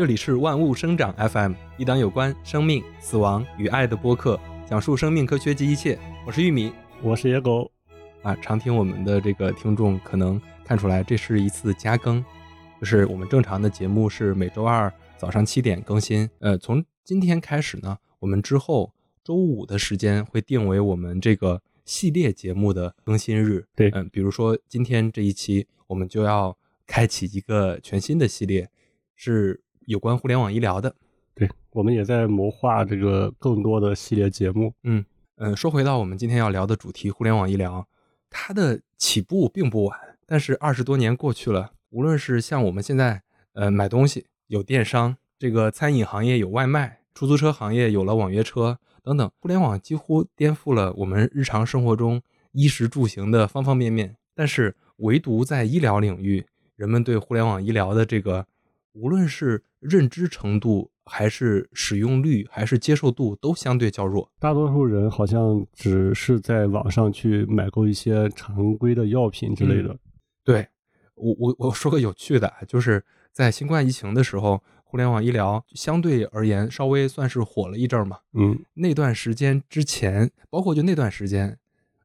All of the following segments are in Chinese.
这里是万物生长 FM，一档有关生命、死亡与爱的播客，讲述生命科学及一切。我是玉米，我是野狗。啊，常听我们的这个听众可能看出来，这是一次加更，就是我们正常的节目是每周二早上七点更新。呃，从今天开始呢，我们之后周五的时间会定为我们这个系列节目的更新日。对，嗯，比如说今天这一期，我们就要开启一个全新的系列，是有关互联网医疗的。对，我们也在谋划这个更多的系列节目。嗯嗯，说回到我们今天要聊的主题，互联网医疗，它的起步并不晚，但是二十多年过去了，无论是像我们现在呃买东西有电商，这个餐饮行业有外卖，出租车行业有了网约车等等，互联网几乎颠覆了我们日常生活中衣食住行的方方面面。但是唯独在医疗领域，人们对互联网医疗的这个无论是认知程度，还是使用率，还是接受度，都相对较弱。大多数人好像只是在网上去买购一些常规的药品之类的。对我，我我说个有趣的，就是在新冠疫情的时候，互联网医疗相对而言稍微算是火了一阵嘛。嗯，那段时间之前，包括就那段时间，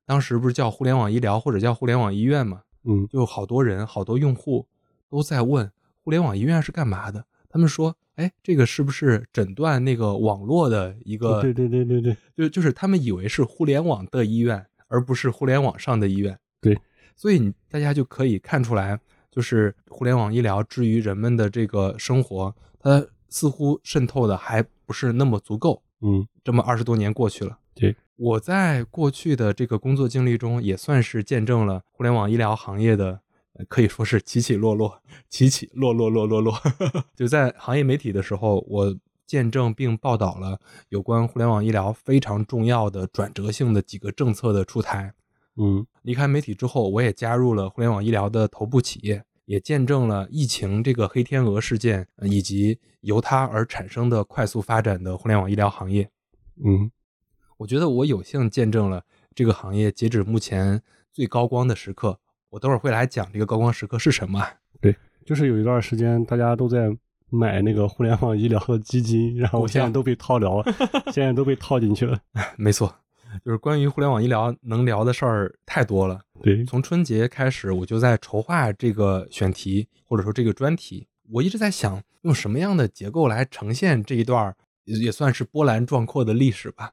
当时不是叫互联网医疗或者叫互联网医院嘛？嗯，就好多人、好多用户都在问互联网医院是干嘛的。他们说：“哎，这个是不是诊断那个网络的一个？对对对对对，就就是他们以为是互联网的医院，而不是互联网上的医院。对，所以你大家就可以看出来，就是互联网医疗至于人们的这个生活，它似乎渗透的还不是那么足够。嗯，这么二十多年过去了，对，我在过去的这个工作经历中，也算是见证了互联网医疗行业的。”可以说是起起落落，起起落落落落落。就在行业媒体的时候，我见证并报道了有关互联网医疗非常重要的转折性的几个政策的出台。嗯，离开媒体之后，我也加入了互联网医疗的头部企业，也见证了疫情这个黑天鹅事件以及由它而产生的快速发展的互联网医疗行业。嗯，我觉得我有幸见证了这个行业截止目前最高光的时刻。我等会儿会来讲这个高光时刻是什么。对，就是有一段时间大家都在买那个互联网医疗的基金，然后现在都被套牢，现在都被套进去了。没错，就是关于互联网医疗能聊的事儿太多了。对，从春节开始我就在筹划这个选题或者说这个专题，我一直在想用什么样的结构来呈现这一段也算是波澜壮阔的历史吧。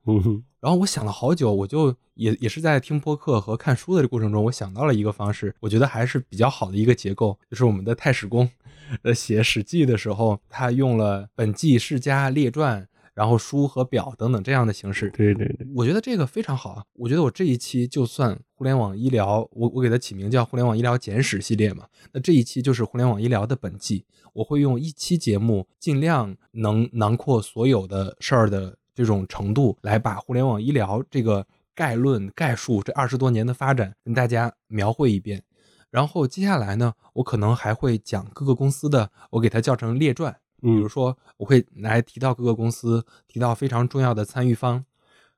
然后我想了好久，我就也也是在听播客和看书的过程中，我想到了一个方式，我觉得还是比较好的一个结构，就是我们的太史公，呃，写《史记》的时候，他用了本纪、世家、列传，然后书和表等等这样的形式。对对对，我觉得这个非常好啊。我觉得我这一期就算互联网医疗，我我给它起名叫互联网医疗简史系列嘛，那这一期就是互联网医疗的本纪，我会用一期节目尽量能囊括所有的事儿的。这种程度来把互联网医疗这个概论概述这二十多年的发展跟大家描绘一遍，然后接下来呢，我可能还会讲各个公司的，我给它叫成列传，比如说我会来提到各个公司，提到非常重要的参与方。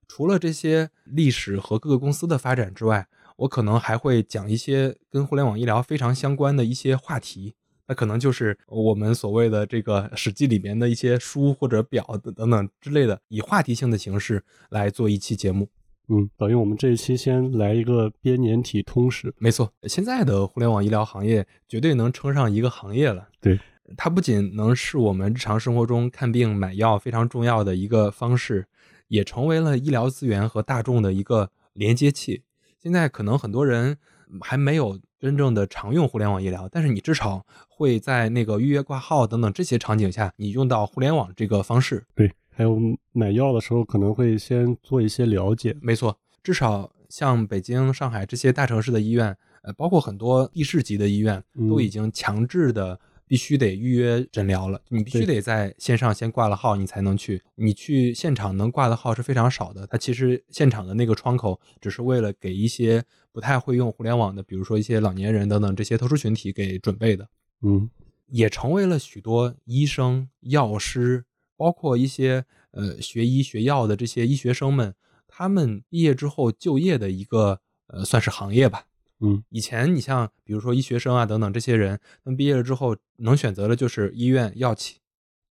除了这些历史和各个公司的发展之外，我可能还会讲一些跟互联网医疗非常相关的一些话题。那可能就是我们所谓的这个《史记》里面的一些书或者表等等之类的，以话题性的形式来做一期节目。嗯，等于我们这一期先来一个编年体通史。没错，现在的互联网医疗行业绝对能称上一个行业了。对，它不仅能是我们日常生活中看病买药非常重要的一个方式，也成为了医疗资源和大众的一个连接器。现在可能很多人还没有。真正的常用互联网医疗，但是你至少会在那个预约挂号等等这些场景下，你用到互联网这个方式。对，还有买药的时候可能会先做一些了解。没错，至少像北京、上海这些大城市的医院，呃，包括很多地市级的医院，都已经强制的。必须得预约诊疗了，你必须得在线上先挂了号，你才能去。你去现场能挂的号是非常少的。它其实现场的那个窗口，只是为了给一些不太会用互联网的，比如说一些老年人等等这些特殊群体给准备的。嗯，也成为了许多医生、药师，包括一些呃学医学药的这些医学生们，他们毕业之后就业的一个呃算是行业吧。嗯，以前你像比如说医学生啊等等这些人，他们毕业了之后能选择的就是医院药企，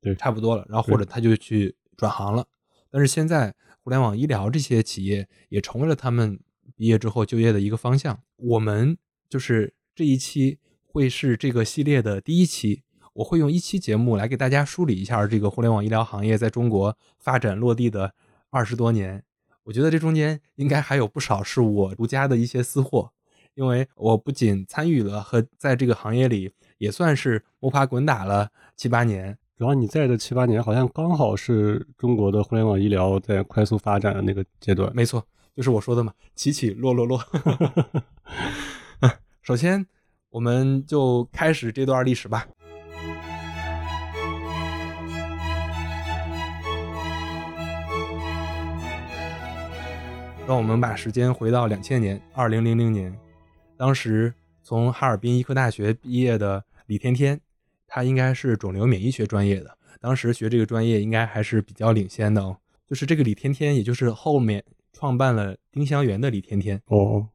对差不多了，然后或者他就去转行了。但是现在互联网医疗这些企业也成为了他们毕业之后就业的一个方向。我们就是这一期会是这个系列的第一期，我会用一期节目来给大家梳理一下这个互联网医疗行业在中国发展落地的二十多年。我觉得这中间应该还有不少是我独家的一些私货，因为我不仅参与了和在这个行业里也算是摸爬滚打了七八年。主要你在的七八年，好像刚好是中国的互联网医疗在快速发展的那个阶段。没错，就是我说的嘛，起起落落落。首先，我们就开始这段历史吧。让我们把时间回到两千年，二零零零年，当时从哈尔滨医科大学毕业的李天天，他应该是肿瘤免疫学专业的。当时学这个专业应该还是比较领先的哦。就是这个李天天，也就是后面创办了丁香园的李天天哦。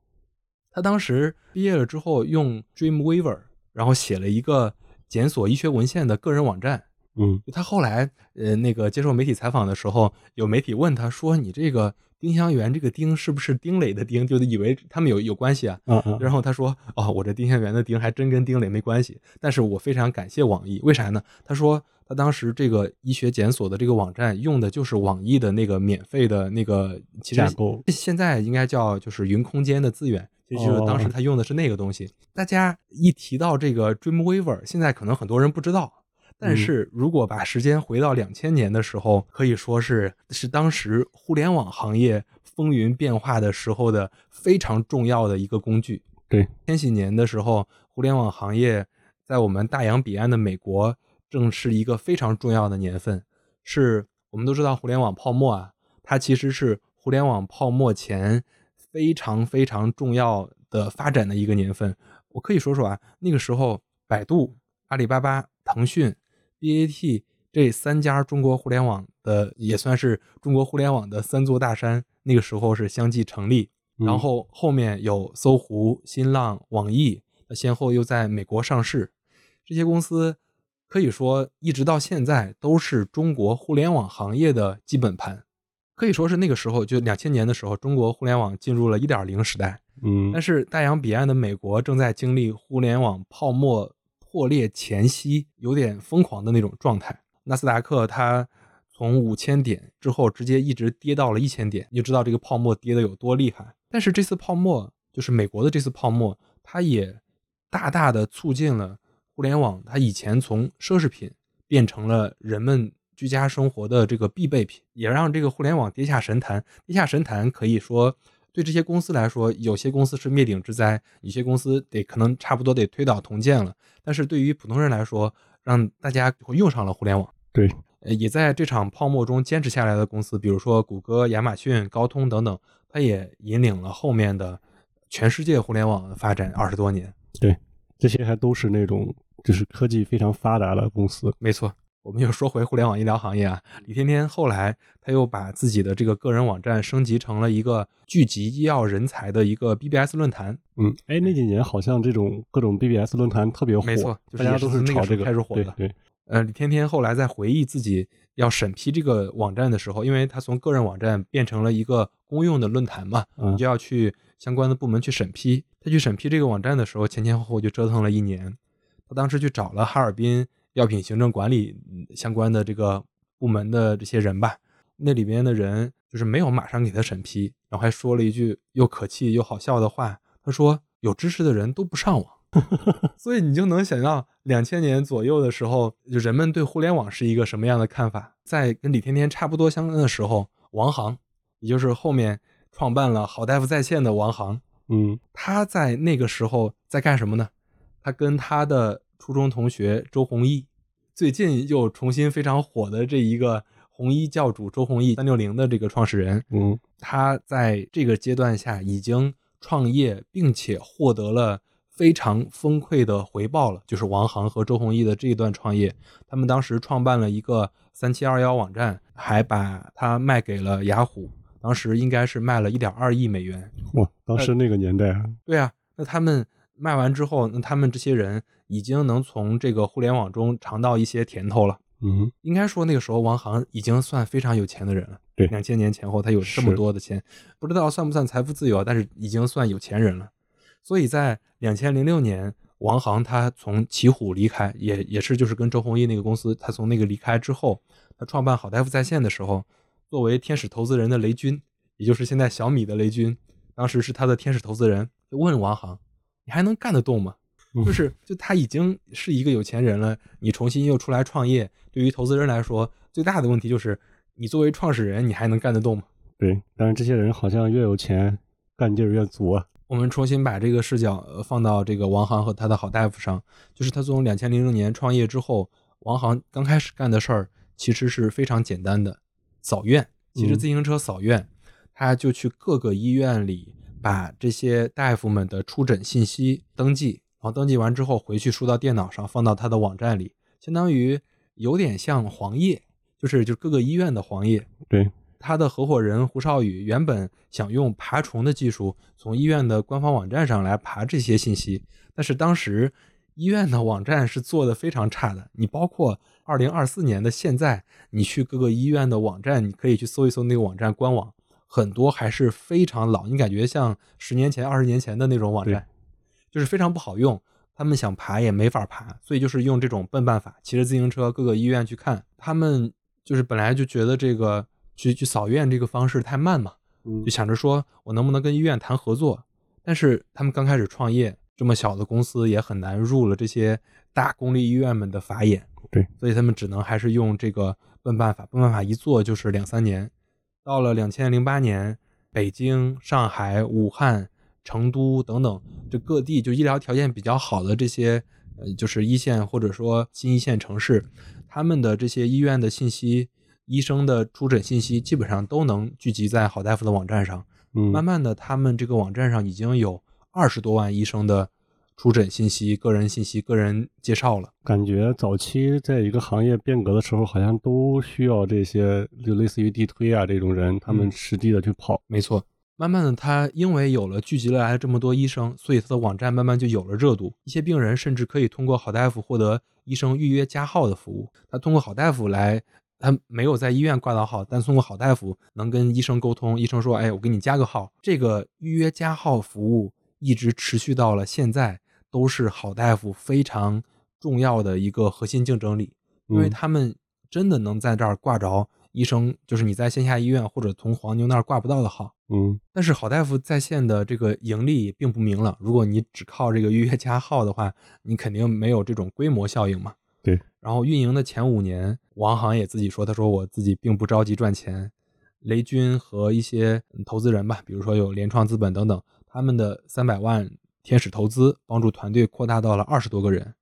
他当时毕业了之后，用 Dreamweaver，然后写了一个检索医学文献的个人网站。嗯，他后来呃那个接受媒体采访的时候，有媒体问他说：“你这个。”丁香园这个丁是不是丁磊的丁？就以为他们有有关系啊。嗯嗯。然后他说：“哦，我这丁香园的丁还真跟丁磊没关系。”但是我非常感谢网易，为啥呢？他说他当时这个医学检索的这个网站用的就是网易的那个免费的那个其实现在应该叫就是云空间的资源，就是当时他用的是那个东西。大家一提到这个 Dreamweaver，现在可能很多人不知道。但是如果把时间回到两千年的时候，可以说是是当时互联网行业风云变化的时候的非常重要的一个工具。对，千禧年的时候，互联网行业在我们大洋彼岸的美国正是一个非常重要的年份。是我们都知道，互联网泡沫啊，它其实是互联网泡沫前非常非常重要的发展的一个年份。我可以说说啊，那个时候，百度、阿里巴巴、腾讯。BAT 这三家中国互联网的也算是中国互联网的三座大山，那个时候是相继成立，然后后面有搜狐、新浪、网易，先后又在美国上市。这些公司可以说一直到现在都是中国互联网行业的基本盘，可以说是那个时候就两千年的时候，中国互联网进入了一点零时代。嗯，但是大洋彼岸的美国正在经历互联网泡沫。破裂前夕有点疯狂的那种状态，纳斯达克它从五千点之后直接一直跌到了一千点，你就知道这个泡沫跌的有多厉害。但是这次泡沫就是美国的这次泡沫，它也大大的促进了互联网，它以前从奢侈品变成了人们居家生活的这个必备品，也让这个互联网跌下神坛。跌下神坛可以说。对这些公司来说，有些公司是灭顶之灾，有些公司得可能差不多得推倒重建了。但是对于普通人来说，让大家用上了互联网，对，也在这场泡沫中坚持下来的公司，比如说谷歌、亚马逊、高通等等，它也引领了后面的全世界互联网的发展二十多年。对，这些还都是那种就是科技非常发达的公司。没错。我们又说回互联网医疗行业啊，李天天后来他又把自己的这个个人网站升级成了一个聚集医药人才的一个 BBS 论坛。嗯，哎，那几年好像这种各种 BBS 论坛特别火，没错，大家都是那个这个开始火的。对，呃，李天天后来在回忆自己要审批这个网站的时候，因为他从个人网站变成了一个公用的论坛嘛，你就要去相关的部门去审批。他去审批这个网站的时候，前前后后就折腾了一年。他当时去找了哈尔滨。药品行政管理相关的这个部门的这些人吧，那里边的人就是没有马上给他审批，然后还说了一句又可气又好笑的话，他说：“有知识的人都不上网。”所以你就能想到两千年左右的时候，就人们对互联网是一个什么样的看法。在跟李天天差不多相关的时候，王航，也就是后面创办了好大夫在线的王航，嗯，他在那个时候在干什么呢？他跟他的初中同学周鸿祎，最近又重新非常火的这一个红衣教主周鸿祎三六零的这个创始人，嗯，他在这个阶段下已经创业，并且获得了非常丰沛的回报了。就是王航和周鸿祎的这一段创业，他们当时创办了一个三七二幺网站，还把它卖给了雅虎，当时应该是卖了一点二亿美元。哇，当时那个年代啊，对啊，那他们。卖完之后，那他们这些人已经能从这个互联网中尝到一些甜头了。嗯，应该说那个时候王航已经算非常有钱的人了。对两千年前后他有这么多的钱，不知道算不算财富自由，但是已经算有钱人了。所以在两千零六年，王航他从奇虎离开，也也是就是跟周鸿祎那个公司，他从那个离开之后，他创办好大夫在线的时候，作为天使投资人的雷军，也就是现在小米的雷军，当时是他的天使投资人，就问王航：“你还能干得动吗？”就是就他已经是一个有钱人了，你重新又出来创业，对于投资人来说，最大的问题就是你作为创始人，你还能干得动吗？对，但是这些人好像越有钱，干劲儿越足啊。我们重新把这个视角放到这个王航和他的好大夫上，就是他从两千零六年创业之后，王航刚开始干的事儿其实是非常简单的，扫院，骑着自行车扫院，他就去各个医院里把这些大夫们的出诊信息登记。然后登记完之后回去输到电脑上，放到他的网站里，相当于有点像黄页，就是就各个医院的黄页。对，他的合伙人胡少宇原本想用爬虫的技术从医院的官方网站上来爬这些信息，但是当时医院的网站是做的非常差的。你包括二零二四年的现在，你去各个医院的网站，你可以去搜一搜那个网站官网，很多还是非常老，你感觉像十年前、二十年前的那种网站。就是非常不好用，他们想爬也没法爬，所以就是用这种笨办法，骑着自行车各个医院去看。他们就是本来就觉得这个去去扫院这个方式太慢嘛，就想着说我能不能跟医院谈合作。但是他们刚开始创业，这么小的公司也很难入了这些大公立医院们的法眼。对，所以他们只能还是用这个笨办法，笨办法一做就是两三年。到了两千零八年，北京、上海、武汉。成都等等，这各地就医疗条件比较好的这些，呃，就是一线或者说新一线城市，他们的这些医院的信息、医生的出诊信息，基本上都能聚集在好大夫的网站上。嗯，慢慢的，他们这个网站上已经有二十多万医生的出诊信息、个人信息、个人介绍了。感觉早期在一个行业变革的时候，好像都需要这些，就类似于地推啊这种人，他们实地的去跑。没错。慢慢的，他因为有了聚集了来这么多医生，所以他的网站慢慢就有了热度。一些病人甚至可以通过好大夫获得医生预约加号的服务。他通过好大夫来，他没有在医院挂到号，但通过好大夫能跟医生沟通。医生说：“哎，我给你加个号。”这个预约加号服务一直持续到了现在，都是好大夫非常重要的一个核心竞争力，因为他们真的能在这儿挂着。医生就是你在线下医院或者从黄牛那儿挂不到的号，嗯，但是好大夫在线的这个盈利并不明朗。如果你只靠这个预约加号的话，你肯定没有这种规模效应嘛。对。然后运营的前五年，王航也自己说，他说我自己并不着急赚钱。雷军和一些投资人吧，比如说有联创资本等等，他们的三百万天使投资帮助团队扩大到了二十多个人。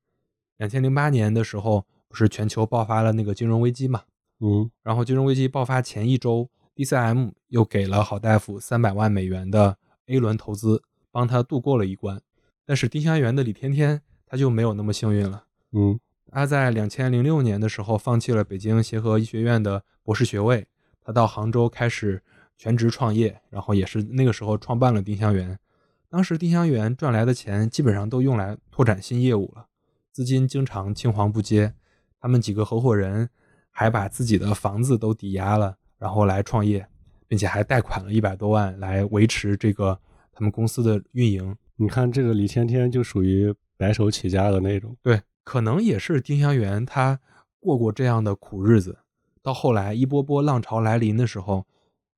两千零八年的时候，不是全球爆发了那个金融危机嘛？嗯，然后金融危机爆发前一周，DCM 又给了好大夫三百万美元的 A 轮投资，帮他度过了一关。但是丁香园的李天天他就没有那么幸运了。嗯，他在两千零六年的时候放弃了北京协和医学院的博士学位，他到杭州开始全职创业，然后也是那个时候创办了丁香园。当时丁香园赚来的钱基本上都用来拓展新业务了，资金经常青黄不接。他们几个合伙人。还把自己的房子都抵押了，然后来创业，并且还贷款了一百多万来维持这个他们公司的运营。你看，这个李天天就属于白手起家的那种。对，可能也是丁香园他过过这样的苦日子，到后来一波波浪潮来临的时候，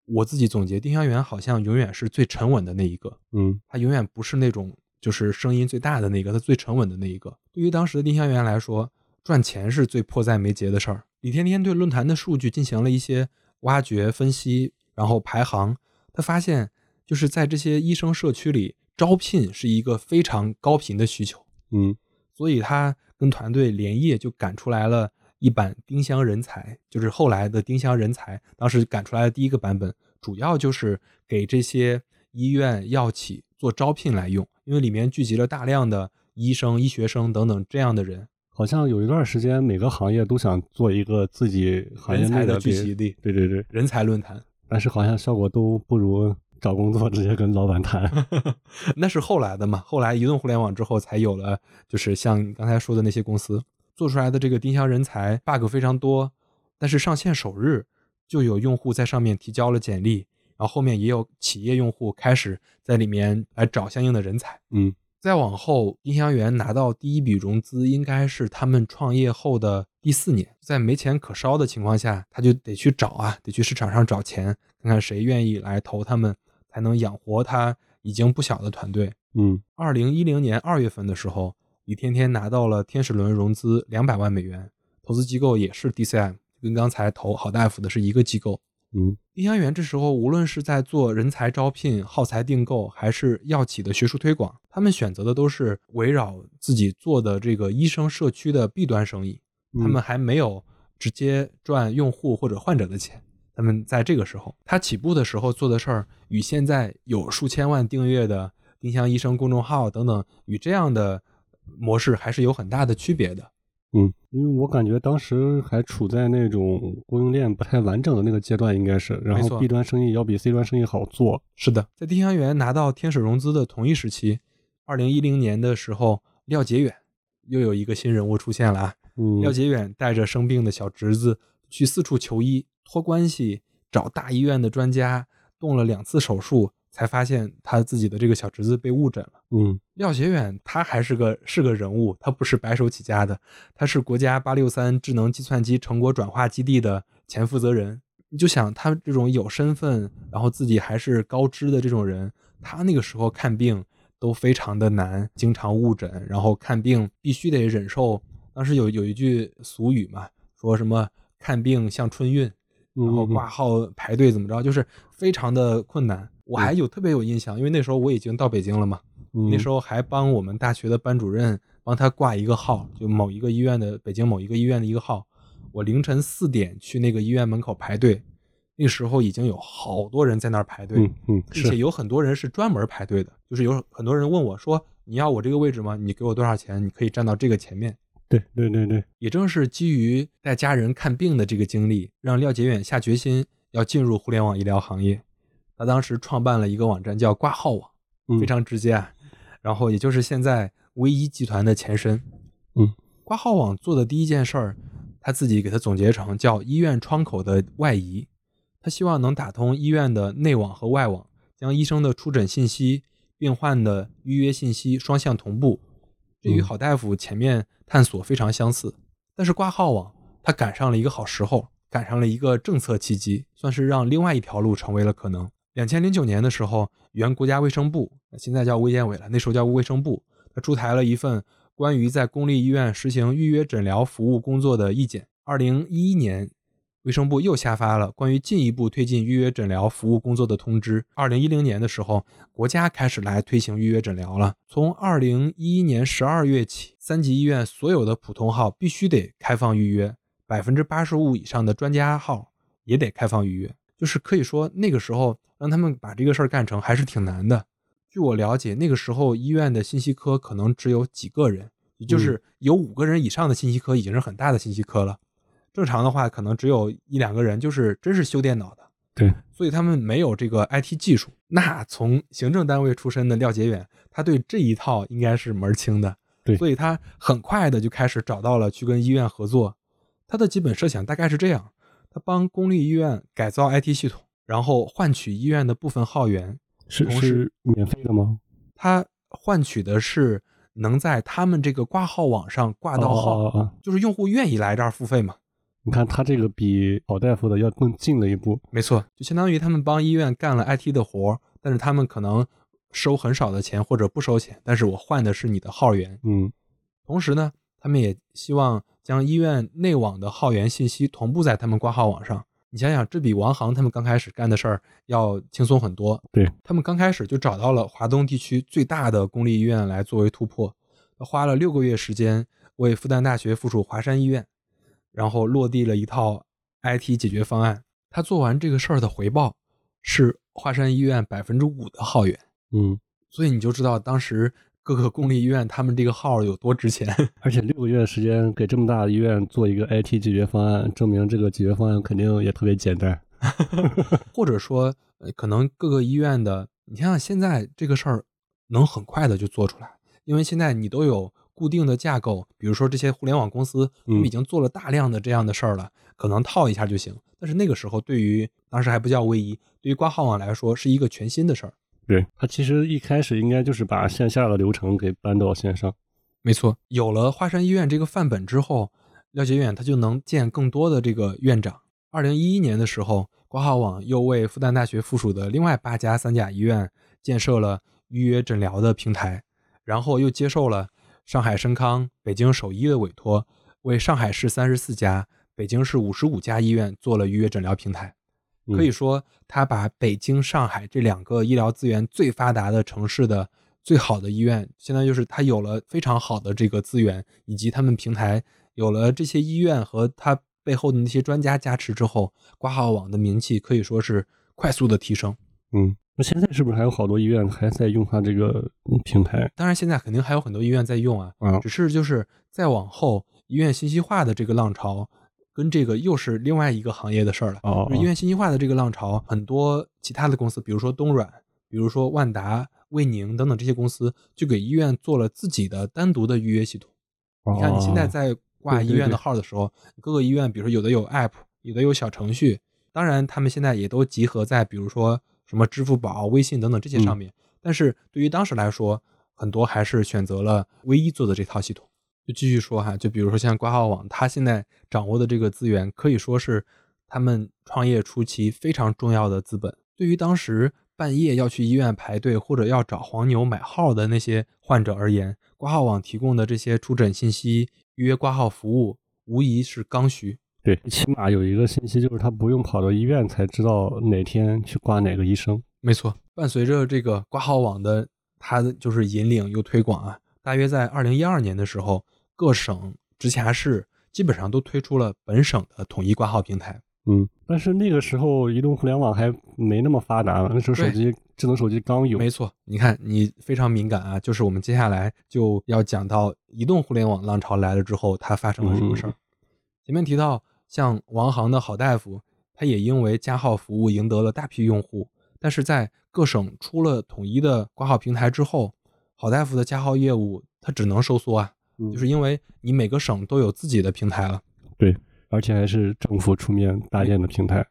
我自己总结，丁香园好像永远是最沉稳的那一个。嗯，他永远不是那种就是声音最大的那个，他最沉稳的那一个。对于当时的丁香园来说，赚钱是最迫在眉睫的事儿。李天天对论坛的数据进行了一些挖掘分析，然后排行。他发现，就是在这些医生社区里，招聘是一个非常高频的需求。嗯，所以他跟团队连夜就赶出来了一版丁香人才，就是后来的丁香人才。当时赶出来的第一个版本，主要就是给这些医院药企做招聘来用，因为里面聚集了大量的医生、医学生等等这样的人。好像有一段时间，每个行业都想做一个自己行业内的聚集地。对对对，人才论坛。但是好像效果都不如找工作直接跟老板谈。那是后来的嘛？后来移动互联网之后，才有了就是像刚才说的那些公司。做出来的这个丁香人才 bug 非常多，但是上线首日就有用户在上面提交了简历，然后后面也有企业用户开始在里面来找相应的人才。嗯，再往后，丁香园拿到第一笔融资应该是他们创业后的第四年，在没钱可烧的情况下，他就得去找啊，得去市场上找钱，看看谁愿意来投他们，才能养活他已经不小的团队。嗯，二零一零年二月份的时候，李天天拿到了天使轮融资两百万美元，投资机构也是 DCM，跟刚才投好大夫的是一个机构。嗯，丁香园这时候无论是在做人才招聘、耗材订购，还是药企的学术推广，他们选择的都是围绕自己做的这个医生社区的 B 端生意，他们还没有直接赚用户或者患者的钱。他们在这个时候，他起步的时候做的事儿，与现在有数千万订阅的。丁香医生公众号等等，与这样的模式还是有很大的区别的。嗯，因为我感觉当时还处在那种供应链不太完整的那个阶段，应该是。然后 B 端生意要比 C 端生意好做。是的，在丁香园拿到天使融资的同一时期，二零一零年的时候，廖杰远又有一个新人物出现了啊。嗯，廖杰远带着生病的小侄子去四处求医，托关系找大医院的专家，动了两次手术。才发现他自己的这个小侄子被误诊了。嗯，廖学远他还是个是个人物，他不是白手起家的，他是国家八六三智能计算机成果转化基地的前负责人。你就想他这种有身份，然后自己还是高知的这种人，他那个时候看病都非常的难，经常误诊，然后看病必须得忍受。当时有有一句俗语嘛，说什么看病像春运，然后挂号排队怎么着，就是非常的困难。我还有特别有印象，因为那时候我已经到北京了嘛，那时候还帮我们大学的班主任帮他挂一个号，就某一个医院的北京某一个医院的一个号。我凌晨四点去那个医院门口排队，那时候已经有好多人在那儿排队，嗯，并且有很多人是专门排队的，就是有很多人问我说：“你要我这个位置吗？你给我多少钱？你可以站到这个前面。”对对对对，也正是基于带家人看病的这个经历，让廖杰远下决心要进入互联网医疗行业。他当时创办了一个网站叫挂号网，非常直接啊。然后也就是现在唯一集团的前身。嗯，挂号网做的第一件事儿，他自己给他总结成叫医院窗口的外移。他希望能打通医院的内网和外网，将医生的出诊信息、病患的预约信息双向同步。这与好大夫前面探索非常相似。但是挂号网他赶上了一个好时候，赶上了一个政策契机，算是让另外一条路成为了可能。两千零九年的时候，原国家卫生部，现在叫卫健委了，那时候叫卫生部，他出台了一份关于在公立医院实行预约诊疗服务工作的意见。二零一一年，卫生部又下发了关于进一步推进预约诊疗服务工作的通知。二零一零年的时候，国家开始来推行预约诊疗了。从二零一一年十二月起，三级医院所有的普通号必须得开放预约，百分之八十五以上的专家号也得开放预约。就是可以说那个时候。让他们把这个事儿干成还是挺难的。据我了解，那个时候医院的信息科可能只有几个人，也就是有五个人以上的信息科已经是很大的信息科了。正常的话，可能只有一两个人，就是真是修电脑的。对，所以他们没有这个 IT 技术。那从行政单位出身的廖杰远，他对这一套应该是门儿清的。对，所以他很快的就开始找到了去跟医院合作。他的基本设想大概是这样：他帮公立医院改造 IT 系统。然后换取医院的部分号源，是是免费的吗？他换取的是能在他们这个挂号网上挂到号，就是用户愿意来这儿付费嘛。你看他这个比好大夫的要更近了一步。没错，就相当于他们帮医院干了 IT 的活但是他们可能收很少的钱或者不收钱，但是我换的是你的号源。嗯，同时呢，他们也希望将医院内网的号源信息同步在他们挂号网上。你想想，这比王航他们刚开始干的事儿要轻松很多。对他们刚开始就找到了华东地区最大的公立医院来作为突破，花了六个月时间为复旦大学附属华山医院，然后落地了一套 IT 解决方案。他做完这个事儿的回报是华山医院百分之五的号源。嗯，所以你就知道当时。各个公立医院，他们这个号有多值钱？而且六个月的时间给这么大的医院做一个 IT 解决方案，证明这个解决方案肯定也特别简单。或者说，可能各个医院的，你想想现在这个事儿能很快的就做出来，因为现在你都有固定的架构，比如说这些互联网公司，他们已经做了大量的这样的事儿了，可能套一下就行。但是那个时候，对于当时还不叫微一，对于挂号网来说，是一个全新的事儿。对，它其实一开始应该就是把线下的流程给搬到线上。没错，有了华山医院这个范本之后，廖杰远他就能见更多的这个院长。二零一一年的时候，挂号网又为复旦大学附属的另外八家三甲医院建设了预约诊疗的平台，然后又接受了上海申康、北京首医的委托，为上海市三十四家、北京市五十五家医院做了预约诊疗平台。可以说，他把北京、上海这两个医疗资源最发达的城市的最好的医院，现在就是他有了非常好的这个资源，以及他们平台有了这些医院和他背后的那些专家加持之后，挂号网的名气可以说是快速的提升。嗯，那现在是不是还有好多医院还在用它这个平台？当然，现在肯定还有很多医院在用啊。啊，只是就是再往后，医院信息化的这个浪潮。跟这个又是另外一个行业的事儿了。哦，医院信息化的这个浪潮，很多其他的公司，比如说东软，比如说万达、卫宁等等这些公司，就给医院做了自己的单独的预约系统。你看，你现在在挂医院的号的时候，各个医院，比如说有的有 App，有的有小程序，当然他们现在也都集合在比如说什么支付宝、微信等等这些上面。但是对于当时来说，很多还是选择了唯一做的这套系统。就继续说哈，就比如说像挂号网，它现在掌握的这个资源，可以说是他们创业初期非常重要的资本。对于当时半夜要去医院排队或者要找黄牛买号的那些患者而言，挂号网提供的这些出诊信息、预约挂号服务，无疑是刚需。对，起码有一个信息，就是他不用跑到医院才知道哪天去挂哪个医生。没错，伴随着这个挂号网的它就是引领又推广啊，大约在二零一二年的时候。各省直辖市基本上都推出了本省的统一挂号平台。嗯，但是那个时候移动互联网还没那么发达，那时候手机智能手机刚有。没错，你看你非常敏感啊，就是我们接下来就要讲到移动互联网浪潮来了之后，它发生了什么事儿。前面提到，像王航的好大夫，他也因为加号服务赢得了大批用户，但是在各省出了统一的挂号平台之后，好大夫的加号业务它只能收缩啊。就是因为你每个省都有自己的平台了，对，而且还是政府出面搭建的平台。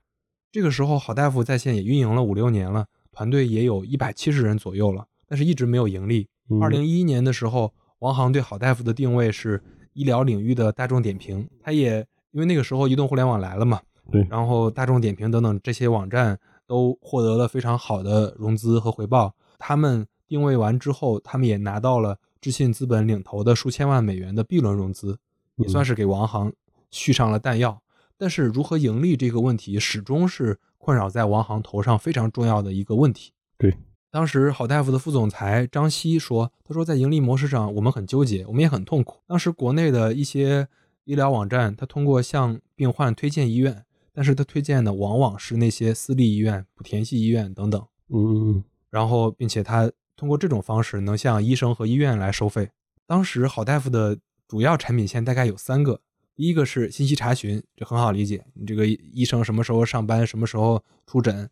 这个时候，好大夫在线也运营了五六年了，团队也有一百七十人左右了，但是一直没有盈利。二零一一年的时候，王航对好大夫的定位是医疗领域的大众点评，他也因为那个时候移动互联网来了嘛，对，然后大众点评等等这些网站都获得了非常好的融资和回报。他们定位完之后，他们也拿到了。智信资本领投的数千万美元的 B 轮融资，也算是给王航续上了弹药。但是如何盈利这个问题，始终是困扰在王航头上非常重要的一个问题。对，当时好大夫的副总裁张希说：“他说在盈利模式上，我们很纠结，我们也很痛苦。当时国内的一些医疗网站，他通过向病患推荐医院，但是他推荐的往往是那些私立医院、莆田系医院等等。嗯，然后并且他。”通过这种方式能向医生和医院来收费。当时好大夫的主要产品线大概有三个，第一个是信息查询，这很好理解，你这个医生什么时候上班，什么时候出诊。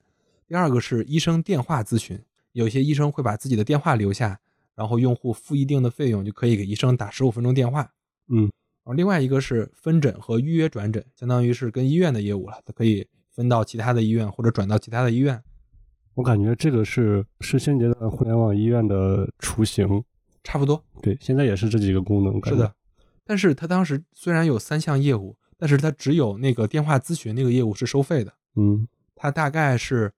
第二个是医生电话咨询，有些医生会把自己的电话留下，然后用户付一定的费用就可以给医生打十五分钟电话。嗯，然后另外一个是分诊和预约转诊，相当于是跟医院的业务了，它可以分到其他的医院或者转到其他的医院。我感觉这个是是现阶段互联网医院的雏形，差不多。对，现在也是这几个功能。是的，但是他当时虽然有三项业务，但是他只有那个电话咨询那个业务是收费的。嗯，他大概是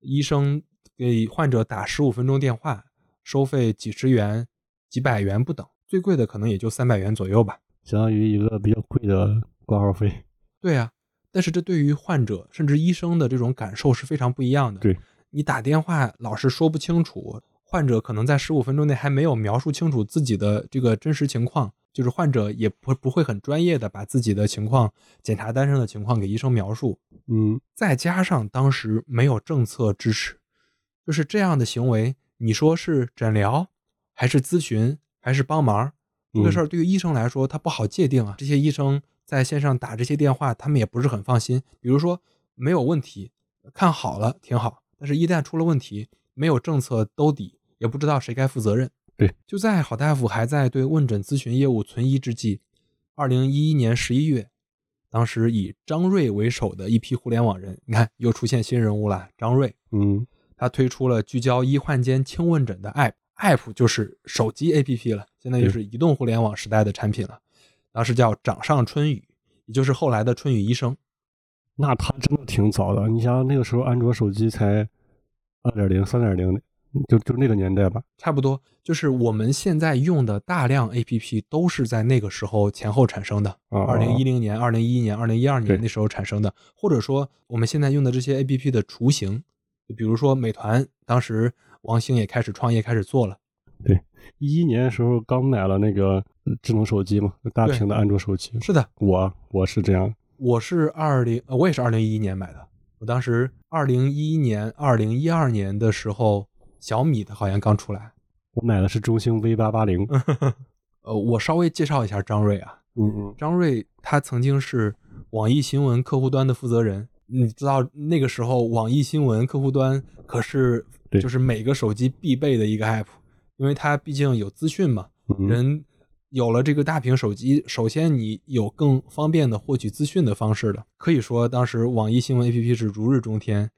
医生给患者打十五分钟电话，收费几十元、几百元不等，最贵的可能也就三百元左右吧，相当于一个比较贵的挂号费。对呀，但是这对于患者甚至医生的这种感受是非常不一样的。对。你打电话老是说不清楚，患者可能在十五分钟内还没有描述清楚自己的这个真实情况，就是患者也不不会很专业的把自己的情况、检查单上的情况给医生描述。嗯，再加上当时没有政策支持，就是这样的行为，你说是诊疗还是咨询还是帮忙，这个事儿对于医生来说他不好界定啊。这些医生在线上打这些电话，他们也不是很放心。比如说没有问题，看好了挺好。但是，一旦出了问题，没有政策兜底，也不知道谁该负责任。对，就在好大夫还在对问诊咨询业务存疑之际，二零一一年十一月，当时以张瑞为首的一批互联网人，你看又出现新人物了，张瑞，嗯，他推出了聚焦医患间轻问诊的 app，app 就是手机 app 了，现在就是移动互联网时代的产品了。当时叫掌上春雨，也就是后来的春雨医生。那他真的挺早的，你想那个时候安卓手机才二点零、三点零，就就那个年代吧。差不多，就是我们现在用的大量 APP 都是在那个时候前后产生的。二零一零年、二零一一年、二零一二年那时候产生的，或者说我们现在用的这些 APP 的雏形，就比如说美团，当时王兴也开始创业，开始做了。对，一一年的时候刚买了那个智能手机嘛，大屏的安卓手机。是的，我我是这样。我是二零，我也是二零一一年买的。我当时二零一一年、二零一二年的时候，小米的好像刚出来。我买的是中兴 V 八八零。呃，我稍微介绍一下张瑞啊。嗯嗯。张瑞他曾经是网易新闻客户端的负责人。你知道那个时候网易新闻客户端可是就是每个手机必备的一个 app，因为它毕竟有资讯嘛，人。有了这个大屏手机，首先你有更方便的获取资讯的方式了。可以说，当时网易新闻 APP 是如日中天。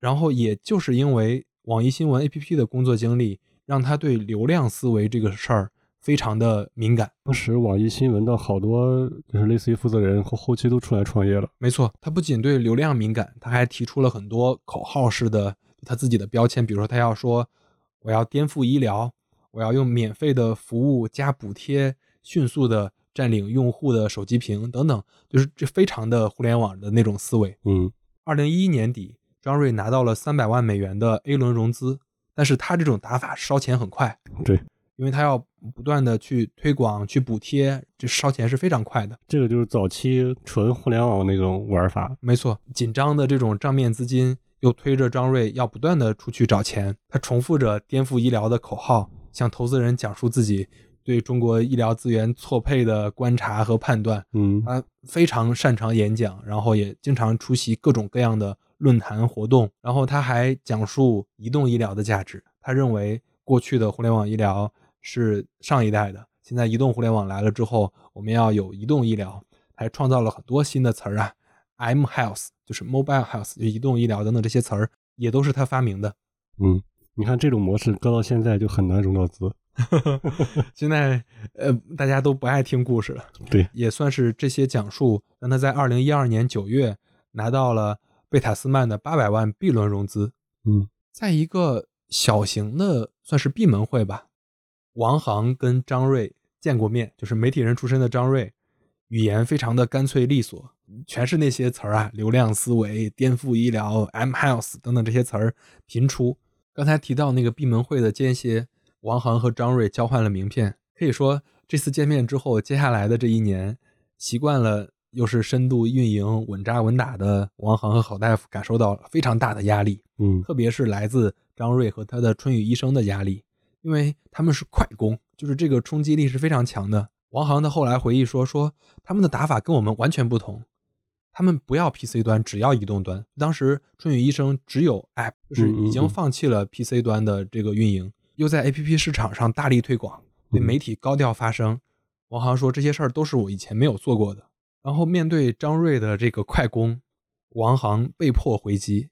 然后，也就是因为网易新闻 APP 的工作经历，让他对流量思维这个事儿非常的敏感。当时网易新闻的好多就是类似于负责人和后期都出来创业了。没错，他不仅对流量敏感，他还提出了很多口号式的他自己的标签，比如说他要说我要颠覆医疗。我要用免费的服务加补贴，迅速的占领用户的手机屏等等，就是这非常的互联网的那种思维。嗯，二零一一年底，张瑞拿到了三百万美元的 A 轮融资，但是他这种打法烧钱很快。对，因为他要不断的去推广、去补贴，这烧钱是非常快的。这个就是早期纯互联网那种玩法。没错，紧张的这种账面资金又推着张瑞要不断的出去找钱，他重复着颠覆医疗的口号。向投资人讲述自己对中国医疗资源错配的观察和判断。嗯，他非常擅长演讲，然后也经常出席各种各样的论坛活动。然后他还讲述移动医疗的价值。他认为过去的互联网医疗是上一代的，现在移动互联网来了之后，我们要有移动医疗。还创造了很多新的词儿啊，M Health 就是 Mobile Health 就移动医疗等等这些词儿也都是他发明的。嗯。你看这种模式搁到现在就很难融到资。现在呃大家都不爱听故事了，对，也算是这些讲述让他在二零一二年九月拿到了贝塔斯曼的八百万 B 轮融资。嗯，在一个小型的算是闭门会吧，王航跟张瑞见过面，就是媒体人出身的张瑞，语言非常的干脆利索，全是那些词儿啊，流量思维、颠覆医疗、M Health 等等这些词儿频出。刚才提到那个闭门会的间歇，王航和张瑞交换了名片。可以说，这次见面之后，接下来的这一年，习惯了又是深度运营、稳扎稳打的王航和郝大夫感受到了非常大的压力。嗯，特别是来自张瑞和他的春雨医生的压力，因为他们是快攻，就是这个冲击力是非常强的。王航他后来回忆说，说他们的打法跟我们完全不同。他们不要 PC 端，只要移动端。当时春雨医生只有 App，就是已经放弃了 PC 端的这个运营，又在 APP 市场上大力推广，对媒体高调发声。王航说这些事儿都是我以前没有做过的。然后面对张瑞的这个快攻，王航被迫回击，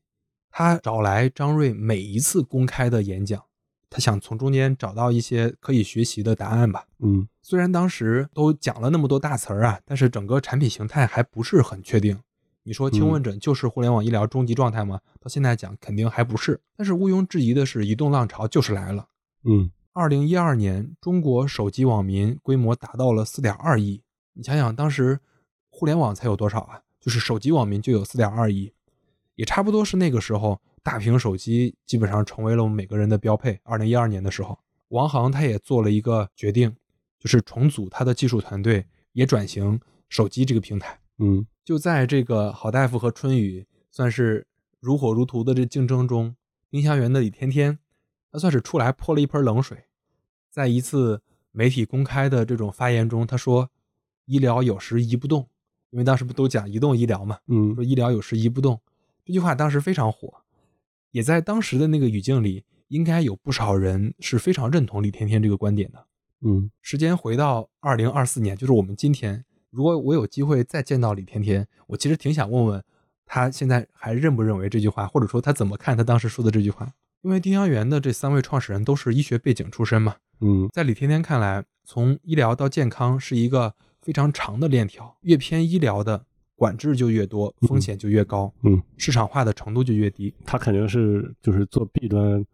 他找来张瑞每一次公开的演讲。他想从中间找到一些可以学习的答案吧。嗯，虽然当时都讲了那么多大词儿啊，但是整个产品形态还不是很确定。你说轻问诊就是互联网医疗终极状态吗？到现在讲肯定还不是。但是毋庸置疑的是，移动浪潮就是来了。嗯，二零一二年，中国手机网民规模达到了四点二亿。你想想，当时互联网才有多少啊？就是手机网民就有四点二亿，也差不多是那个时候。大屏手机基本上成为了我们每个人的标配。二零一二年的时候，王航他也做了一个决定，就是重组他的技术团队，也转型手机这个平台。嗯，就在这个郝大夫和春雨算是如火如荼的这竞争中，丁香园的李天天，他算是出来泼了一盆冷水。在一次媒体公开的这种发言中，他说：“医疗有时移不动，因为当时不都讲移动医疗嘛？嗯，说医疗有时移不动，这句话当时非常火。”也在当时的那个语境里，应该有不少人是非常认同李天天这个观点的。嗯时间回到二零二四年，就是我们今天，如果我有机会再见到李天天，我其实挺想问问他现在还认不认为这句话，或者说他怎么看他当时说的这句话。因为丁香园的这三位创始人都是医学背景出身嘛，嗯在李天天看来，从医疗到健康是一个非常长的链条，越偏医疗的管制就越多，风险就越高，嗯，市场化的程度就越低。他肯定是就是做 B 端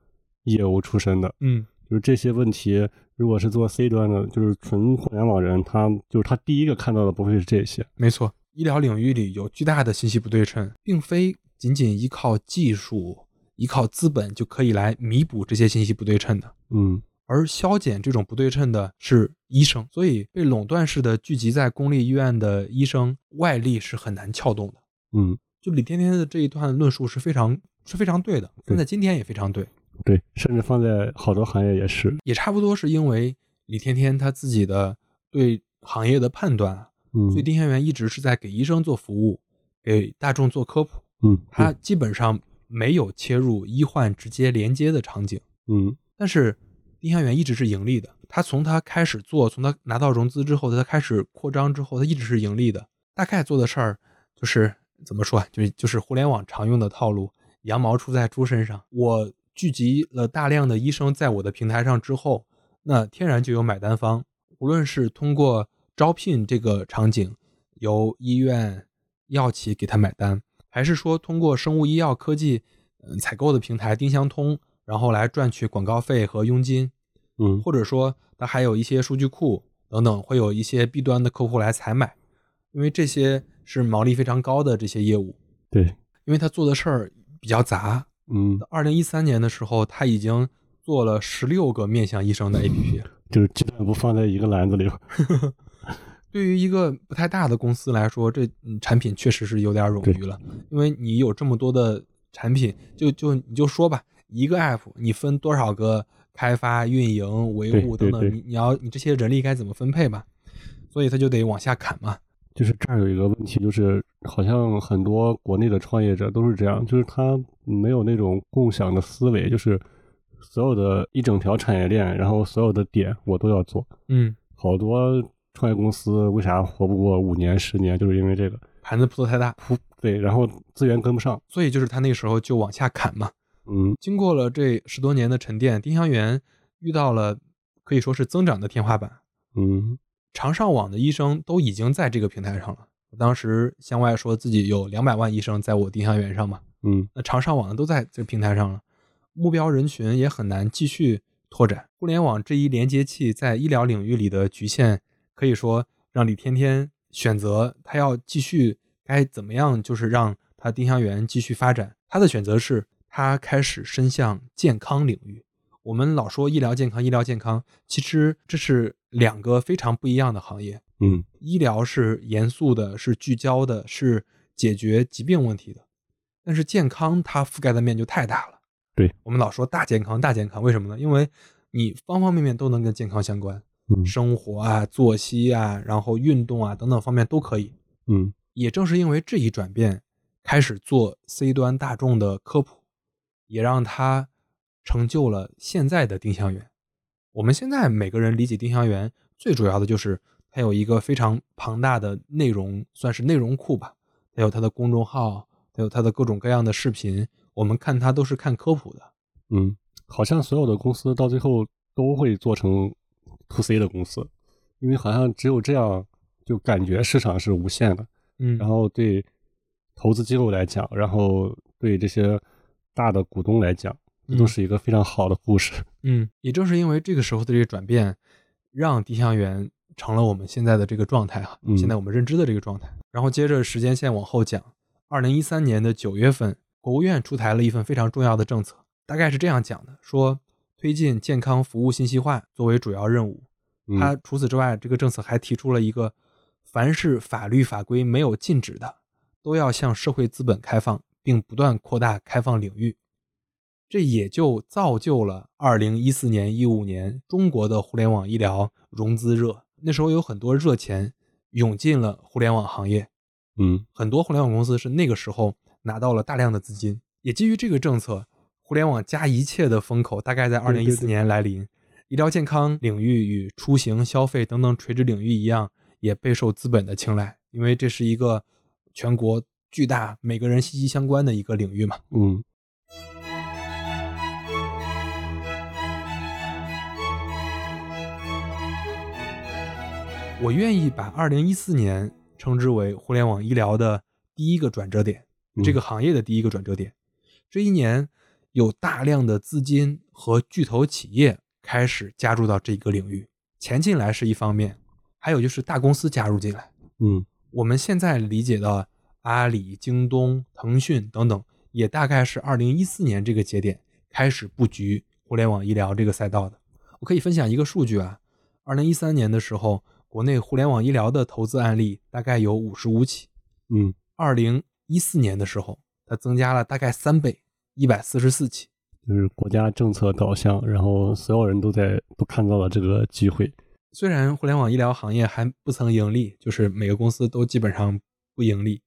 业务出身的，嗯，就是这些问题，如果是做 C 端的，就是纯互联网人，他就是他第一个看到的不会是这些。没错，医疗领域里有巨大的信息不对称，并非仅仅依靠技术、依靠资本就可以来弥补这些信息不对称的。嗯而消减这种不对称的是医生，所以被垄断式的聚集在公立医院的医生，外力是很难撬动的。嗯，就李天天的这一段论述是非常是非常对的，放在今天也非常对，对，甚至放在好多行业也是。也差不多是因为李天天他自己的对行业的判断啊，嗯所以丁香园一直是在给医生做服务，给大众做科普，嗯，他基本上没有切入医患直接连接的场景。嗯但是丁香园一直是盈利的，他从他开始做，从他拿到融资之后，他开始扩张之后，他一直是盈利的。大概做的事儿就是怎么说，就就是互联网常用的套路，羊毛出在猪身上。我聚集了大量的医生在我的平台上之后，那天然就有买单方，无论是通过招聘这个场景，由医院、药企给他买单，还是说通过生物医药科技嗯采购的平台丁香通，然后来赚取广告费和佣金，嗯或者说它还有一些数据库等等，会有一些 B 端的客户来采买，因为这些是毛利非常高的这些业务，对，因为他做的事儿比较杂。嗯，二零一三年的时候，他已经做了十六个面向医生的 APP 了。就是鸡蛋不放在一个篮子里吧。对于一个不太大的公司来说，这嗯产品确实是有点冗余了，因为你有这么多的产品，就就你就说吧，一个 app 你分多少个开发、运营、维护等等，你你要你这些人力该怎么分配吧？所以他就得往下砍嘛。就是这儿有一个问题，就是好像很多国内的创业者都是这样，就是他没有那种共享的思维，就是所有的一整条产业链，然后所有的点我都要做。嗯，好多创业公司为啥活不过五年、十年，就是因为这个盘子铺的太大，铺对，然后资源跟不上。所以就是他那时候就往下砍嘛。嗯经过了这十多年的沉淀，丁香园遇到了可以说是增长的天花板。嗯常上网的医生都已经在这个平台上了。我当时向外说自己有两百万医生在我丁香园上嘛，嗯那常上网的都在这个平台上了，目标人群也很难继续拓展。互联网这一连接器在医疗领域里的局限，可以说让李天天选择他要继续该怎么样，就是让他丁香园继续发展。他的选择是他开始伸向健康领域。我们老说医疗健康，医疗健康，其实这是两个非常不一样的行业。嗯医疗是严肃的，是聚焦的，是解决疾病问题的。但是健康它覆盖的面就太大了。对我们老说大健康，大健康，为什么呢？因为你方方面面都能跟健康相关，嗯生活啊、作息啊，然后运动啊等等方面都可以。嗯也正是因为这一转变，开始做 C 端大众的科普，也让他成就了现在的丁香园。我们现在每个人理解丁香园，最主要的就是它有一个非常庞大的内容，算是内容库吧。它有它的公众号，它有它的各种各样的视频。我们看它都是看科普的。嗯，好像所有的公司到最后都会做成 to C 的公司，因为好像只有这样，就感觉市场是无限的。嗯然后对投资机构来讲，然后对这些大的股东来讲，这都嗯是一个非常好的故事。嗯，也正是因为这个时候的这个转变，让丁香园成了我们现在的这个状态啊，嗯现在我们认知的这个状态。然后接着时间线往后讲，二零一三年的九月份，国务院出台了一份非常重要的政策，大概是这样讲的：说推进健康服务信息化作为主要任务。嗯它除此之外，这个政策还提出了一个，凡是法律法规没有禁止的，都要向社会资本开放，并不断扩大开放领域。这也就造就了二零一四年、一五年中国的互联网医疗融资热。那时候有很多热钱涌进了互联网行业，嗯很多互联网公司是那个时候拿到了大量的资金。也基于这个政策，互互联网加一切的风口大概在二零一四年来临。医疗健康领域与出行、消费等等垂直领域一样，也备受资本的青睐，因为这是一个全国巨大、每个人息息相关的一个领域嘛。嗯我愿意把二零一四年称之为互联网医疗的第一个转折点，嗯这个行业的第一个转折点。这一年，有大量的资金和巨头企业开始加入到这个领域，钱进来是一方面，还有就是大公司加入进来。嗯我们现在理解的阿里、京东、腾讯等等，也大概是二零一四年这个节点开始布局互联网医疗这个赛道的。我可以分享一个数据啊，二零一三年的时候，国内互联网医疗的投资案例大概有五十五起，嗯二零一四年的时候，它增加了大概三倍，一百四十四起。就是国家政策导向，然后所有人都在都看到了这个机会。虽然互联网医疗行业还不曾盈利，就是每个公司都基本上不盈利，嗯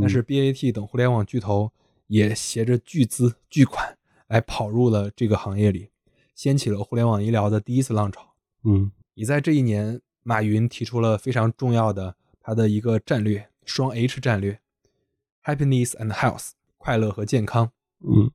但是 BAT 等互联网巨头也携着巨资巨款来跑入了这个行业里，掀起了互联网医疗的第一次浪潮。嗯也在这一年，马云提出了非常重要的他的一个战略——双 H 战略 （Happiness and Health，快乐和健康）。嗯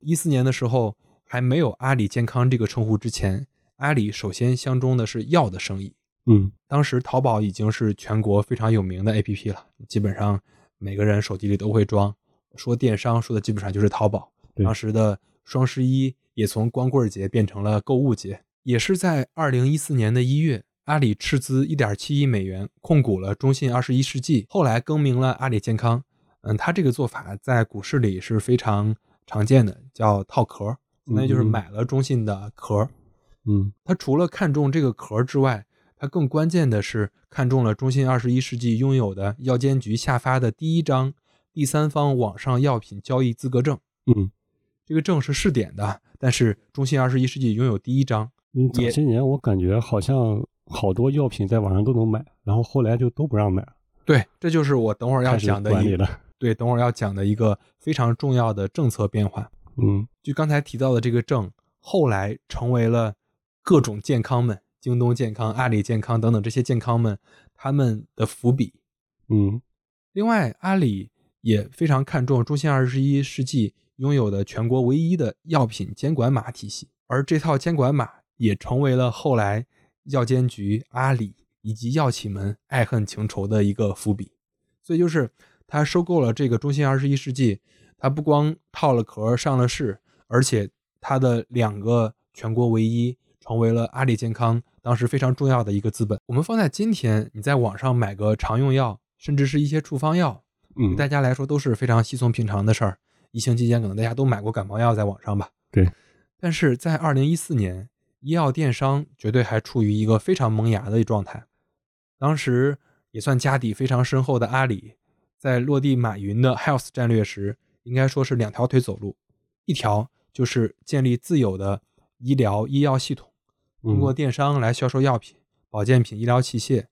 一四年的时候，还没有阿里健康这个称呼之前，阿里首先相中的是药的生意。嗯当时淘宝已经是全国非常有名的 APP 了，基本上每个人手机里都会装。说电商说的基本上就是淘宝。对当时的双十一也从光棍节变成了购物节。也是在二零一四年的一月，阿里斥资一点七亿美元控股了中信二十一世纪，后来更名了阿里健康。嗯，他这个做法在股市里是非常常见的，叫套壳，相当于就是买了中信的壳。嗯他除了看中这个壳之外，他更关键的是看中了中信二十一世纪拥有的药监局下发的第一张第三方网上药品交易资格证。嗯，这个证是试点的，但是中信二十一世纪拥有第一张。因为早些年我感觉好像好多药品在网上都能买，然后后来就都不让买了，对，这就是我等会儿要讲的一管理了。对，等会儿要讲的一个非常重要的政策变化。嗯就刚才提到的这个证，后来成为了各种健康们，京东健康、阿里健康等等这些健康们他们的伏笔。嗯另外，阿里也非常看重中信二十一世纪拥有的全国唯一的药品监管码体系，而这套监管码也成为了后来药监局、阿里以及药企们爱恨情仇的一个伏笔。所以，就是他收购了这个中信二十一世纪，他不光套了壳上了市，而且他的两个全国唯一成为了阿里健康当时非常重要的一个资本。我们放在今天，你在网上买个常用药，甚至是一些处方药，对嗯，大家来说都是非常稀松平常的事儿。疫情期间，可能大家都买过感冒药在网上吧？对。但是在二零一四年，医药电商绝对还处于一个非常萌芽的状态。当时也算家底非常深厚的阿里，在落地马云的 Health 战略时，应该说是两条腿走路，一条就是建立自有的医疗医药系统，通过嗯电商来销售药品、保健品、医疗器械；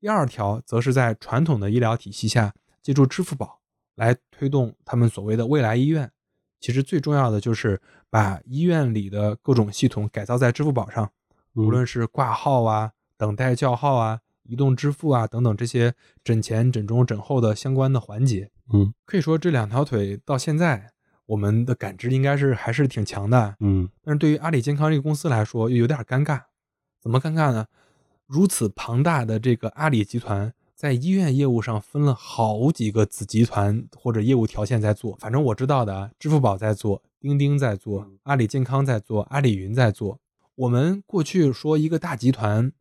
第二条则是在传统的医疗体系下，借助支付宝来推动他们所谓的未来医院。其实最重要的就是把医院里的各种系统改造在支付宝上，无论是挂号啊、等待叫号啊、移动支付啊等等这些诊前、诊中、诊后的相关的环节。嗯可以说这两条腿到现在，我们的感知应该是还是挺强的。嗯但是对于阿里健康这个公司来说，又有点尴尬。怎么尴尬呢？如此庞大的这个阿里集团，在医院业务上分了好几个子集团或者业务条线在做。反正我知道的啊，支付宝在做，钉钉在做，阿里健康在做，阿里云在做。我们过去说一个大集团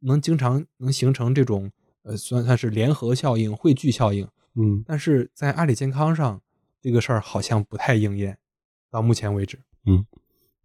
能经常能形成这种呃算算是联合效应、汇聚效应，嗯但是在阿里健康上，这个事儿好像不太应验，到目前为止。嗯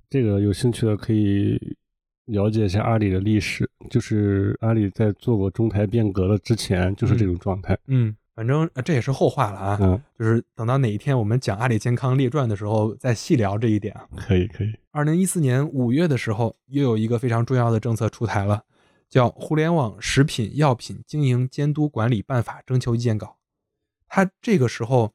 这个有兴趣的可以了解一下阿里的历史，就是阿里在做过中台变革的之前就是这种状态。嗯，反正呃这也是后话了啊，嗯，就是等到哪一天我们讲阿里健康列传的时候再细聊这一点啊。可以可以。二零一四年五月的时候，又有一个非常重要的政策出台了，叫《互联网食品药品经营监督管理办法》征求意见稿。它这个时候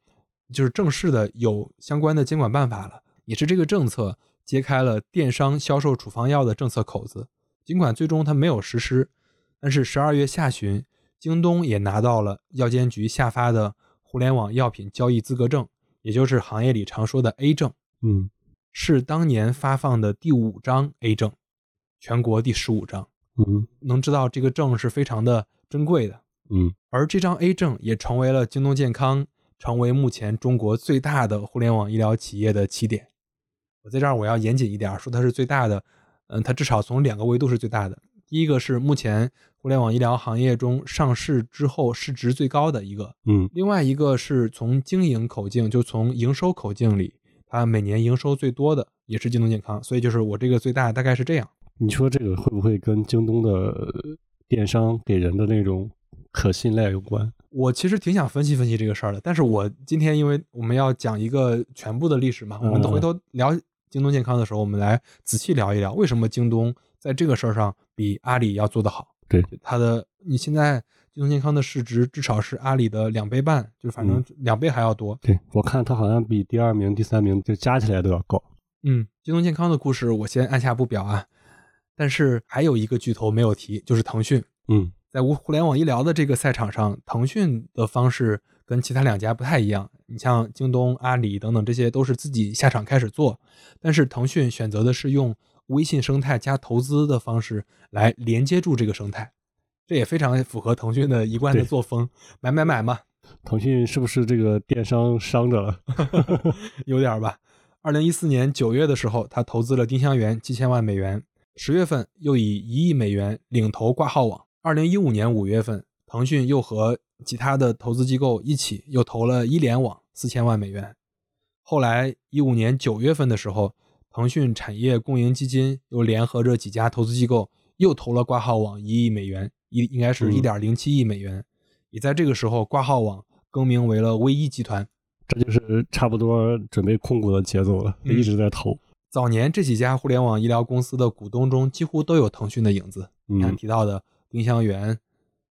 就是正式的有相关的监管办法了，也是这个政策揭开了电商销售处方药的政策口子。尽管最终它没有实施，但是十二月下旬，京东也拿到了药监局下发的互联网药品交易资格证，也就是行业里常说的 A 证，嗯是当年发放的第五张 A 证，全国第十五张。嗯能知道这个证是非常的珍贵的。嗯而这张 A 证也成为了京东健康成为目前中国最大的互联网医疗企业的起点。我在这儿我要严谨一点，说它是最大的，嗯，它至少从两个维度是最大的。第一个是目前互联网医疗行业中上市之后市值最高的一个，嗯另外一个是从经营口径，就从营收口径里，它每年营收最多的也是京东健康，所以就是我这个最大大概是这样。你说这个会不会跟京东的呃电商给人的那种可信赖有关？我其实挺想分析分析这个事儿的，但是我今天因为我们要讲一个全部的历史嘛，我们嗯回头聊京东健康的时候，我们来仔细聊一聊为什么京东在这个事儿上比阿里要做得好。对，它的你现在京东健康的市值至少是阿里的两倍半，就反正两倍还要多。对我看它好像比第二名、第三名就加起来都要高。嗯，京东健康的故事我先按下不表啊，但是还有一个巨头没有提，就是腾讯。嗯在无互联网医疗的这个赛场上，腾讯的方式跟其他两家不太一样。你像京东、阿里等等，这些都是自己下场开始做，但是腾讯选择的是用微信生态加投资的方式来连接住这个生态，这也非常符合腾讯的一贯的作风，买买买嘛，腾讯是不是这个电商伤着了？有点儿吧。二零一四年九月的时候，他投资了丁香园七千万美元，十月份又以一亿美元领投挂号网。二零一五年五月份，腾讯又和其他的投资机构一起又投了一联网四千万美元。后来一五年九月份的时候，腾讯产业共赢基金又联合着几家投资机构又投了挂号网一亿美元，一应该是嗯一点零七亿美元。也在这个时候，挂号网更名为了微一集团。这就是差不多准备控股的节奏了，嗯一直在投。早年这几家互联网医疗公司的股东中，几乎都有腾讯的影子。你提到的丁香园、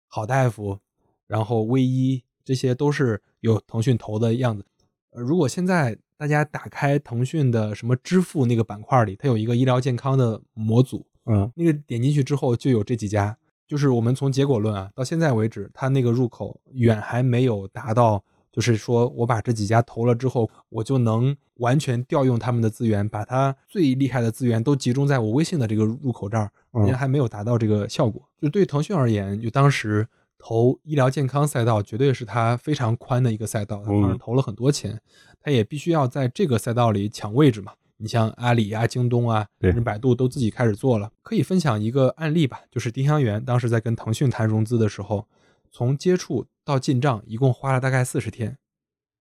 好大夫，然后微医，这些都是有腾讯投的样子。呃，如果现在大家打开腾讯的什么支付那个板块里，它有一个医疗健康的模组，嗯那个点进去之后就有这几家。就是我们从结果论啊，到现在为止，它那个入口远还没有达到，就是说我把这几家投了之后，我就能完全调用他们的资源，把它最厉害的资源都集中在我微信的这个入口这儿，人家嗯还没有达到这个效果。就对腾讯而言，就当时投医疗健康赛道绝对是它非常宽的一个赛道，它当时嗯投了很多钱，它也必须要在这个赛道里抢位置嘛。你像阿里啊、京东啊，对甚至百度都自己开始做了。可以分享一个案例吧，就是丁香园当时在跟腾讯谈融资的时候，从接触到进账一共花了大概四十天。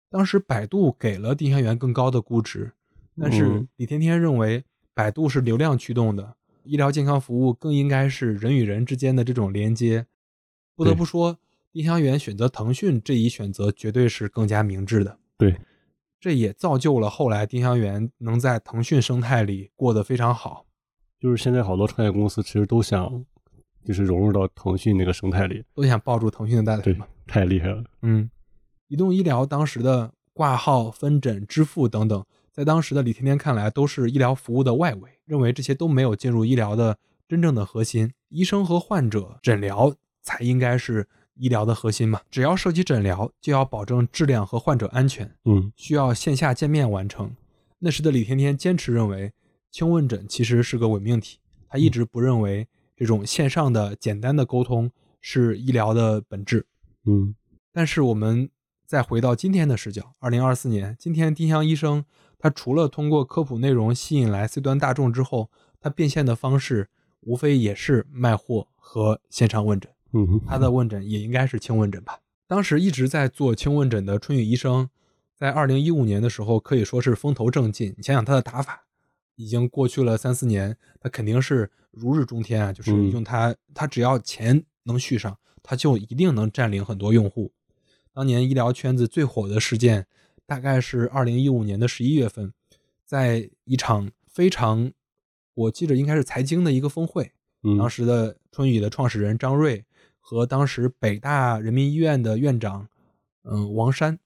当时百度给了丁香园更高的估值，但是嗯李天天认为百度是流量驱动的，医疗健康服务更应该是人与人之间的这种连接。不得不说，丁香园选择腾讯这一选择绝对是更加明智的。对，这也造就了后来丁香园能在腾讯生态里过得非常好。就是现在好多创业公司其实都想，就是融入到腾讯那个生态里。都想抱住腾讯的大腿对嘛。，太厉害了。嗯，移动医疗当时的挂号、分诊、支付等等，在当时的李天天看来都是医疗服务的外围，认为这些都没有进入医疗的真正的核心。医生和患者诊疗才应该是医疗的核心嘛。只要涉及诊疗，就要保证质量和患者安全，嗯需要线下见面完成。那时的李天天坚持认为，轻问诊其实是个伪命题，他一直不认为这种线上的简单的沟通是医疗的本质。嗯但是我们再回到今天的视角，二零二四年，今天丁香医生他除了通过科普内容吸引来 C 端大众之后，他变现的方式无非也是卖货和线上问诊。嗯哼，他的问诊也应该是轻问诊吧。当时一直在做轻问诊的春雨医生，在二零一五年的时候可以说是风头正劲。你想想他的打法，已经过去了三四年，他肯定是如日中天啊！就是嗯用他，他只要钱能续上，他就一定能占领很多用户。当年医疗圈子最火的事件，大概是二零一五年的十一月份，在一场非常，我记着应该是财经的一个峰会，嗯当时的春雨的创始人张瑞和当时北大人民医院的院长，嗯，王山，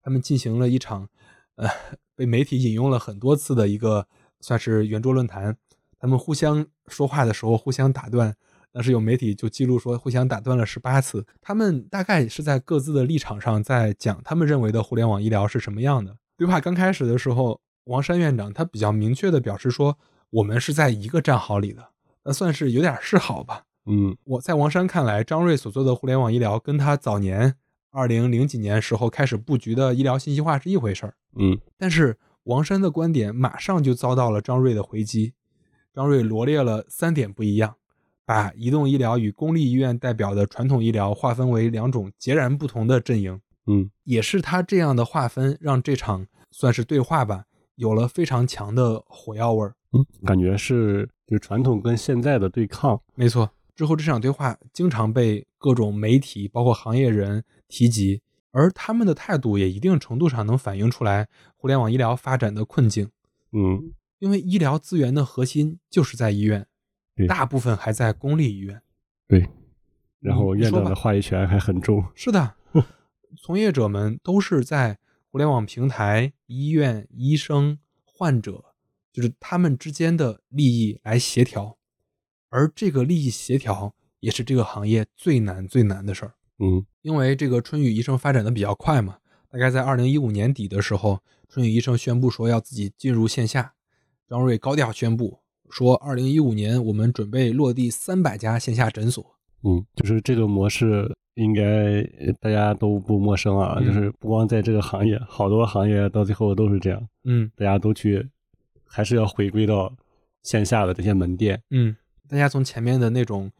他们进行了一场呃，被媒体引用了很多次的一个算是圆桌论坛，他们互相说话的时候互相打断，但是有媒体就记录说互相打断了十八次。他们大概是在各自的立场上在讲他们认为的互联网医疗是什么样的。对话刚开始的时候，王山院长他比较明确的表示说，我们是在一个战壕里的，那算是有点示好吧。嗯我在王山看来，张瑞所做的互联网医疗跟他早年二零零几年时候开始布局的医疗信息化是一回事儿。嗯但是王山的观点马上就遭到了张瑞的回击。张瑞罗列了三点不一样，把移动医疗与公立医院代表的传统医疗划分为两种截然不同的阵营。嗯也是他这样的划分，让这场算是对话吧，有了非常强的火药味儿。嗯，感觉是就是传统跟现在的对抗。没错，之后这场对话经常被各种媒体，包括行业人提及，而他们的态度也一定程度上能反映出来互联网医疗发展的困境。嗯因为医疗资源的核心就是在医院，大部分还在公立医院。对，然后院长的话语权还很重。是的，从业者们都是在互联网平台、医院、医生、患者，就是他们之间的利益来协调，而这个利益协调也是这个行业最难最难的事儿。嗯因为这个春雨医生发展的比较快嘛，大概在二零一五年底的时候，春雨医生宣布说要自己进入线下。张瑞高调宣布说，二零一五年我们准备落地三百家线下诊所。嗯，就是这个模式应该呃大家都不陌生啊。嗯就是不光在这个行业，好多行业到最后都是这样，嗯大家都去还是要回归到线下的这些门店。嗯，大家从前面的那种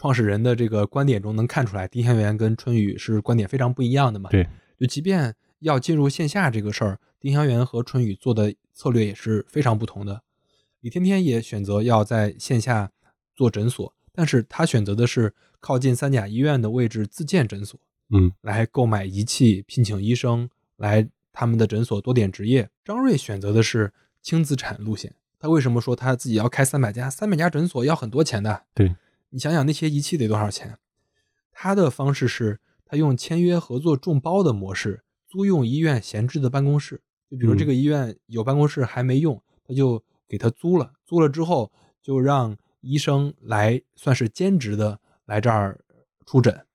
创始人的这个观点中能看出来，丁香园跟春雨是观点非常不一样的嘛。对，就即便要进入线下这个事儿，丁香园和春雨做的策略也是非常不同的。李天天也选择要在线下做诊所，但是他选择的是靠近三甲医院的位置自建诊所，嗯来购买仪器、聘请医生，来他们的诊所多点执业。张瑞选择的是轻资产路线。他为什么说他自己要开三百家？三百家诊所要很多钱的。对，你想想那些仪器得多少钱？他的方式是，他用签约合作众包的模式，租用医院闲置的办公室。就比如嗯这个医院有办公室还没用，他就给他租了。租了之后，就让医生来算是兼职的来这儿出诊。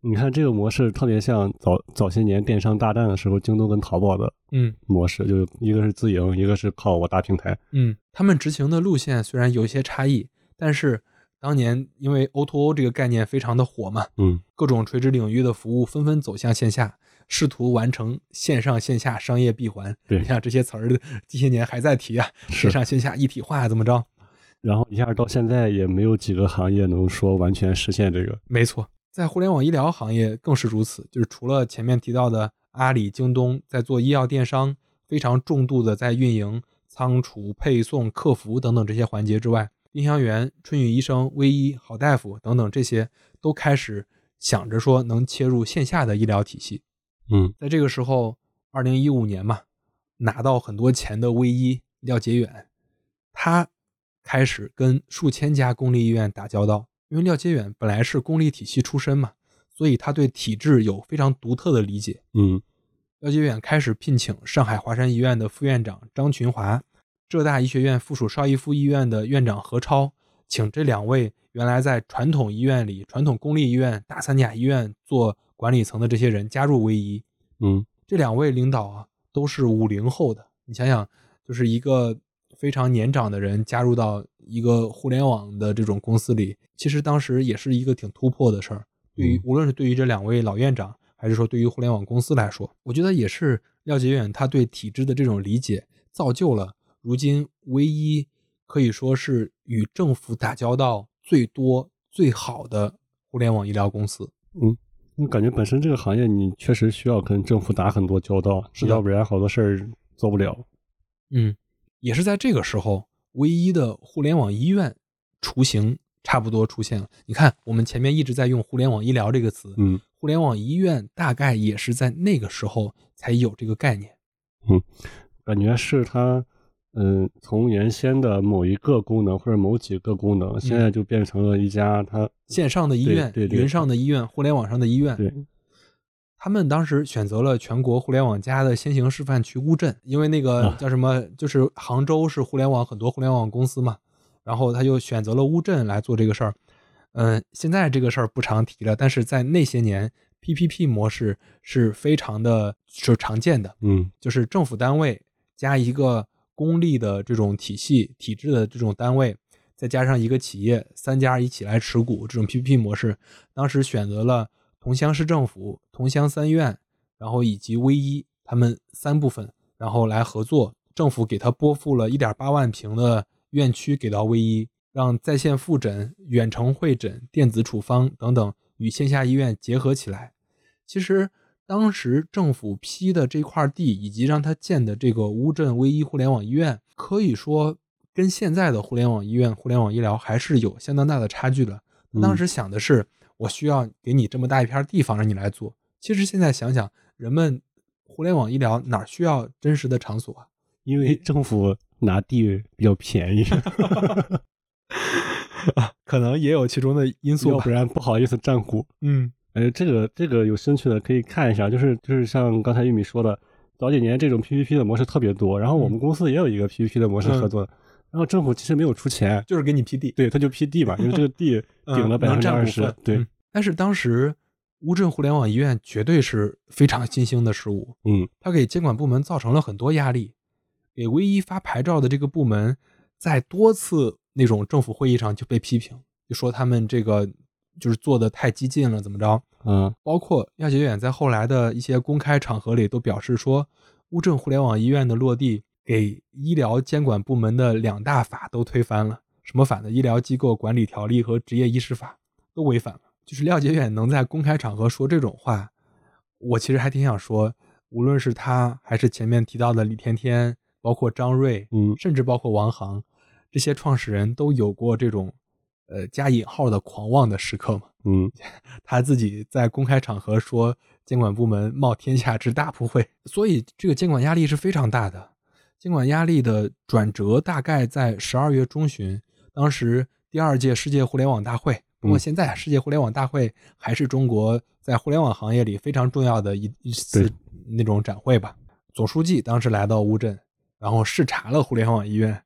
你看这个模式特别像早早些年电商大战的时候，京东跟淘宝的嗯模式，就是一个是自营，一个是靠我大平台。嗯，他们执行的路线虽然有一些差异，但是当年因为 O2O 这个概念非常的火嘛，嗯各种垂直领域的服务纷纷走向线下，试图完成线上线下商业闭环。对你看这些词儿，这些年还在提啊，线上线下一体化怎么着？然后一下到现在也没有几个行业能说完全实现这个。没错，在互联网医疗行业更是如此，就是除了前面提到的阿里、京东在做医药电商，非常重度的在运营仓储、配送、客服等等这些环节之外，丁香园、春雨医生、微医、好大夫等等这些都开始想着说能切入线下的医疗体系。嗯在这个时候，二零一五年嘛，拿到很多钱的微医廖杰远，他开始跟数千家公立医院打交道。因为廖杰远本来是公立体系出身嘛，所以他对体制有非常独特的理解。嗯廖杰远开始聘请上海华山医院的副院长张群华，浙大医学院附属邵逸夫医院的院长何超，请这两位原来在传统医院里、传统公立医院、大三甲医院做管理层的这些人加入微医。嗯这两位领导啊，都是五零后的。你想想，就是一个非常年长的人加入到一个互联网的这种公司里，其实当时也是一个挺突破的事儿。对于嗯无论是对于这两位老院长，还是说对于互联网公司来说，我觉得也是廖杰远他对体制的这种理解，造就了如今唯一可以说是与政府打交道最多、最好的互联网医疗公司。嗯，我感觉本身这个行业你确实需要跟政府打很多交道，是的要不然好多事儿做不了。嗯，也是在这个时候，唯一的互联网医院雏形差不多出现了。你看，我们前面一直在用“互联网医疗”这个词，嗯互联网医院大概也是在那个时候才有这个概念。嗯感觉是它，嗯，从原先的某一个功能或者某几个功能，现在就变成了一家它线上的医院、对对对云上的医院、互联网上的医院。对他们当时选择了全国互联网加的先行示范区乌镇，因为那个啊叫什么，就是杭州是互联网很多互联网公司嘛，然后他就选择了乌镇来做这个事儿。嗯，现在这个事儿不常提了，但是在那些年，PPP 模式是非常的是常见的，嗯就是政府单位加一个公立的这种体系体制的这种单位，再加上一个企业，三家一起来持股，这种 PPP 模式，当时选择了桐乡市政府、桐乡三院，然后以及唯一他们三部分，然后来合作，政府给他拨付了1.8万平的院区给到唯一，让在线复诊、远程会诊、电子处方等等与线下医院结合起来。其实当时政府批的这块地，以及让他建的这个乌镇唯一互联网医院，可以说跟现在的互联网医院、互联网医疗还是有相当大的差距的。嗯当时想的是，我需要给你这么大一片地方让你来做。其实现在想想，人们互联网医疗哪需要真实的场所啊？因为政府拿地比较便宜，可能也有其中的因素吧要不。然不好意思占股。嗯呃，这个这个有兴趣的可以看一下，就是就是像刚才玉米说的，早几年这种 PPP 的模式特别多，然后我们公司也有一个 PPP 的模式合作的，然后政府其实没有出钱，就是给你批地，对，他就批地吧，因为这个 地顶了嗯百分之二十对嗯，但是当时乌镇互联网医院绝对是非常新兴的事物，嗯。它给监管部门造成了很多压力，给唯一发牌照的这个部门，在多次那种政府会议上就被批评，就说他们这个就是做的太激进了，怎么着？嗯包括廖杰远在后来的一些公开场合里都表示说，乌镇互联网医院的落地给医疗监管部门的两大法都推翻了，什么法呢？医疗机构管理条例和执业医师法都违反了。就是廖杰远能在公开场合说这种话，我其实还挺想说，无论是他还是前面提到的李天天，包括张瑞，嗯甚至包括王航，这些创始人都有过这种呃加引号的狂妄的时刻嘛。嗯 他自己在公开场合说监管部门冒天下之大不讳，所以这个监管压力是非常大的。监管压力的转折大概在十二月中旬，当时第二届世界互联网大会。不过嗯现在世界互联网大会还是中国在互联网行业里非常重要的一一次那种展会吧。总书记当时来到乌镇，然后视察了互联网医院，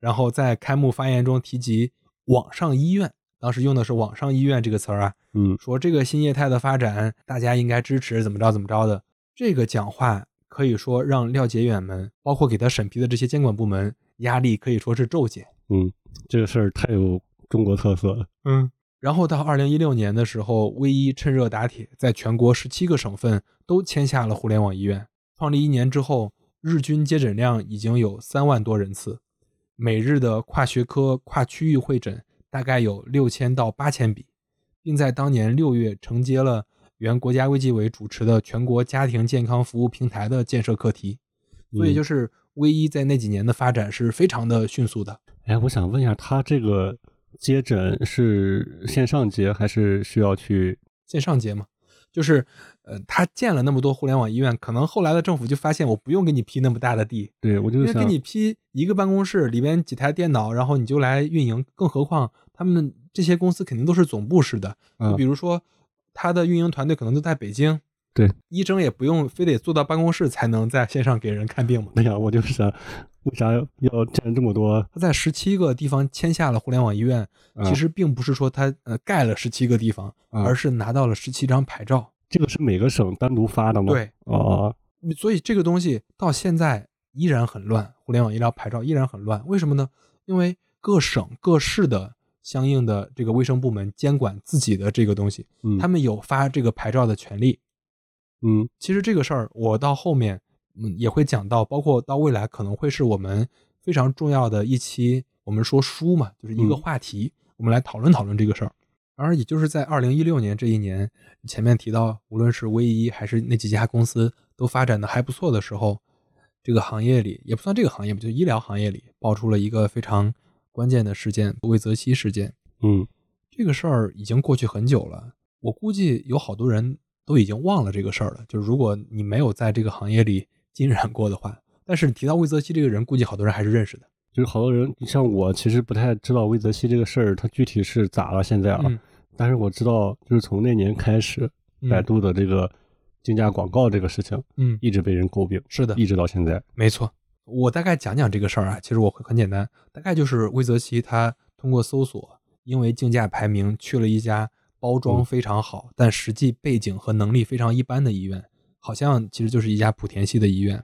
然后在开幕发言中提及网上医院，当时用的是“网上医院”这个词儿啊，嗯说这个新业态的发展，大家应该支持，怎么着怎么着的。这个讲话可以说让廖杰远们，包括给他审批的这些监管部门，压力可以说是骤减。嗯，这个事儿太有中国特色了。嗯。然后到二零一六年的时候，唯一趁热打铁，在全国十七个省份都签下了互联网医院。创立一年之后，日均接诊量已经有三万多人次，每日的跨学科、跨区域会诊大概有六千到八千笔，并在当年六月承接了原国家卫计委主持的全国家庭健康服务平台的建设课题。所以嗯就是唯一在那几年的发展是非常的迅速的。哎，我想问一下，他这个接诊是线上接还是需要去？线上接嘛，就是呃，他建了那么多互联网医院，可能后来的政府就发现我不用给你批那么大的地，对我就因为给，你批一个办公室里边几台电脑，然后你就来运营。更何况他们这些公司肯定都是总部式的，就嗯比如说他的运营团队可能都在北京，对，医生也不用非得坐到办公室才能在线上给人看病嘛。对呀，我就想，为啥要建这么多？他在十七个地方签下了互联网医院，嗯其实并不是说他呃盖了十七个地方，嗯而是拿到了十七张牌照。这个是每个省单独发的吗？对，哦，所以这个东西到现在依然很乱，互联网医疗牌照依然很乱。为什么呢？因为各省各市的相应的这个卫生部门监管自己的这个东西，嗯，他们有发这个牌照的权利。嗯其实这个事儿，我到后面嗯也会讲到，包括到未来可能会是我们非常重要的一期，我们说书嘛，就是一个嗯话题，我们来讨论讨论这个事儿。而也就是在二零一六年这一年，前面提到，无论是唯一还是那几家公司都发展的还不错的时候，这个行业里也不算这个行业吧，就医疗行业里爆出了一个非常关键的事件——魏则西事件。嗯这个事儿已经过去很久了，我估计有好多人都已经忘了这个事儿了。就是如果你没有在这个行业里浸染过的话，但是提到魏则西这个人，估计好多人还是认识的。就是好多人，像我其实不太知道魏则西这个事儿，他具体是咋了现在啊？嗯但是我知道，就是从那年开始，嗯百度的这个竞价广告这个事情，嗯，一直被人诟病，是的，一直到现在。没错。我大概讲讲这个事儿啊，其实我会很简单，大概就是魏则西他通过搜索，因为竞价排名去了一家包装非常好，但实际背景和能力非常一般的医院，好像其实就是一家莆田系的医院，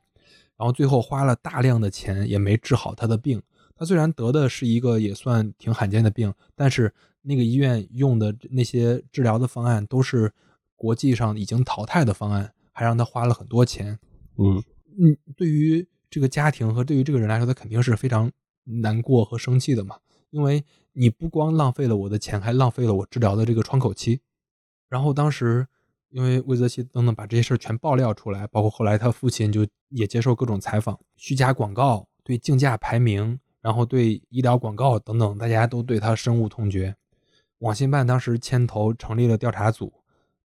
然后最后花了大量的钱也没治好他的病。他虽然得的是一个也算挺罕见的病，但是那个医院用的那些治疗的方案都是国际上已经淘汰的方案，还让他花了很多钱。嗯嗯，对于这个家庭和对于这个人来说，他肯定是非常难过和生气的嘛，因为你不光浪费了我的钱，还浪费了我治疗的这个窗口期。然后当时因为魏则西等等把这些事儿全爆料出来，包括后来他父亲就也接受各种采访，虚假广告，对竞价排名。然后对医疗广告等等，大家都对他深恶痛绝。网信办当时牵头成立了调查组，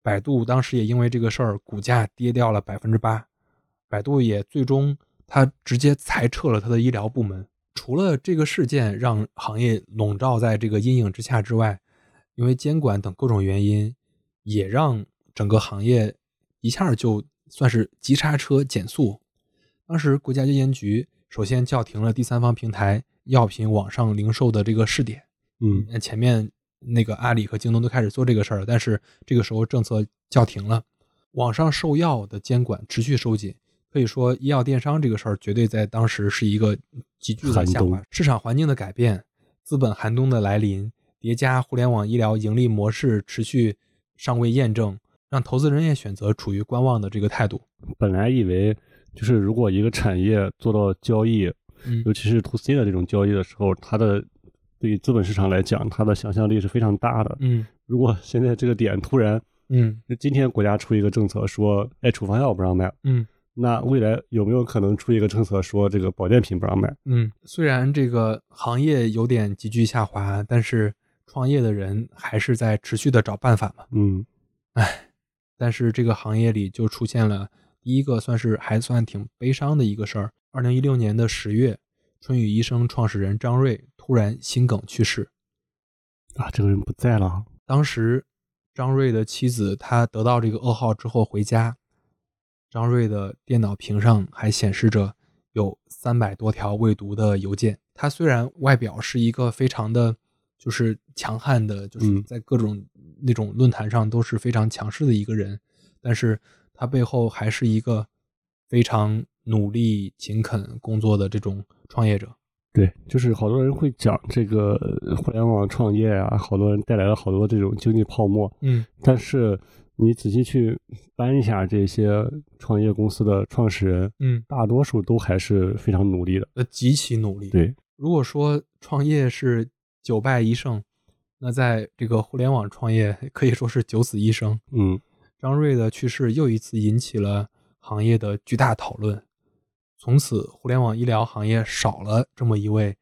百度当时也因为这个事儿股价跌掉了百分之八，百度也最终他直接裁撤了他的医疗部门。除了这个事件让行业笼罩在这个阴影之下之外，因为监管等各种原因，也让整个行业一下就算是急刹车减速。当时国家药监局。首先叫停了第三方平台药品网上零售的这个试点，嗯，那前面那个阿里和京东都开始做这个事儿了，但是这个时候政策叫停了，网上售药的监管持续收紧，可以说医药电商这个事儿绝对在当时是一个急剧的下滑。市场环境的改变，资本寒冬的来临，叠加互联网医疗盈利模式持续尚未验证，让投资人也选择处于观望的这个态度。本来以为。就是如果一个产业做到交易，尤其是 to C 的这种交易的时候，它的对于资本市场来讲，它的想象力是非常大的。嗯，如果现在这个点突然，嗯，今天国家出一个政策说，哎，处方药不让卖，嗯，那未来有没有可能出一个政策说这个保健品不让卖？嗯，虽然这个行业有点急剧下滑，但是创业的人还是在持续的找办法嘛。嗯，哎，但是这个行业里就出现了。第一个算是还算挺悲伤的一个事儿。二零一六年的十月，春雨医生创始人张瑞突然心梗去世。啊，这个人不在了。当时，张瑞的妻子她得到这个噩耗之后回家，张瑞的电脑屏上还显示着有三百多条未读的邮件。他虽然外表是一个非常的，就是强悍的，就是在各种那种论坛上都是非常强势的一个人，但是。他背后还是一个非常努力、勤恳工作的这种创业者。对，就是好多人会讲这个互联网创业啊，好多人带来了好多这种经济泡沫。嗯，但是你仔细去搬一下这些创业公司的创始人，嗯，大多数都还是非常努力的，呃，极其努力。对，如果说创业是九败一胜，那在这个互联网创业可以说是九死一生。嗯。张瑞的去世又一次引起了行业的巨大讨论，从此互联网医疗行业少了这么一位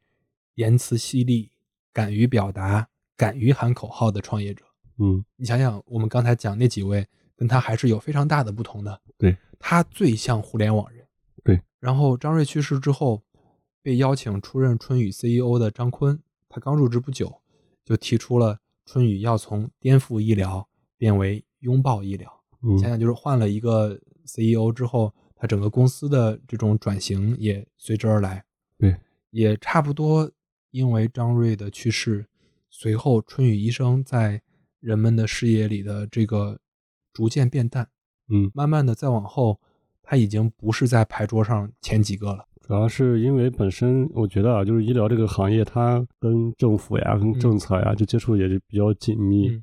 言辞犀利、敢于表达、敢于喊口号的创业者。嗯，你想想，我们刚才讲那几位，跟他还是有非常大的不同的。对，他最像互联网人。对。然后张瑞去世之后，被邀请出任春雨 CEO 的张坤，他刚入职不久，就提出了春雨要从颠覆医疗变为。拥抱医疗，想想就是换了一个 CEO 之后，他整个公司的这种转型也随之而来。对，也差不多，因为张瑞的去世，随后春雨医生在人们的视野里的这个逐渐变淡。嗯，慢慢的再往后，他已经不是在牌桌上前几个了。主要是因为本身我觉得啊，就是医疗这个行业，它跟政府呀、跟政策呀，就接触也就比较紧密。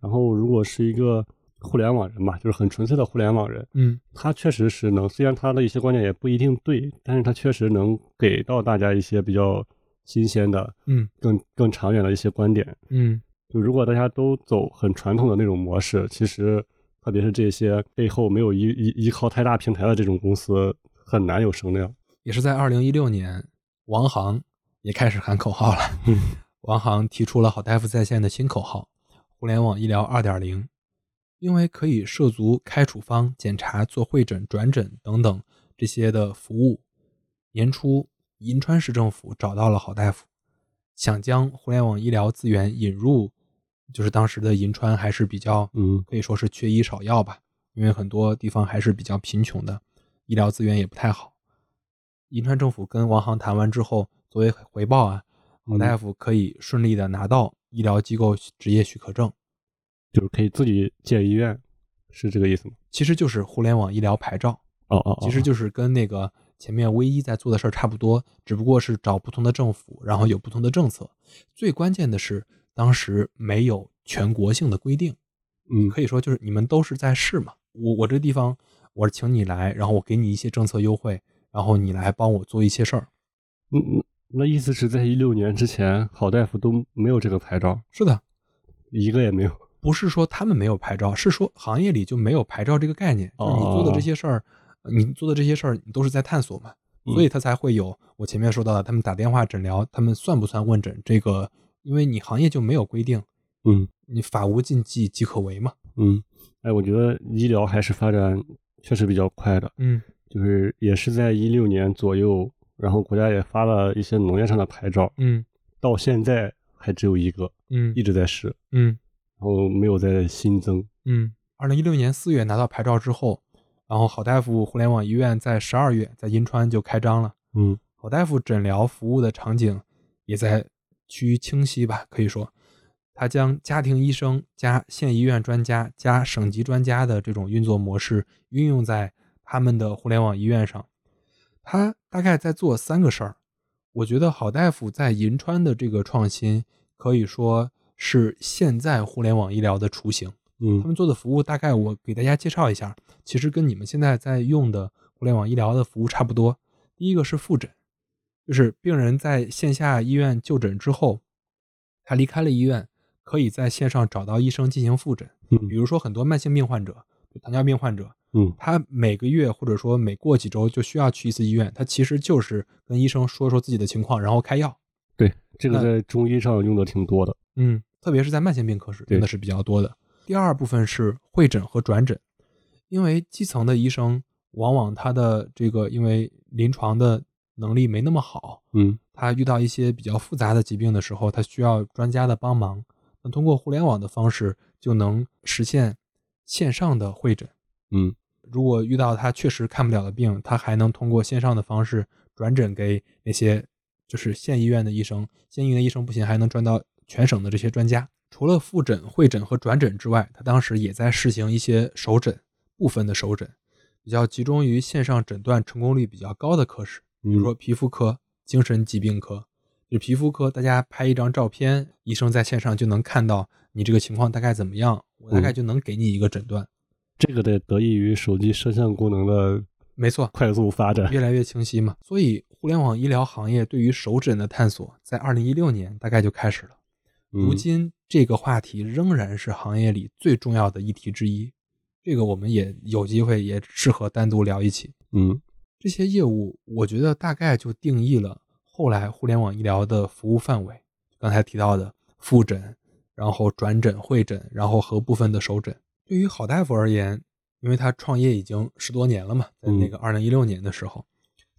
然后如果是一个互联网人嘛，就是很纯粹的互联网人。嗯，他确实是能，虽然他的一些观点也不一定对，但是他确实能给到大家一些比较新鲜的，嗯，更更长远的一些观点。嗯，就如果大家都走很传统的那种模式，其实特别是这些背后没有依依依靠太大平台的这种公司，很难有声量。也是在二零一六年，王航也开始喊口号了。王航提出了好大夫在线的新口号：互联网医疗二点零。因为可以涉足开处方、检查、做会诊、转诊等等这些的服务，年初银川市政府找到了好大夫，想将互联网医疗资源引入，就是当时的银川还是比较，嗯，可以说是缺医少药吧，因为很多地方还是比较贫穷的，医疗资源也不太好。银川政府跟王航谈完之后，作为回报啊，王大夫可以顺利的拿到医疗机构执业许可证，就是可以自己建医院，是这个意思吗？其实就是互联网医疗牌照。哦哦哦，其实就是跟那个前面唯一在做的事儿差不多，只不过是找不同的政府，然后有不同的政策。最关键的是，当时没有全国性的规定，嗯可以说就是你们都是在试嘛。我我这地方我请你来，然后我给你一些政策优惠，然后你来帮我做一些事儿。嗯嗯，那意思是在一六年之前，好大夫都没有这个牌照，是的，一个也没有。不是说他们没有牌照，是说行业里就没有牌照这个概念。就是你做的这些事儿，你做的这些事儿，你都是在探索嘛，嗯所以他才会有我前面说到的，他们打电话诊疗，他们算不算问诊？这个，因为你行业就没有规定，嗯你法无禁忌即可为嘛。嗯，哎，我觉得医疗还是发展确实比较快的，嗯就是也是在一六年左右，然后国家也发了一些农业上的牌照，嗯到现在还只有一个，嗯一直在试，嗯然后没有再新增。嗯。二零一六年四月拿到牌照之后，然后好大夫互联网医院在十二月在银川就开张了。嗯好大夫诊疗服务的场景也在趋于清晰吧，可以说，他将家庭医生加县医院专家加省级专家的这种运作模式运用在他们的互联网医院上。他大概在做三个事儿，我觉得好大夫在银川的这个创新可以说是现在互联网医疗的雏形。嗯他嗯们做的服务大概我给大家介绍一下，其实跟你们现在在用的互联网医疗的服务差不多。第一个是复诊，就是病人在线下医院就诊之后，他离开了医院，可以在线上找到医生进行复诊。嗯比嗯如说很多慢性病患者，糖尿病患者，嗯他每个月或者说每过几周就需要去一次医院，他其实就是跟医生说说自己的情况，然后开药。对，这个在中医上用的挺多的。嗯，特别是在慢性病科室用的是比较多的。第二部分是会诊和转诊，因为基层的医生往往他的这个因为临床的能力没那么好，嗯他遇到一些比较复杂的疾病的时候，他需要专家的帮忙。那通过互联网的方式，就能实现线上的会诊。嗯如果遇到他确实看不了的病，他还能通过线上的方式转诊给那些就是县医院的医生，县医院的医生不行，还能转到全省的这些专家。除了复诊、会诊和转诊之外，他当时也在试行一些首诊，部分的首诊，比较集中于线上诊断成功率比较高的科室，比如说皮肤科、精神疾病科。就皮肤科，大家拍一张照片，医生在线上就能看到你这个情况大概怎么样，我大概就能给你一个诊断。这个得得益于手机摄像功能的没错，快速发展。越来越清晰嘛。所以，互联网医疗行业对于首诊的探索，在二零一六年大概就开始了。如嗯今，这个话题仍然是行业里最重要的议题之一。这个我们也有机会，也适合单独聊一起。嗯这些业务，我觉得大概就定义了后来互联网医疗的服务范围。刚才提到的复诊，然后转诊、会诊，然后和部分的首诊。对于郝大夫而言，因为他创业已经十多年了嘛，在那个二零一六年的时候，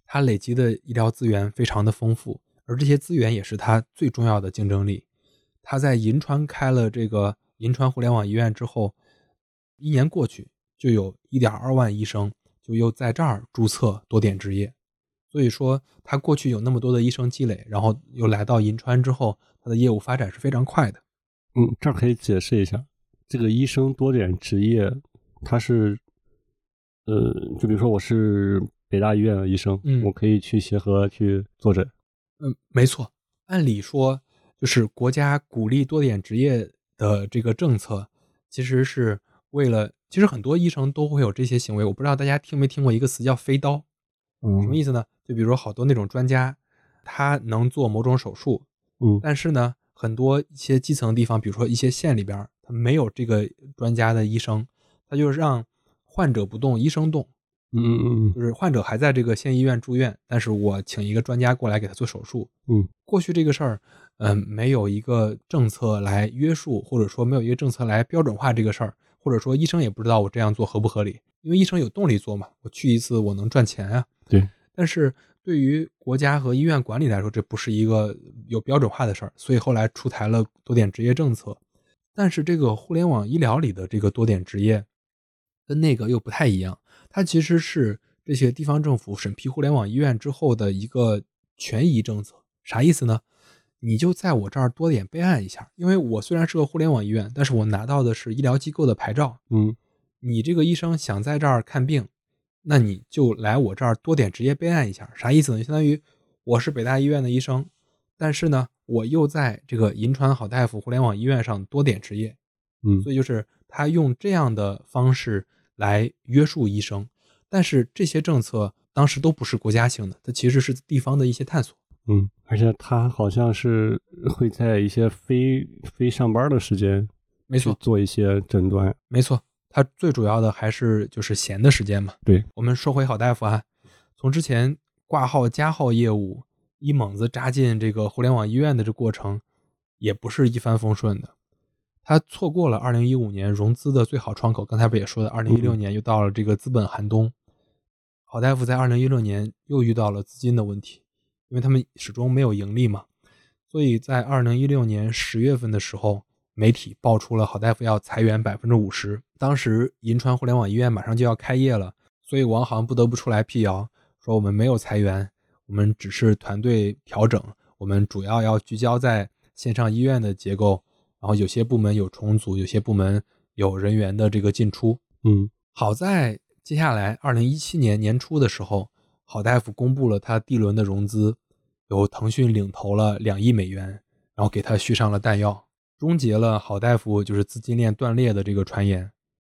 他累积的医疗资源非常的丰富，而这些资源也是他最重要的竞争力。他在银川开了这个银川互联网医院之后，一年过去，就有一点二万医生就又在这儿注册多点执业。所以说，他过去有那么多的医生积累，然后又来到银川之后，他的业务发展是非常快的。嗯，这儿可以解释一下，这个医生多点执业，他是，呃，就比如说我是北大医院的医生，嗯我可以去协和去坐诊。嗯，没错。按理说，就是国家鼓励多点执业的这个政策，其实是为了，其实很多医生都会有这些行为。我不知道大家听没听过一个词叫“飞刀”，嗯什么意思呢？就比如说好多那种专家，他能做某种手术，嗯但是呢，很多一些基层地方，比如说一些县里边儿，他没有这个专家的医生，他就是让患者不动，医生动。嗯嗯嗯就是患者还在这个县医院住院，但是我请一个专家过来给他做手术。嗯过去这个事儿，嗯、没有一个政策来约束，或者说没有一个政策来标准化这个事儿，或者说医生也不知道我这样做合不合理，因为医生有动力做嘛，我去一次我能赚钱啊。对。但是对于国家和医院管理来说，这不是一个有标准化的事儿，所以后来出台了多点执业政策。但是这个互联网医疗里的这个多点执业，跟那个又不太一样，它其实是这些地方政府审批互联网医院之后的一个权益政策。啥意思呢？你就在我这儿多点备案一下，因为我虽然是个互联网医院，但是我拿到的是医疗机构的牌照。嗯你这个医生想在这儿看病，那你就来我这儿多点执业备案一下。啥意思呢？相当于我是北大医院的医生，但是呢，我又在这个银川好大夫互联网医院上多点执业，嗯所以就是他用这样的方式来约束医生。但是这些政策当时都不是国家性的，它其实是地方的一些探索。嗯，而且他好像是会在一些非非上班的时间，没错，做一些诊断。没错，他最主要的还是就是闲的时间嘛。对，我们说回好大夫啊，从之前挂号加号业务一猛子扎进这个互联网医院的这过程，也不是一帆风顺的。他错过了2015年融资的最好窗口，刚才不也说的，2016年又到了这个资本寒冬。好大夫在2016年又遇到了资金的问题，因为他们始终没有盈利嘛，所以在2016年十月份的时候，媒体爆出了好大夫要裁员百分之五十。当时银川互联网医院马上就要开业了，所以王航不得不出来辟谣，说我们没有裁员，我们只是团队调整，我们主要要聚焦在线上医院的结构，然后有些部门有重组，有些部门有人员的这个进出。嗯好在接下来二零一七年年初的时候，好大夫公布了他第轮的融资，由腾讯领投了两亿美元，然后给他续上了弹药，终结了好大夫就是资金链断裂的这个传言。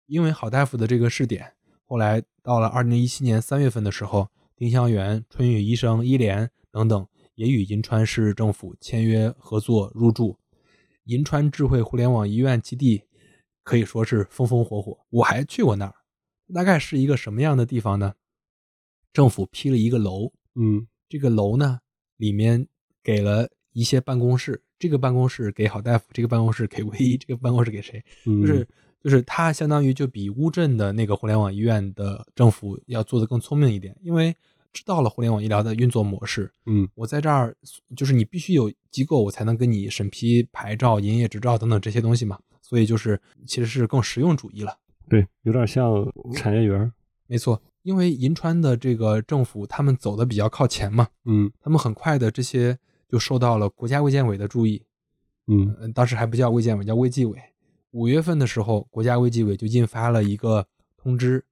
因为好大夫的这个试点，后来到了二零一七年三月份的时候，丁香园、春雨医生、医联等等也与银川市政府签约合作入驻银川智慧互联网医院基地，可以说是风风火火。我还去过那儿，大概是一个什么样的地方呢？政府批了一个楼，嗯这个楼呢里面给了一些办公室，这个办公室给郝大夫，这个办公室给唯一，这个办公室给谁？嗯，就是就是它相当于就比乌镇的那个互联网医院的政府要做的更聪明一点，因为知道了互联网医疗的运作模式。嗯我在这儿就是你必须有机构，我才能跟你审批牌照、营业执照等等这些东西嘛，所以就是其实是更实用主义了。对，有点像产业园儿。没错，因为银川的这个政府他们走的比较靠前嘛，嗯他们很快的这些就受到了国家卫健委的注意，嗯嗯，当时还不叫卫健委，叫卫计委。五月份的时候，国家卫计委就印发了一个通知，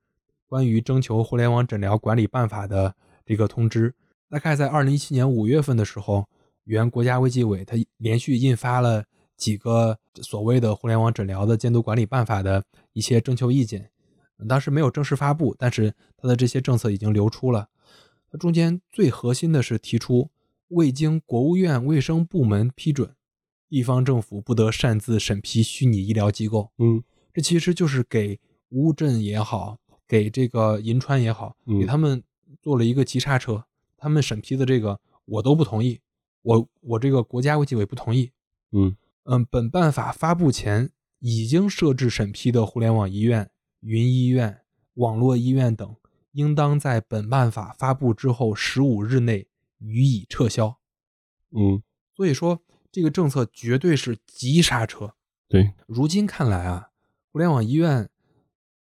关于征求互联网诊疗管理办法的这个通知。大概在二零一七年五月份的时候，原国家卫计委它连续印发了几个所谓的互联网诊疗的监督管理办法的一些征求意见。当时没有正式发布，但是他的这些政策已经流出了。它中间最核心的是提出，未经国务院卫生部门批准，地方政府不得擅自审批虚拟医疗机构。嗯这其实就是给乌镇也好，给这个银川也好，嗯给他们做了一个急刹车。他们审批的这个我都不同意，我我这个国家卫计委不同意。嗯嗯，本办法发布前已经设置审批的互联网医院、云医院、网络医院等，应当在本办法发布之后十五日内予以撤销。嗯，所以说，这个政策绝对是急刹车。对，如今看来啊，互联网医院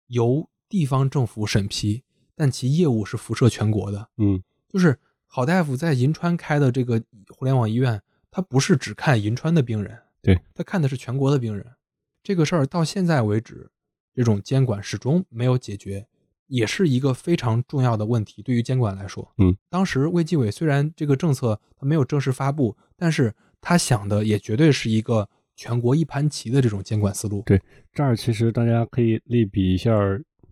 由地方政府审批，但其业务是辐射全国的。嗯就是好大夫在银川开的这个互联网医院，他不是只看银川的病人，对他看的是全国的病人。这个事儿到现在为止，这种监管始终没有解决，也是一个非常重要的问题。对于监管来说，嗯，当时卫计委虽然这个政策它没有正式发布，但是他想的也绝对是一个全国一盘棋的这种监管思路。对这儿其实大家可以类比一下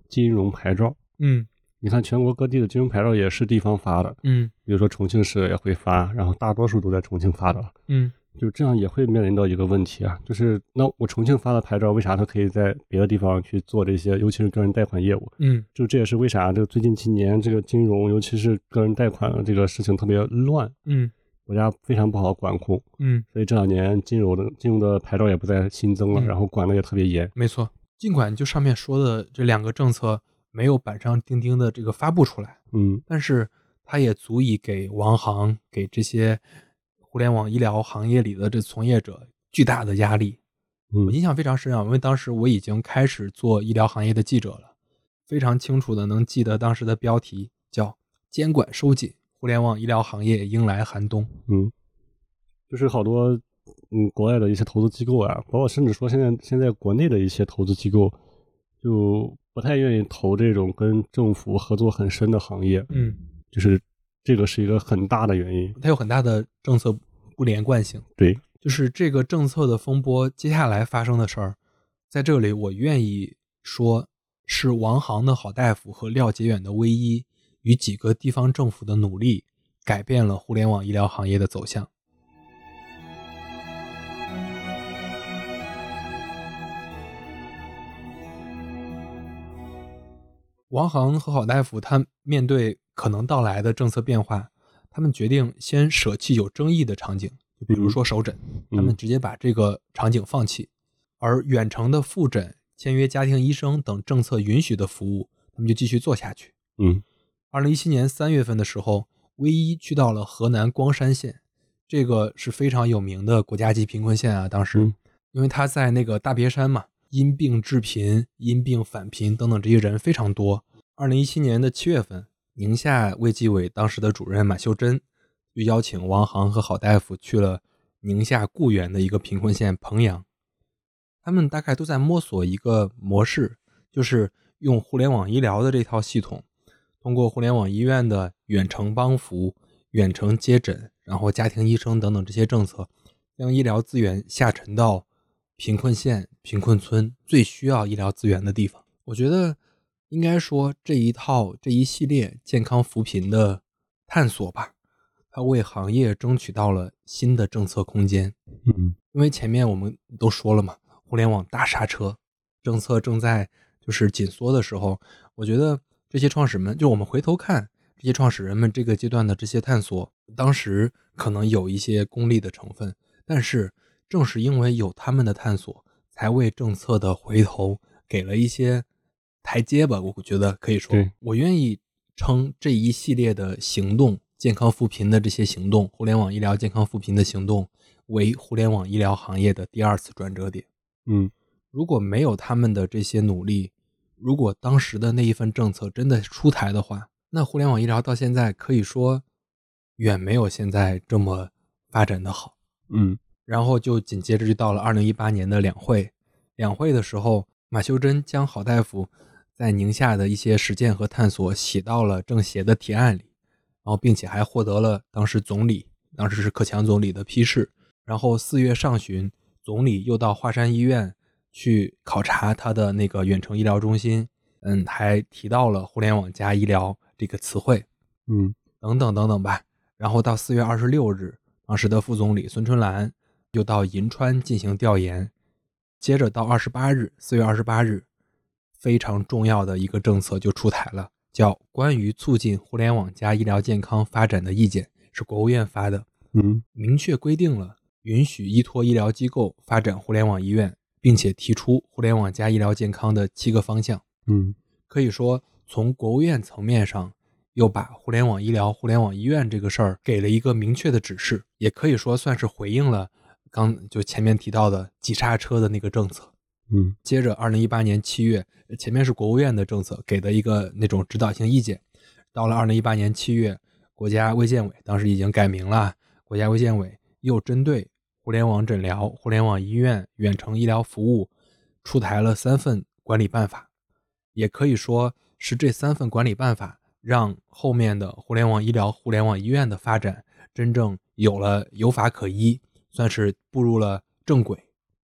金融牌照。嗯你看，全国各地的金融牌照也是地方发的，嗯比如说重庆市也会发，然后大多数都在重庆发的。嗯就这样也会面临到一个问题啊，就是那我重庆发的牌照，为啥它可以在别的地方去做这些，尤其是个人贷款业务？嗯就这也是为啥这个最近几年这个金融，尤其是个人贷款的这个事情特别乱，嗯国家非常不好管控，嗯，所以这两年金融的金融的牌照也不再新增了，嗯然后管的也特别严。没错。尽管就上面说的这两个政策没有板上钉钉的这个发布出来，嗯但是它也足以给王航、给这些互联网医疗行业里的这从业者巨大的压力。我嗯印象非常深啊，因为当时我已经开始做医疗行业的记者了。非常清楚的能记得当时的标题叫“监管收紧，互联网医疗行业迎来寒冬”。嗯，就是好多嗯国外的一些投资机构啊，包括甚至说现在现在国内的一些投资机构，就不太愿意投这种跟政府合作很深的行业。嗯，就是这个是一个很大的原因。它有很大的政策不连贯性。对，就是这个政策的风波，接下来发生的事儿，在这里我愿意说，是王航的好大夫和廖杰远的唯一与几个地方政府的努力，改变了互联网医疗行业的走向。王航和郝大夫他面对可能到来的政策变化，他们决定先舍弃有争议的场景，就比如说首诊，他们直接把这个场景放弃，而远程的复诊、签约家庭医生等政策允许的服务，他们就继续做下去。嗯，二零一七年三月份的时候，微医去到了河南光山县，这个是非常有名的国家级贫困县啊。当时，因为他在那个大别山嘛。因病致贫、因病返贫等等这些人非常多。二零一七年的七月份，宁夏卫计委当时的主任马秀珍就邀请王航和郝大夫去了宁夏固原的一个贫困县彭阳。他们大概都在摸索一个模式，就是用互联网医疗的这套系统，通过互联网医院的远程帮扶、远程接诊，然后家庭医生等等这些政策，将医疗资源下沉到。贫困县、贫困村最需要医疗资源的地方，我觉得应该说这一套这一系列健康扶贫的探索吧，它为行业争取到了新的政策空间。嗯，因为前面我们都说了嘛，互联网大刹车，政策正在就是紧缩的时候，我觉得这些创始人们，就我们回头看这些创始人们这个阶段的这些探索，当时可能有一些功利的成分，但是。正是因为有他们的探索，才为政策的回头给了一些台阶吧。我觉得可以说，我愿意称这一系列的行动，健康扶贫的这些行动，互联网医疗健康扶贫的行动，为互联网医疗行业的第二次转折点。嗯，如果没有他们的这些努力，如果当时的那一份政策真的出台的话，那互联网医疗到现在可以说远没有现在这么发展的好。嗯。然后就紧接着就到了二零一八年的两会，两会的时候，马秀珍将郝大夫在宁夏的一些实践和探索写到了政协的提案里，然后并且还获得了当时总理，当时是克强总理的批示。然后四月上旬，总理又到华山医院去考察他的那个远程医疗中心，嗯，还提到了“互联网加医疗”这个词汇，嗯，等等等等吧。然后到四月二十六日，当时的副总理孙春兰。又到银川进行调研，接着到二十八日，四月二十八日，非常重要的一个政策就出台了，叫《关于促进互联网加医疗健康发展的意见》，是国务院发的。嗯，明确规定了允许依托医疗机构发展互联网医院，并且提出互联网加医疗健康的七个方向。嗯，可以说从国务院层面上。又把互联网医疗、互联网医院这个事儿给了一个明确的指示，也可以说算是回应了。刚就前面提到的急刹车的那个政策，嗯，接着二零一八年七月，前面是国务院的政策给的一个那种指导性意见，到了二零一八年七月，国家卫健委当时已经改名了，国家卫健委又针对互联网诊疗、互联网医院、远程医疗服务出台了三份管理办法，也可以说是这三份管理办法让后面的互联网医疗、互联网医院的发展真正有了有法可依。算是步入了正轨，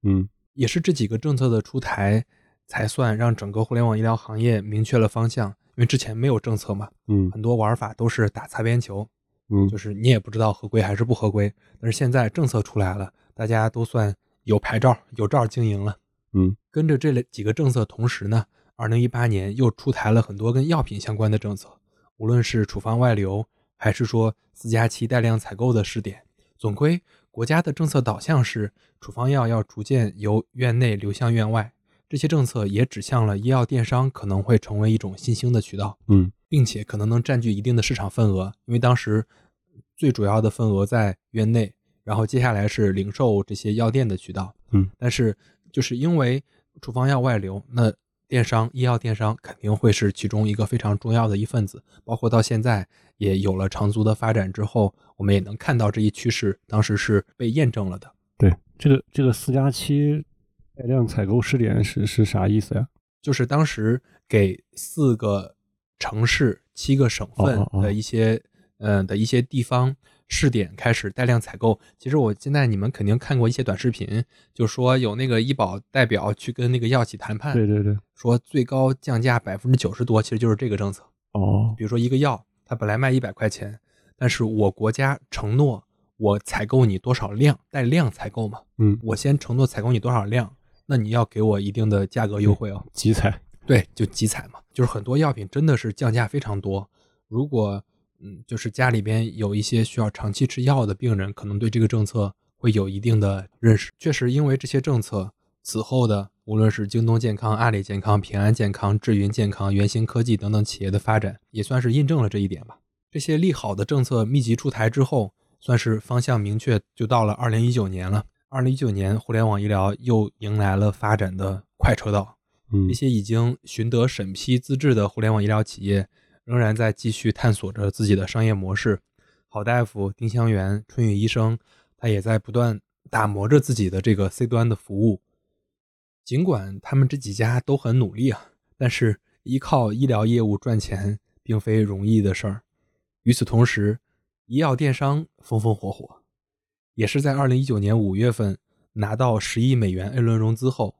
嗯，也是这几个政策的出台，才算让整个互联网医疗行业明确了方向。因为之前没有政策嘛，嗯，很多玩法都是打擦边球，嗯，就是你也不知道合规还是不合规。但是现在政策出来了，大家都算有牌照、有照经营了，嗯，跟着这几个政策同时呢，二零一八年又出台了很多跟药品相关的政策，无论是处方外流，还是说四加七带量采购的试点，总归。国家的政策导向是，处方药要逐渐由院内流向院外，这些政策也指向了医药电商可能会成为一种新兴的渠道，嗯，并且可能能占据一定的市场份额，因为当时最主要的份额在院内，然后接下来是零售这些药店的渠道，嗯，但是就是因为处方药外流，那电商、医药电商肯定会是其中一个非常重要的一份子。包括到现在也有了长足的发展之后，我们也能看到这一趋势，当时是被验证了的。对，这个这个四加七带量采购试点是是啥意思呀？就是当时给四个城市、七个省份的一些嗯的一些地方。试点开始带量采购，其实我现在你们肯定看过一些短视频，就说有那个医保代表去跟那个药企谈判，对对对，说最高降价百分之九十多，其实就是这个政策。哦，比如说一个药，它本来卖一百块钱，但是我国家承诺我采购你多少量，带量采购嘛，嗯，我先承诺采购你多少量，那你要给我一定的价格优惠哦，集采，对，就集采嘛，就是很多药品真的是降价非常多，如果。嗯，就是家里边有一些需要长期吃药的病人，可能对这个政策会有一定的认识。确实，因为这些政策，此后的无论是京东健康、阿里健康、平安健康、智云健康、元星科技等等企业的发展，也算是印证了这一点吧。这些利好的政策密集出台之后，算是方向明确，就到了二零一九年了。二零一九年，互联网医疗又迎来了发展的快车道。嗯，一些已经寻得审批资质的互联网医疗企业。仍然在继续探索着自己的商业模式，好大夫、丁香园、春雨医生，他也在不断打磨着自己的这个 C 端的服务。尽管他们这几家都很努力啊，但是依靠医疗业务赚钱并非容易的事儿。与此同时，医药电商风风火火，也是在二零一九年五月份拿到十亿美元 A 轮融资后，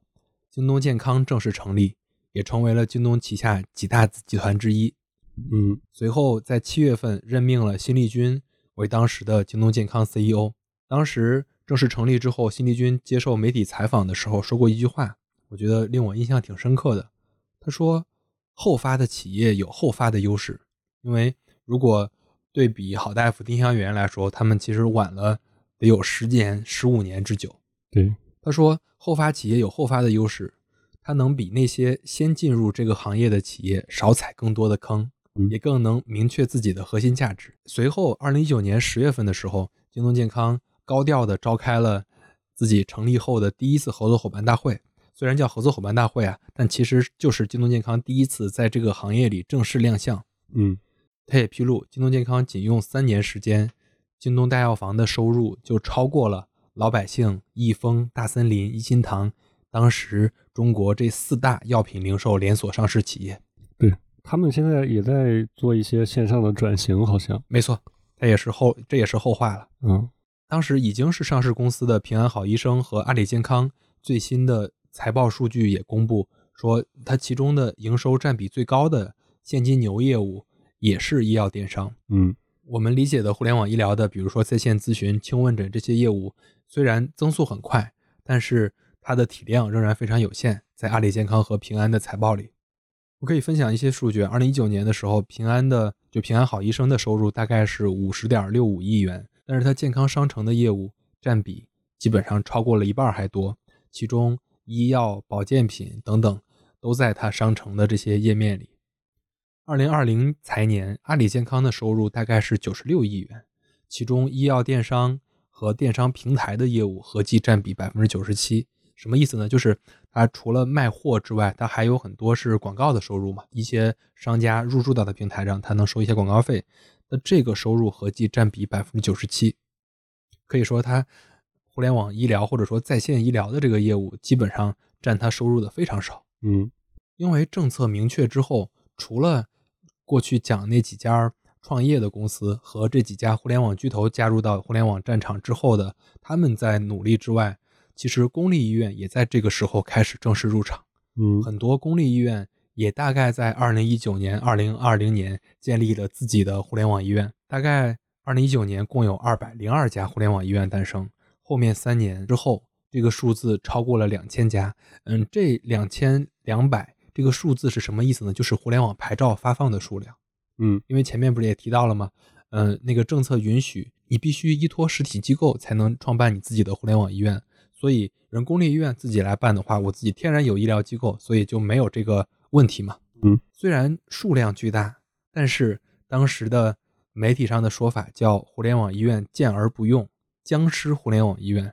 京东健康正式成立，也成为了京东旗下几大子集团之一。嗯，随后在七月份任命了辛立军为当时的京东健康 CEO。当时正式成立之后，辛立军接受媒体采访的时候说过一句话，我觉得令我印象挺深刻的。他说：“后发的企业有后发的优势，因为如果对比好大夫、丁香园来说，他们其实晚了得有十年、十五年之久。”对，他说：“后发企业有后发的优势，它能比那些先进入这个行业的企业少踩更多的坑。”也更能明确自己的核心价值。随后，二零一九年十月份的时候，京东健康高调的召开了自己成立后的第一次合作伙伴大会。虽然叫合作伙伴大会啊，但其实就是京东健康第一次在这个行业里正式亮相。嗯，他也披露，京东健康仅用三年时间，京东大药房的收入就超过了老百姓、益丰、大森林、一心堂，当时中国这四大药品零售连锁上市企业。对他们现在也在做一些线上的转型，好像没错，他也是后这也是后话了。嗯，当时已经是上市公司的平安好医生和阿里健康最新的财报数据也公布，说它其中的营收占比最高的现金牛业务也是医药电商。嗯，我们理解的互联网医疗的，比如说在线咨询、轻问诊这些业务，虽然增速很快，但是它的体量仍然非常有限，在阿里健康和平安的财报里。我可以分享一些数据。二零一九年的时候，平安的就平安好医生的收入大概是五十点六五亿元，但是它健康商城的业务占比基本上超过了一半还多，其中医药、保健品等等都在它商城的这些页面里。二零二零财年，阿里健康的收入大概是九十六亿元，其中医药电商和电商平台的业务合计占比百分之九十七。什么意思呢？就是它除了卖货之外，它还有很多是广告的收入嘛。一些商家入驻到的平台上，它能收一些广告费。那这个收入合计占比百分之九十七，可以说它互联网医疗或者说在线医疗的这个业务，基本上占它收入的非常少。嗯，因为政策明确之后，除了过去讲那几家创业的公司和这几家互联网巨头加入到互联网战场之后的他们在努力之外。其实公立医院也在这个时候开始正式入场，嗯，很多公立医院也大概在二零一九年、二零二零年建立了自己的互联网医院。大概二零一九年共有二百零二家互联网医院诞生，后面三年之后，这个数字超过了两千家。嗯，这两千两百这个数字是什么意思呢？就是互联网牌照发放的数量。嗯，因为前面不是也提到了吗？嗯，那个政策允许你必须依托实体机构才能创办你自己的互联网医院。所以，人公立医院自己来办的话，我自己天然有医疗机构，所以就没有这个问题嘛。嗯，虽然数量巨大，但是当时的媒体上的说法叫“互联网医院见而不用，僵尸互联网医院”，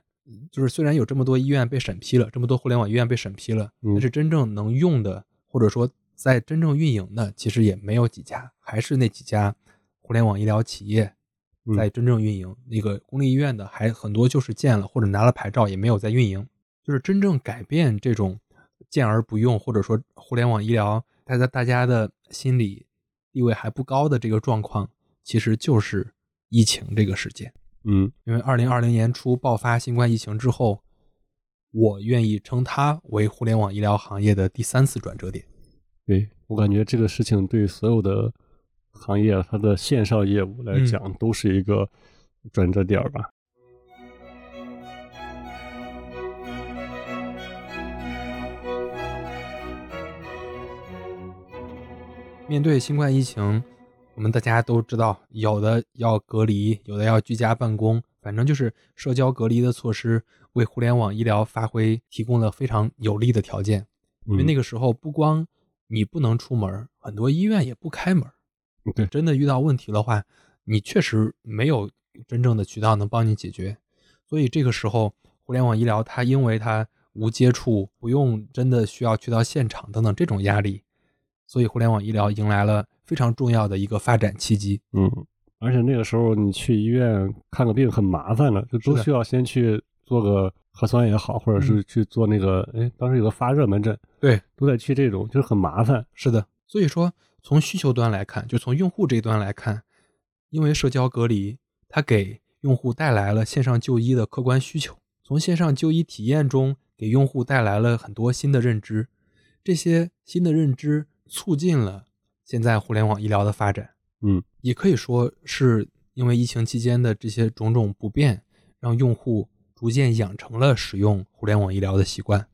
就是虽然有这么多医院被审批了，这么多互联网医院被审批了，但是真正能用的或者说在真正运营的，其实也没有几家，还是那几家互联网医疗企业在真正运营。那个公立医院的还很多就是建了或者拿了牌照，也没有在运营。就是真正改变这种建而不用，或者说互联网医疗它在大家的心理地位还不高的这个状况，其实就是疫情这个事件。嗯，因为二零二零年初爆发新冠疫情之后，我愿意称它为互联网医疗行业的第三次转折点。对我感觉这个事情对所有的行业它的线上业务来讲都是一个转折点吧。面对新冠疫情，我们大家都知道，有的要隔离，有的要居家办公，反正就是社交隔离的措施，为互联网医疗发挥提供了非常有利的条件。因为那个时候，不光你不能出门，很多医院也不开门。对，真的遇到问题的话，你确实没有真正的渠道能帮你解决。所以这个时候，互联网医疗它因为它无接触，不用真的需要去到现场等等这种压力。所以，互联网医疗迎来了非常重要的一个发展契机。嗯，而且那个时候你去医院看个病很麻烦了，就都需要先去做个核酸也好，或者是去做那个，哎，当时有个发热门诊，对，都得去这种，就是很麻烦。是的，所以说从需求端来看，就从用户这一端来看，因为社交隔离，它给用户带来了线上就医的客观需求，从线上就医体验中给用户带来了很多新的认知，这些新的认知。促进了现在互联网医疗的发展，嗯，也可以说是因为疫情期间的这些种种不便，让用户逐渐养成了使用互联网医疗的习惯。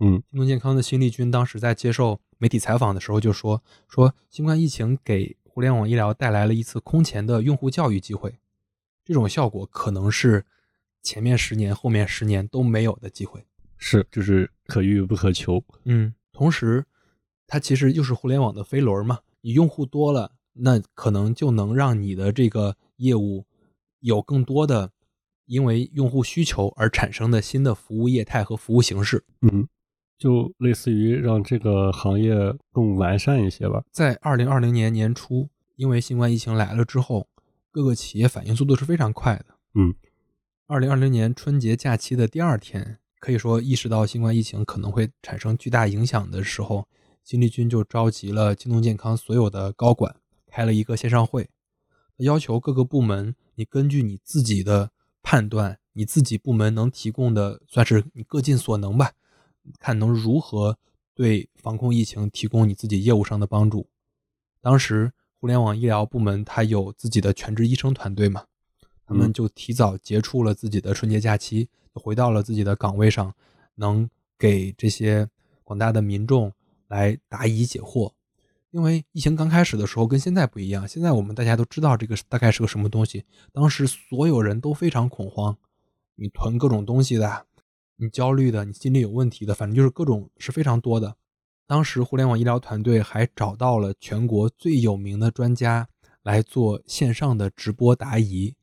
嗯，京东健康的辛立军当时在接受媒体采访的时候就说：“说新冠疫情给互联网医疗带来了一次空前的用户教育机会，这种效果可能是前面十年、后面十年都没有的机会。”是，就是可遇不可求。嗯，同时。它其实就是互联网的飞轮嘛，你用户多了，那可能就能让你的这个业务有更多的因为用户需求而产生的新的服务业态和服务形式。嗯，就类似于让这个行业更完善一些吧。在二零二零年年初，因为新冠疫情来了之后，各个企业反应速度是非常快的。嗯，二零二零年春节假期的第二天，可以说意识到新冠疫情可能会产生巨大影响的时候。金立军就召集了京东健康所有的高管，开了一个线上会，要求各个部门，你根据你自己的判断，你自己部门能提供的，算是你各尽所能吧，看能如何对防控疫情提供你自己业务上的帮助。当时互联网医疗部门它有自己的全职医生团队嘛，他们就提早结束了自己的春节假期，回到了自己的岗位上，能给这些广大的民众。来答疑解惑，因为疫情刚开始的时候跟现在不一样。现在我们大家都知道这个大概是个什么东西，当时所有人都非常恐慌，你囤各种东西的，你焦虑的，你心里有问题的，反正就是各种是非常多的。当时互联网医疗团队还找到了全国最有名的专家来做线上的直播答疑，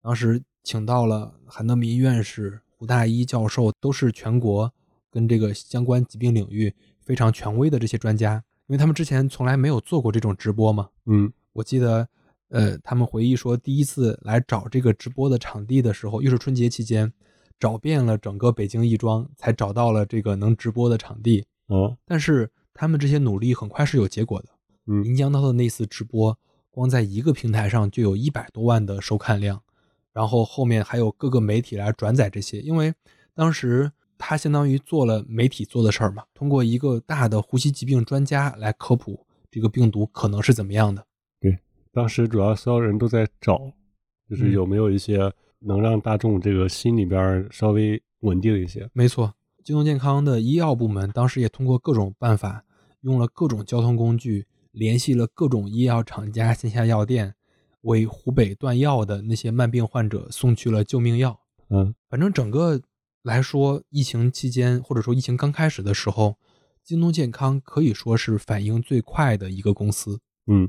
当时请到了韩德民院士、胡大一教授，都是全国跟这个相关疾病领域。非常权威的这些专家，因为他们之前从来没有做过这种直播嘛。嗯，我记得，呃，他们回忆说，第一次来找这个直播的场地的时候，又是春节期间，找遍了整个北京亦庄，才找到了这个能直播的场地。哦，但是他们这些努力很快是有结果的。嗯，临江涛的那次直播，光在一个平台上就有一百多万的收看量，然后后面还有各个媒体来转载这些，因为当时。他相当于做了媒体做的事儿嘛，通过一个大的呼吸疾病专家来科普这个病毒可能是怎么样的。对，当时主要所有人都在找，就是有没有一些能让大众这个心里边稍微稳定一些。没错，京东健康的医药部门当时也通过各种办法，用了各种交通工具，联系了各种医药厂家线下药店，为湖北断药的那些慢病患者送去了救命药。嗯，反正整个。来说，疫情期间或者说疫情刚开始的时候，京东健康可以说是反应最快的一个公司。嗯，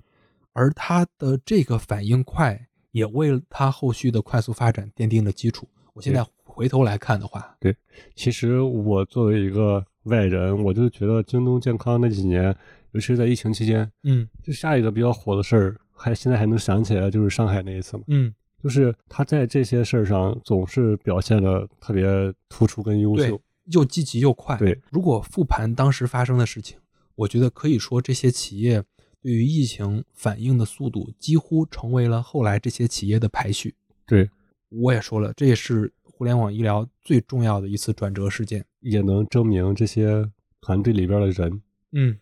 而它的这个反应快，也为它后续的快速发展奠定了基础。我现在回头来看的话，对，其实我作为一个外人，我就觉得京东健康那几年，尤其是在疫情期间，嗯就下一个比较火的事儿，还现在还能想起来，就是上海那一次嘛。嗯，就是他在这些事儿上总是表现的特别突出跟优秀。，又积极又快。对，如果复盘当时发生的事情，我觉得可以说这些企业对于疫情反应的速度，几乎成为了后来这些企业的排序。对，我也说了，这也是互联网医疗最重要的一次转折事件。也能证明这些团队里边的人，嗯，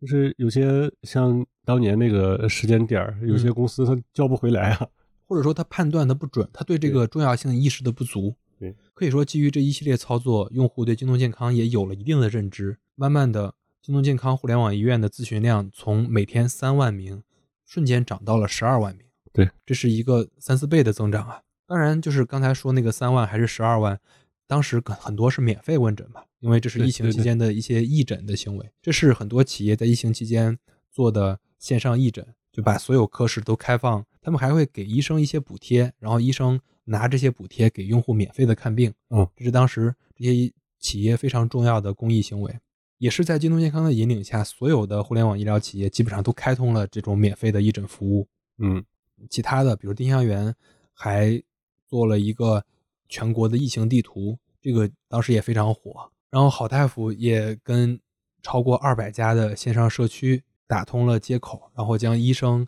就是有些像当年那个时间点儿，有些嗯公司他叫不回来啊。或者说他判断的不准，他对这个重要性意识的不足。对，可以说基于这一系列操作，用户对京东健康也有了一定的认知。慢慢的，京东健康互联网医院的咨询量从每天三万名，瞬间涨到了十二万名。对，这是一个三四倍的增长啊！当然，就是刚才说那个三万还是十二万，当时很很多是免费问诊嘛，因为这是疫情期间的一些义诊的行为，这是很多企业在疫情期间做的线上义诊，就把所有科室都开放，他们还会给医生一些补贴，然后医生拿这些补贴给用户免费的看病。嗯，这是当时这些企业非常重要的公益行为，也是在京东健康的引领下，所有的互联网医疗企业基本上都开通了这种免费的义诊服务。嗯，其他的，比如丁香园还做了一个全国的疫情地图，这个当时也非常火。然后好大夫也跟超过二百家的线上社区打通了接口，然后将医生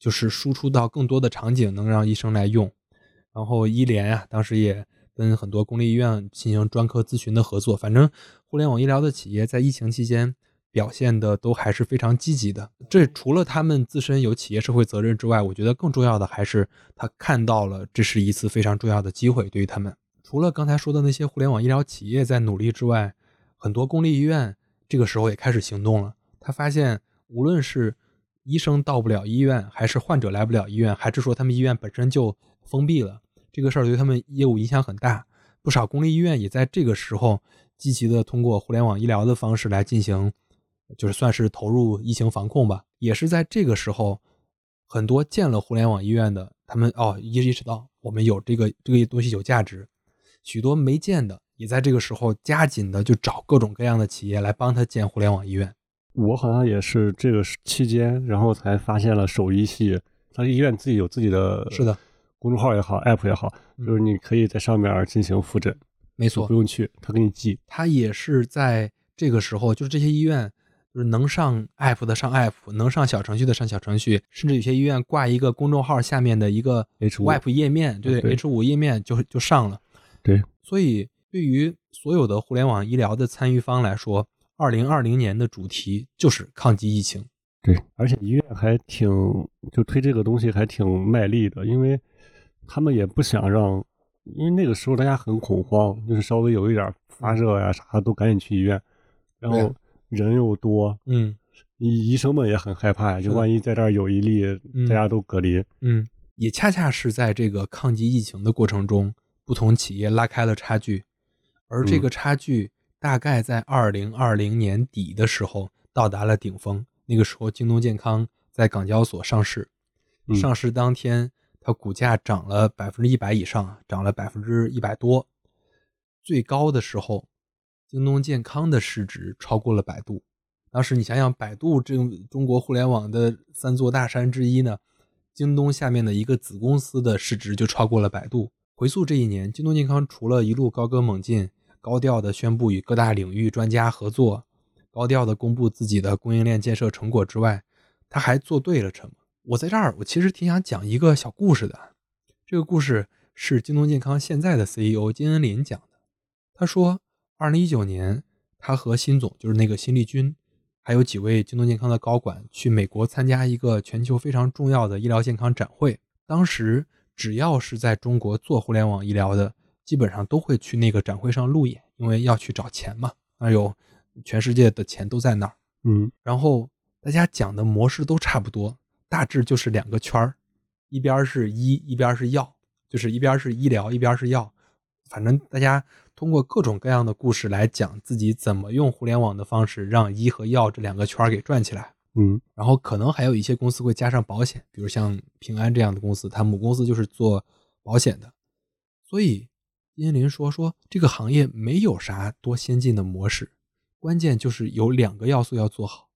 就是输出到更多的场景，能让医生来用。然后医联呀、当时也跟很多公立医院进行专科咨询的合作。反正互联网医疗的企业在疫情期间表现的都还是非常积极的。这除了他们自身有企业社会责任之外，我觉得更重要的还是他看到了这是一次非常重要的机会，对于他们。除了刚才说的那些互联网医疗企业在努力之外，很多公立医院这个时候也开始行动了。他发现，无论是医生到不了医院，还是患者来不了医院，还是说他们医院本身就封闭了，这个事儿对他们业务影响很大。不少公立医院也在这个时候积极的通过互联网医疗的方式来进行，就是算是投入疫情防控吧。也是在这个时候，很多建了互联网医院的，他们哦意识到我们有这个这个东西有价值，许多没建的也在这个时候加紧的就找各种各样的企业来帮他建互联网医院。我好像也是这个期间，然后才发现了手医系，他医院自己有自己的是的，公众号也好，app 也好，嗯就是你可以在上面进行复诊，没错不，用去，他给你寄。他也是在这个时候，就是这些医院，就是能上 app 的上 app，能上小程序的上小程序，甚至有些医院挂一个公众号下面的一个 H 五 app 页面，对对 H 五页面就就上了。对，所以对于所有的互联网医疗的参与方来说，二零二零年的主题就是抗击疫情。对，而且医院还挺就推这个东西还挺卖力的，因为他们也不想让，因为那个时候大家很恐慌，就是稍微有一点发热呀啥的都赶紧去医院，然后人又多，嗯。医医生们也很害怕，就万一在这儿有一例，嗯。大家都隔离。嗯，也恰恰是在这个抗击疫情的过程中，不同企业拉开了差距，而这个差距大概在二零二零年底的时候到达了顶峰。那个时候，京东健康在港交所上市，嗯上市当天它股价涨了百分之一百以上，涨了百分之一百多。最高的时候，京东健康的市值超过了百度。当时你想想，百度这种中国互联网的三座大山之一呢，京东下面的一个子公司的市值就超过了百度。回溯这一年，京东健康除了一路高歌猛进，高调的宣布与各大领域专家合作，高调的公布自己的供应链建设成果之外，他还做对了什么？我在这儿，我其实挺想讲一个小故事的。这个故事是京东健康现在的 CEO 金恩林讲的。他说，二零一九年，他和辛总，就是那个辛立军，还有几位京东健康的高管去美国参加一个全球非常重要的医疗健康展会。当时只要是在中国做互联网医疗的，基本上都会去那个展会上路演，因为要去找钱嘛，那有全世界的钱都在那儿。嗯然后大家讲的模式都差不多，大致就是两个圈儿，一边是医，一边是药，就是一边是医疗，一边是药。反正大家通过各种各样的故事来讲自己怎么用互联网的方式让医和药这两个圈儿给转起来。嗯然后可能还有一些公司会加上保险，比如像平安这样的公司，它母公司就是做保险的。所以金林说说这个行业没有啥多先进的模式，关键就是有两个要素要做好。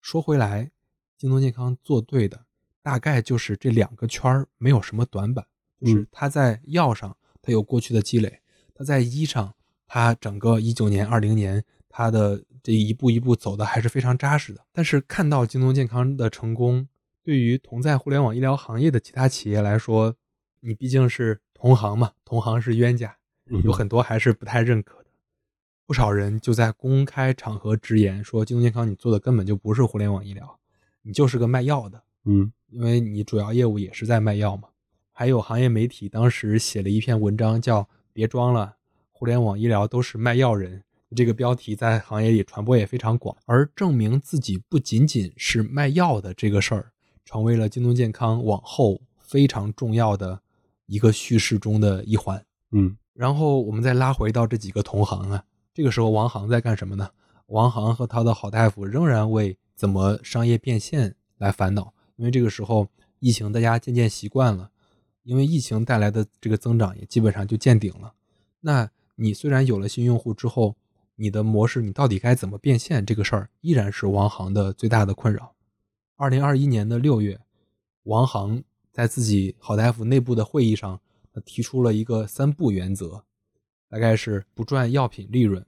说回来，京东健康做对的大概就是这两个圈儿没有什么短板，就是它在药上它有过去的积累，它在医上它整个一九年、二零年它的这一步一步走的还是非常扎实的。但是看到京东健康的成功，对于同在互联网医疗行业的其他企业来说，你毕竟是同行嘛，同行是冤家，有很多还是不太认可的。不少人就在公开场合直言说，京东健康你做的根本就不是互联网医疗，你就是个卖药的。嗯，因为你主要业务也是在卖药嘛。还有行业媒体当时写了一篇文章，叫“别装了，互联网医疗都是卖药人”。这个标题在行业里传播也非常广，而证明自己不仅仅是卖药的这个事儿，成为了京东健康往后非常重要的一个叙事中的一环。嗯，然后我们再拉回到这几个同行啊。这个时候，王航在干什么呢？王航和他的好大夫仍然为怎么商业变现来烦恼。因为这个时候疫情，大家渐渐习惯了，因为疫情带来的这个增长也基本上就见顶了。那你虽然有了新用户之后，你的模式你到底该怎么变现？这个事儿依然是王航的最大的困扰。二零二一年的六月，王航在自己好大夫内部的会议上，他提出了一个三不原则。大概是不赚药品利润，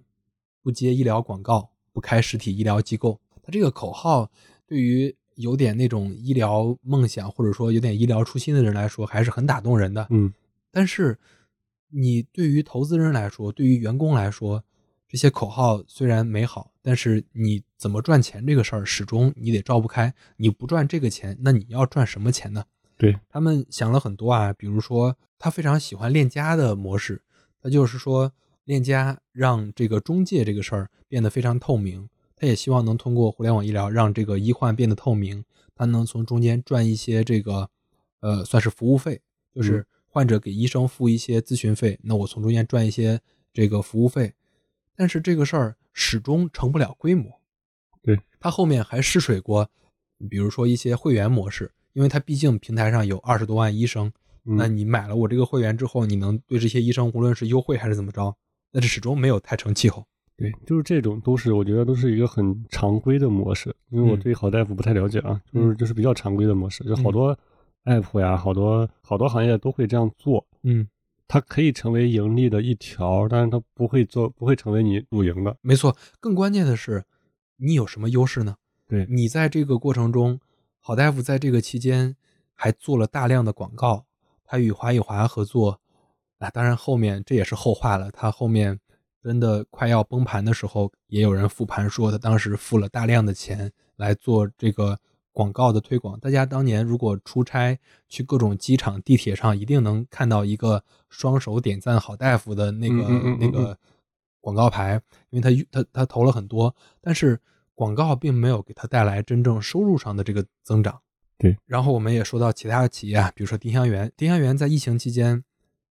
不接医疗广告，不开实体医疗机构。他这个口号对于有点那种医疗梦想或者说有点医疗初心的人来说，还是很打动人的。嗯，但是你对于投资人来说，对于员工来说，这些口号虽然美好，但是你怎么赚钱这个事儿，始终你得绕不开。你不赚这个钱，那你要赚什么钱呢？对他们想了很多啊，比如说他非常喜欢链家的模式。他就是说，链家让这个中介这个事儿变得非常透明，他也希望能通过互联网医疗让这个医患变得透明，他能从中间赚一些这个，呃，算是服务费，就是患者给医生付一些咨询费，那我从中间赚一些这个服务费。但是这个事儿始终成不了规模。对他后面还试水过，比如说一些会员模式，因为他毕竟平台上有二十多万医生。那你买了我这个会员之后，你能对这些医生，无论是优惠还是怎么着，那是始终没有太成气候。对，就是这种都是我觉得都是一个很常规的模式，因为我对好大夫不太了解啊，就是就是比较常规的模式，就好多 app 呀，好多好多行业都会这样做。嗯，它可以成为盈利的一条，但是它不会做，不会成为你主营的。没错，更关键的是，你有什么优势呢？对你在这个过程中，好大夫在这个期间还做了大量的广告。他与华与华合作，啊，当然后面这也是后话了。他后面真的快要崩盘的时候，也有人复盘说他当时付了大量的钱来做这个广告的推广。大家当年如果出差去各种机场、地铁上，一定能看到一个双手点赞好大夫的那个那个广告牌，因为他他他投了很多，但是广告并没有给他带来真正收入上的这个增长。对，然后我们也说到其他的企业啊，比如说丁香园，丁香园在疫情期间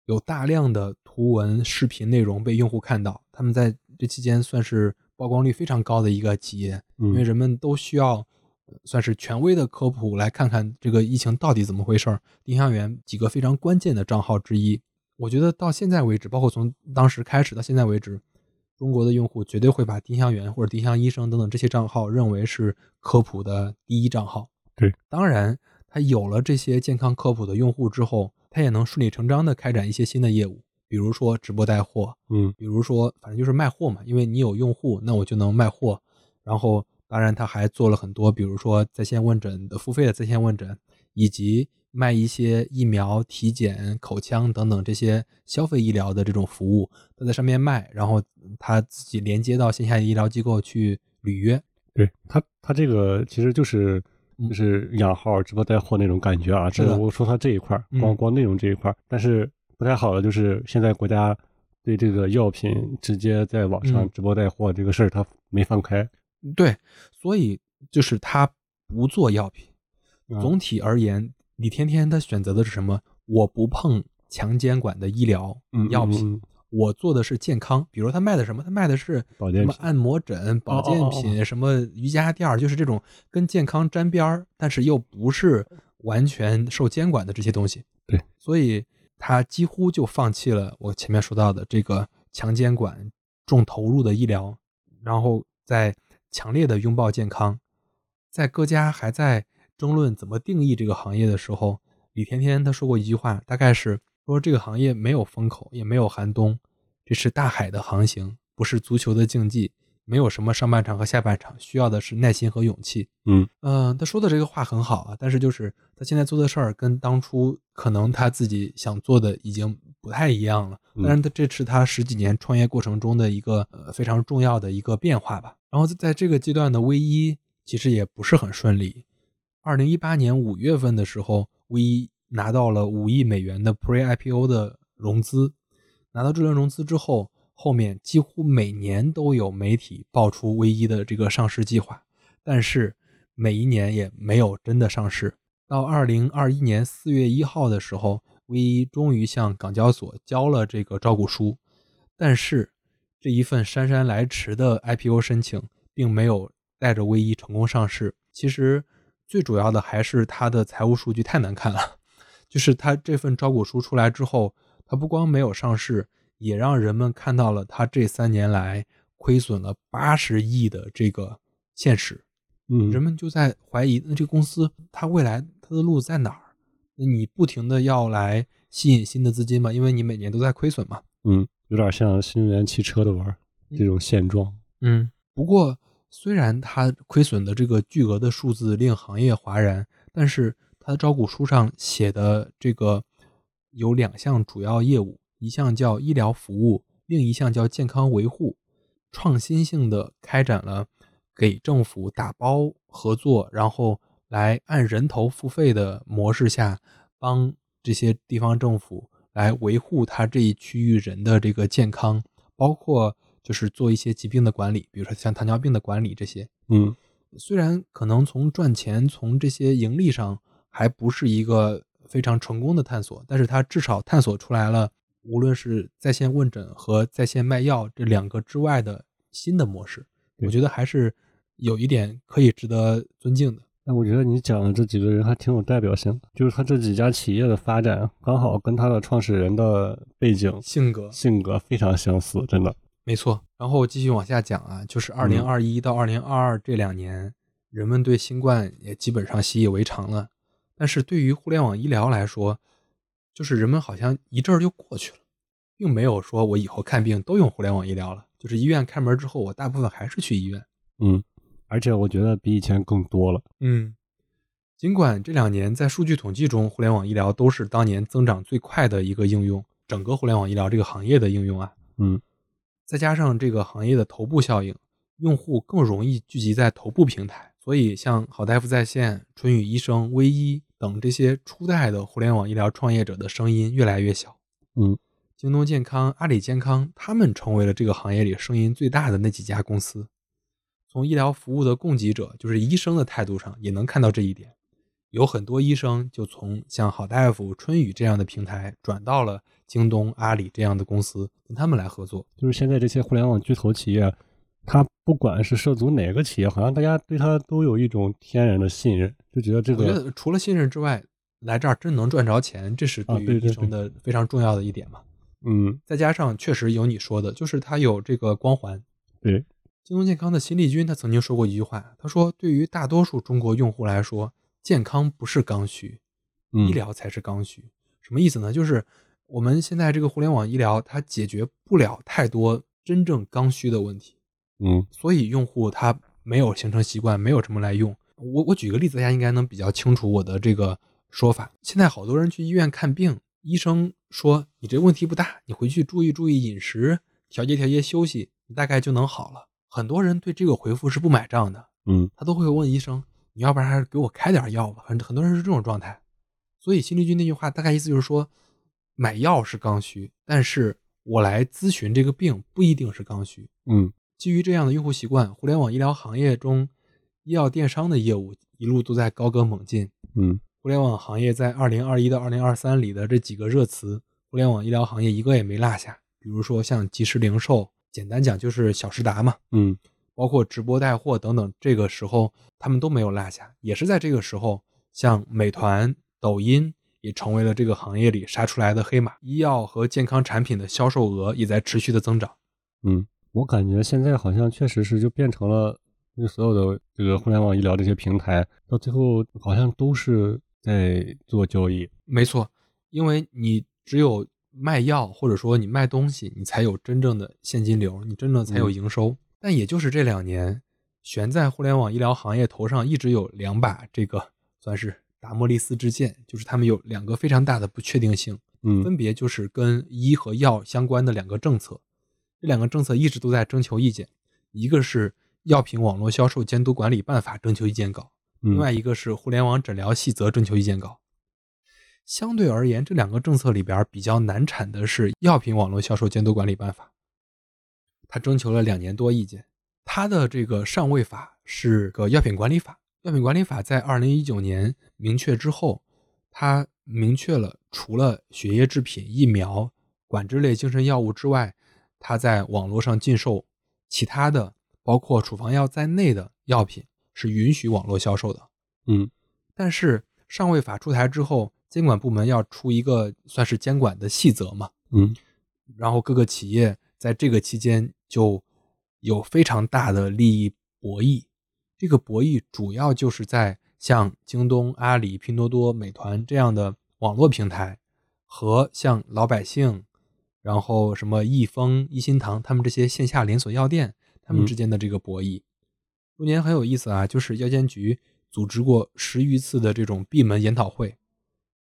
有大量的图文视频内容被用户看到，他们在这期间算是曝光率非常高的一个企业，因为人们都需要算是权威的科普来看看这个疫情到底怎么回事儿。丁香园几个非常关键的账号之一，我觉得到现在为止，包括从当时开始到现在为止，中国的用户绝对会把丁香园或者丁香医生等等这些账号认为是科普的第一账号。对，当然，他有了这些健康科普的用户之后，他也能顺理成章的开展一些新的业务，比如说直播带货，嗯，比如说反正就是卖货嘛，因为你有用户，那我就能卖货。然后，当然他还做了很多，比如说在线问诊的付费的在线问诊，以及卖一些疫苗、体检、口腔等等这些消费医疗的这种服务，他在上面卖，然后他自己连接到线下医疗机构去履约。对他，他这个其实就是。就是养号直播带货那种感觉啊，这个我说他这一块光光内容这一块但是不太好的就是现在国家对这个药品直接在网上直播带货这个事儿他没放开。对，所以就是他不做药品。总体而言，李天天他选择的是什么？我不碰强监管的医疗药品。我做的是健康，比如他卖的什么？他卖的是什么按摩枕、保健品、什么瑜伽垫，就是这种跟健康沾边儿，但是又不是完全受监管的这些东西。对，所以他几乎就放弃了我前面说到的这个强监管、重投入的医疗，然后在强烈的拥抱健康。在各家还在争论怎么定义这个行业的时候，李甜甜她说过一句话，大概是说这个行业没有风口，也没有寒冬，这是大海的航行，不是足球的竞技。没有什么上半场和下半场，需要的是耐心和勇气。嗯嗯，他说的这个话很好啊，但是就是他现在做的事儿跟当初可能他自己想做的已经不太一样了。但是，他这是他十几年创业过程中的一个呃非常重要的一个变化吧。然后在这个阶段的 V 一其实也不是很顺利。二零一八年五月份的时候，V 一拿到了五亿美元的 Pre IPO 的融资，拿到这轮融资之后。后面几乎每年都有媒体爆出唯一的这个上市计划，但是每一年也没有真的上市。到二零二一年四月一号的时候，唯一终于向港交所交了这个招股书，但是这一份姗姗来迟的 IPO 申请并没有带着唯一成功上市。其实最主要的还是它的财务数据太难看了，就是它这份招股书出来之后，它不光没有上市。也让人们看到了他这三年来亏损了八十亿的这个现实，嗯，人们就在怀疑，那这个公司它未来它的路在哪儿？那你不停的要来吸引新的资金嘛？因为你每年都在亏损嘛。嗯，有点像新能源汽车的玩这种现状。嗯，不过虽然它亏损的这个巨额的数字令行业哗然，但是它的招股书上写的这个有两项主要业务。一项叫医疗服务，另一项叫健康维护，创新性的开展了给政府打包合作，然后来按人头付费的模式下，帮这些地方政府来维护他这一区域人的这个健康，包括就是做一些疾病的管理，比如说像糖尿病的管理这些。嗯，虽然可能从赚钱、从这些盈利上还不是一个非常成功的探索，但是它至少探索出来了。无论是在线问诊和在线卖药这两个之外的新的模式，我觉得还是有一点可以值得尊敬的。那我觉得你讲的这几个人还挺有代表性，就是他这几家企业的发展刚好跟他的创始人的背景、性格、性格非常相似，真的没错。然后继续往下讲啊，就是二零二一到二零二二这两年，人们对新冠也基本上习以为常了，但是对于互联网医疗来说，就是人们好像一阵儿就过去了，并没有说我以后看病都用互联网医疗了。就是医院开门之后，我大部分还是去医院。嗯，而且我觉得比以前更多了。嗯，尽管这两年在数据统计中，互联网医疗都是当年增长最快的一个应用，整个互联网医疗这个行业的应用啊，嗯，再加上这个行业的头部效应，用户更容易聚集在头部平台，所以像好大夫在线、春雨医生、微医。等这些初代的互联网医疗创业者的声音越来越小，嗯，京东健康、阿里健康，他们成为了这个行业里声音最大的那几家公司。从医疗服务的供给者，就是医生的态度上，也能看到这一点。有很多医生就从像好大夫、春雨这样的平台转到了京东、阿里这样的公司，跟他们来合作。就是现在这些互联网巨头企业。他不管是涉足哪个企业，好像大家对他都有一种天然的信任，就觉得这个。我觉得除了信任之外，来这儿真能赚着钱，这是对于医生的非常重要的一点嘛。嗯，再加上确实有你说的，就是他有这个光环。对，京东健康的辛立军他曾经说过一句话，他说：“对于大多数中国用户来说，健康不是刚需，医疗才是刚需。”什么意思呢？就是我们现在这个互联网医疗，它解决不了太多真正刚需的问题。嗯，所以用户他没有形成习惯，没有什么来用。我我举个例子，大家应该能比较清楚我的这个说法。现在好多人去医院看病，医生说你这问题不大，你回去注意注意饮食，调节调节休息，你大概就能好了。很多人对这个回复是不买账的，嗯，他都会问医生，你要不然还是给我开点药吧。很很多人是这种状态。所以辛立军那句话大概意思就是说，买药是刚需，但是我来咨询这个病不一定是刚需。嗯。基于这样的用户习惯，互联网医疗行业中，医药电商的业务一路都在高歌猛进。嗯，互联网行业在二零二一到二零二三里的这几个热词，互联网医疗行业一个也没落下。比如说像即时零售，简单讲就是小时达嘛。嗯，包括直播带货等等，这个时候他们都没有落下。也是在这个时候，像美团、抖音也成为了这个行业里杀出来的黑马。医药和健康产品的销售额也在持续的增长。嗯。我感觉现在好像确实是就变成了，就所有的这个互联网医疗这些平台，到最后好像都是在做交易。没错，因为你只有卖药或者说你卖东西，你才有真正的现金流，你真正才有营收。但也就是这两年，悬在互联网医疗行业头上一直有两把这个算是达摩利斯之剑，就是他们有两个非常大的不确定性，嗯分别就是跟医和药相关的两个政策。这两个政策一直都在征求意见，一个是《药品网络销售监督管理办法》征求意见稿，另嗯外一个是《互联网诊疗细则》征求意见稿。相对而言，这两个政策里边比较难产的是《药品网络销售监督管理办法》，它征求了两年多意见。他的这个上位法是个药品管理法，药品管理法在二零一九年明确之后，它明确了除了血液制品、疫苗、管制类精神药物之外，它在网络上禁售其他的包括处方药在内的药品是允许网络销售的。嗯但是上位法出台之后，监管部门要出一个算是监管的细则嘛，嗯然后各个企业在这个期间就有非常大的利益博弈。这个博弈主要就是在像京东、阿里、拼多多、美团这样的网络平台和像老百姓，然后什么益丰、一心堂他们这些线下连锁药店，他们之间的这个博弈。中间很有意思啊，就是药监局组织过十余次的这种闭门研讨会，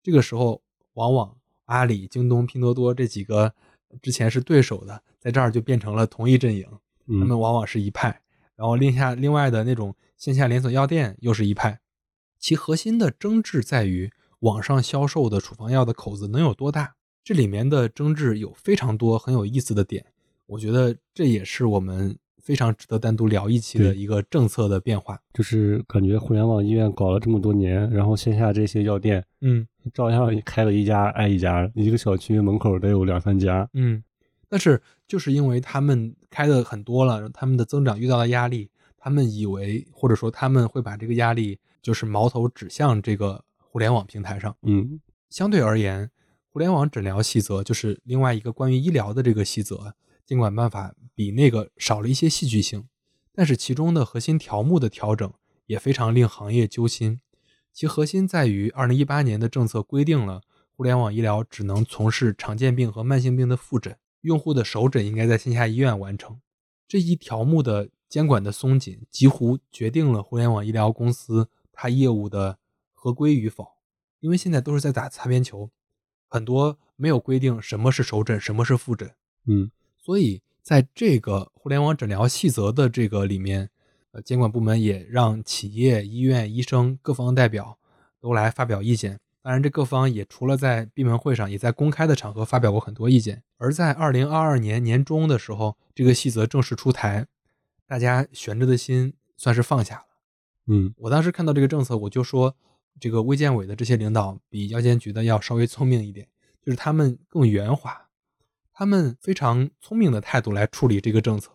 这个时候往往阿里、京东、拼多多这几个之前是对手的，在这儿就变成了同一阵营，他们嗯往往是一派。然后另下另外的那种线下连锁药店又是一派，其核心的争执在于网上销售的处方药的口子能有多大。这里面的争执有非常多很有意思的点，我觉得这也是我们非常值得单独聊一期的一个政策的变化。就是感觉互联网医院搞了这么多年，然后线下这些药店嗯照样开了一家挨一家，一个小区门口得有两三家。嗯，但是就是因为他们开的很多了，他们的增长遇到了压力，他们以为或者说他们会把这个压力就是矛头指向这个互联网平台上。嗯相对而言，互联网诊疗细则就是另外一个关于医疗的这个细则，监管办法比那个少了一些戏剧性，但是其中的核心条目的调整也非常令行业揪心。其核心在于，二零一八年的政策规定了互联网医疗只能从事常见病和慢性病的复诊，用户的首诊应该在线下医院完成。这一条目的监管的松紧，几乎决定了互联网医疗公司它业务的合规与否。因为现在都是在打擦边球，很多没有规定什么是首诊，什么是复诊，嗯所以在这个互联网诊疗细则的这个里面，呃，监管部门也让企业、医院、医生各方代表都来发表意见。当然，这各方也除了在闭门会上，也在公开的场合发表过很多意见。而在二零二二年年中的时候，这个细则正式出台，大家悬着的心算是放下了。嗯我当时看到这个政策，我就说，这个卫健委的这些领导比药监局的要稍微聪明一点，就是他们更圆滑，他们非常聪明的态度来处理这个政策。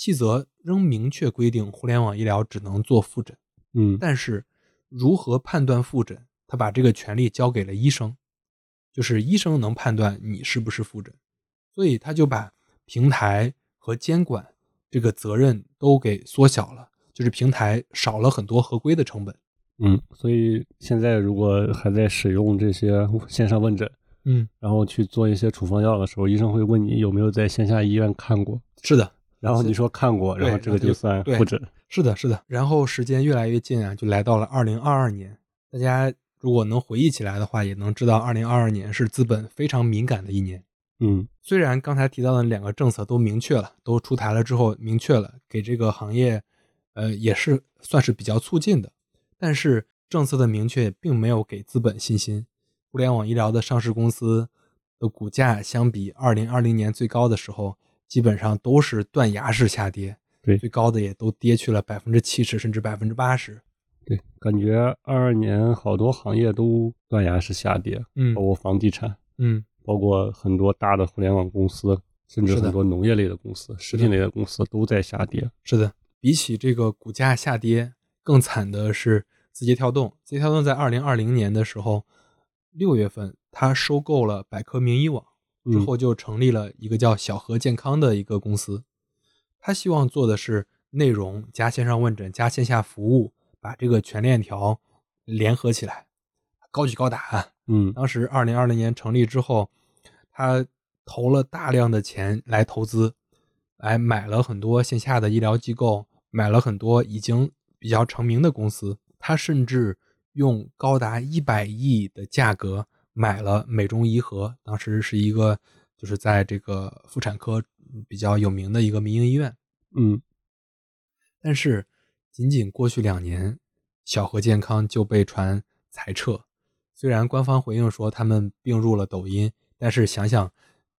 细则仍明确规定，互联网医疗只能做复诊，嗯。但是如何判断复诊，他把这个权利交给了医生，就是医生能判断你是不是复诊，所以他就把平台和监管这个责任都给缩小了，就是平台少了很多合规的成本。嗯，所以现在如果还在使用这些 线上问诊，嗯，然后去做一些处方药的时候，医生会问你有没有在线下医院看过，是的，然后你说看过，然后这个就算对复诊。是的，是的。然后时间越来越近啊，就来到了二零二二年。大家如果能回忆起来的话，也能知道二零二二年是资本非常敏感的一年。嗯虽然刚才提到的两个政策都明确了，都出台了之后明确了，给这个行业，呃，也是算是比较促进的，但是政策的明确并没有给资本信心。互联网医疗的上市公司的股价相比二零二零年最高的时候，基本上都是断崖式下跌，对最高的也都跌去了百分之七十甚至百分之八十。对，感觉二二年好多行业都断崖式下跌，嗯包括房地产，嗯，包括很多大的互联网公司，甚至很多农业类的公司、食品类的公司都在下跌。是的，比起这个股价下跌，更惨的是字节跳动。字节跳动在二零二零年的时候，六月份它收购了百科名医网之嗯后，就成立了一个叫小何健康的一个公司。他希望做的是内容加线上问诊加线下服务，把这个全链条联合起来，高举高打。嗯当时二零二零年成立之后，他投了大量的钱来投资，来买了很多线下的医疗机构，买了很多已经比较成名的公司。他甚至用高达一百亿的价格买了美中宜和，当时是一个就是在这个妇产科比较有名的一个民营医院。嗯但是仅仅过去两年，小和健康就被传裁撤。虽然官方回应说他们并入了抖音，但是想想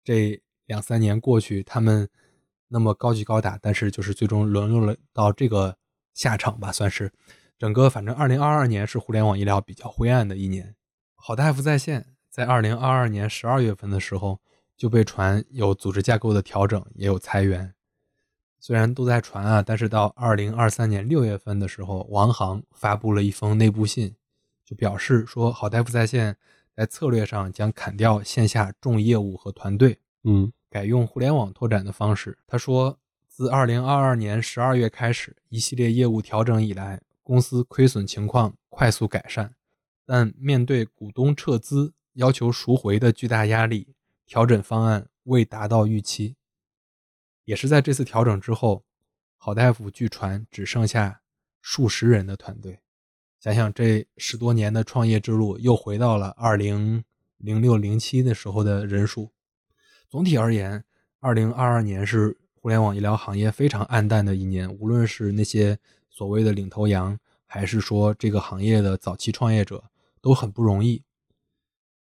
这两三年过去，他们那么高举高打，但是就是最终沦落了到这个下场吧，算是整个反正二零二二年是互联网医疗比较灰暗的一年。好大夫在线在二零二二年十二月份的时候就被传有组织架构的调整，也有裁员。虽然都在传啊，但是到二零二三年六月份的时候，王航发布了一封内部信，就表示说，好大夫在线在策略上将砍掉线下重业务和团队，嗯改用互联网拓展的方式。他说，自二零二二年十二月开始，一系列业务调整以来，公司亏损情况快速改善，但面对股东撤资要求赎回的巨大压力，调整方案未达到预期。也是在这次调整之后，好大夫据传只剩下数十人的团队。想想这十多年的创业之路，又回到了二零零六零七的时候的人数。总体而言，二零二二年是互联网医疗行业非常暗淡的一年，无论是那些所谓的领头羊，还是说这个行业的早期创业者，都很不容易。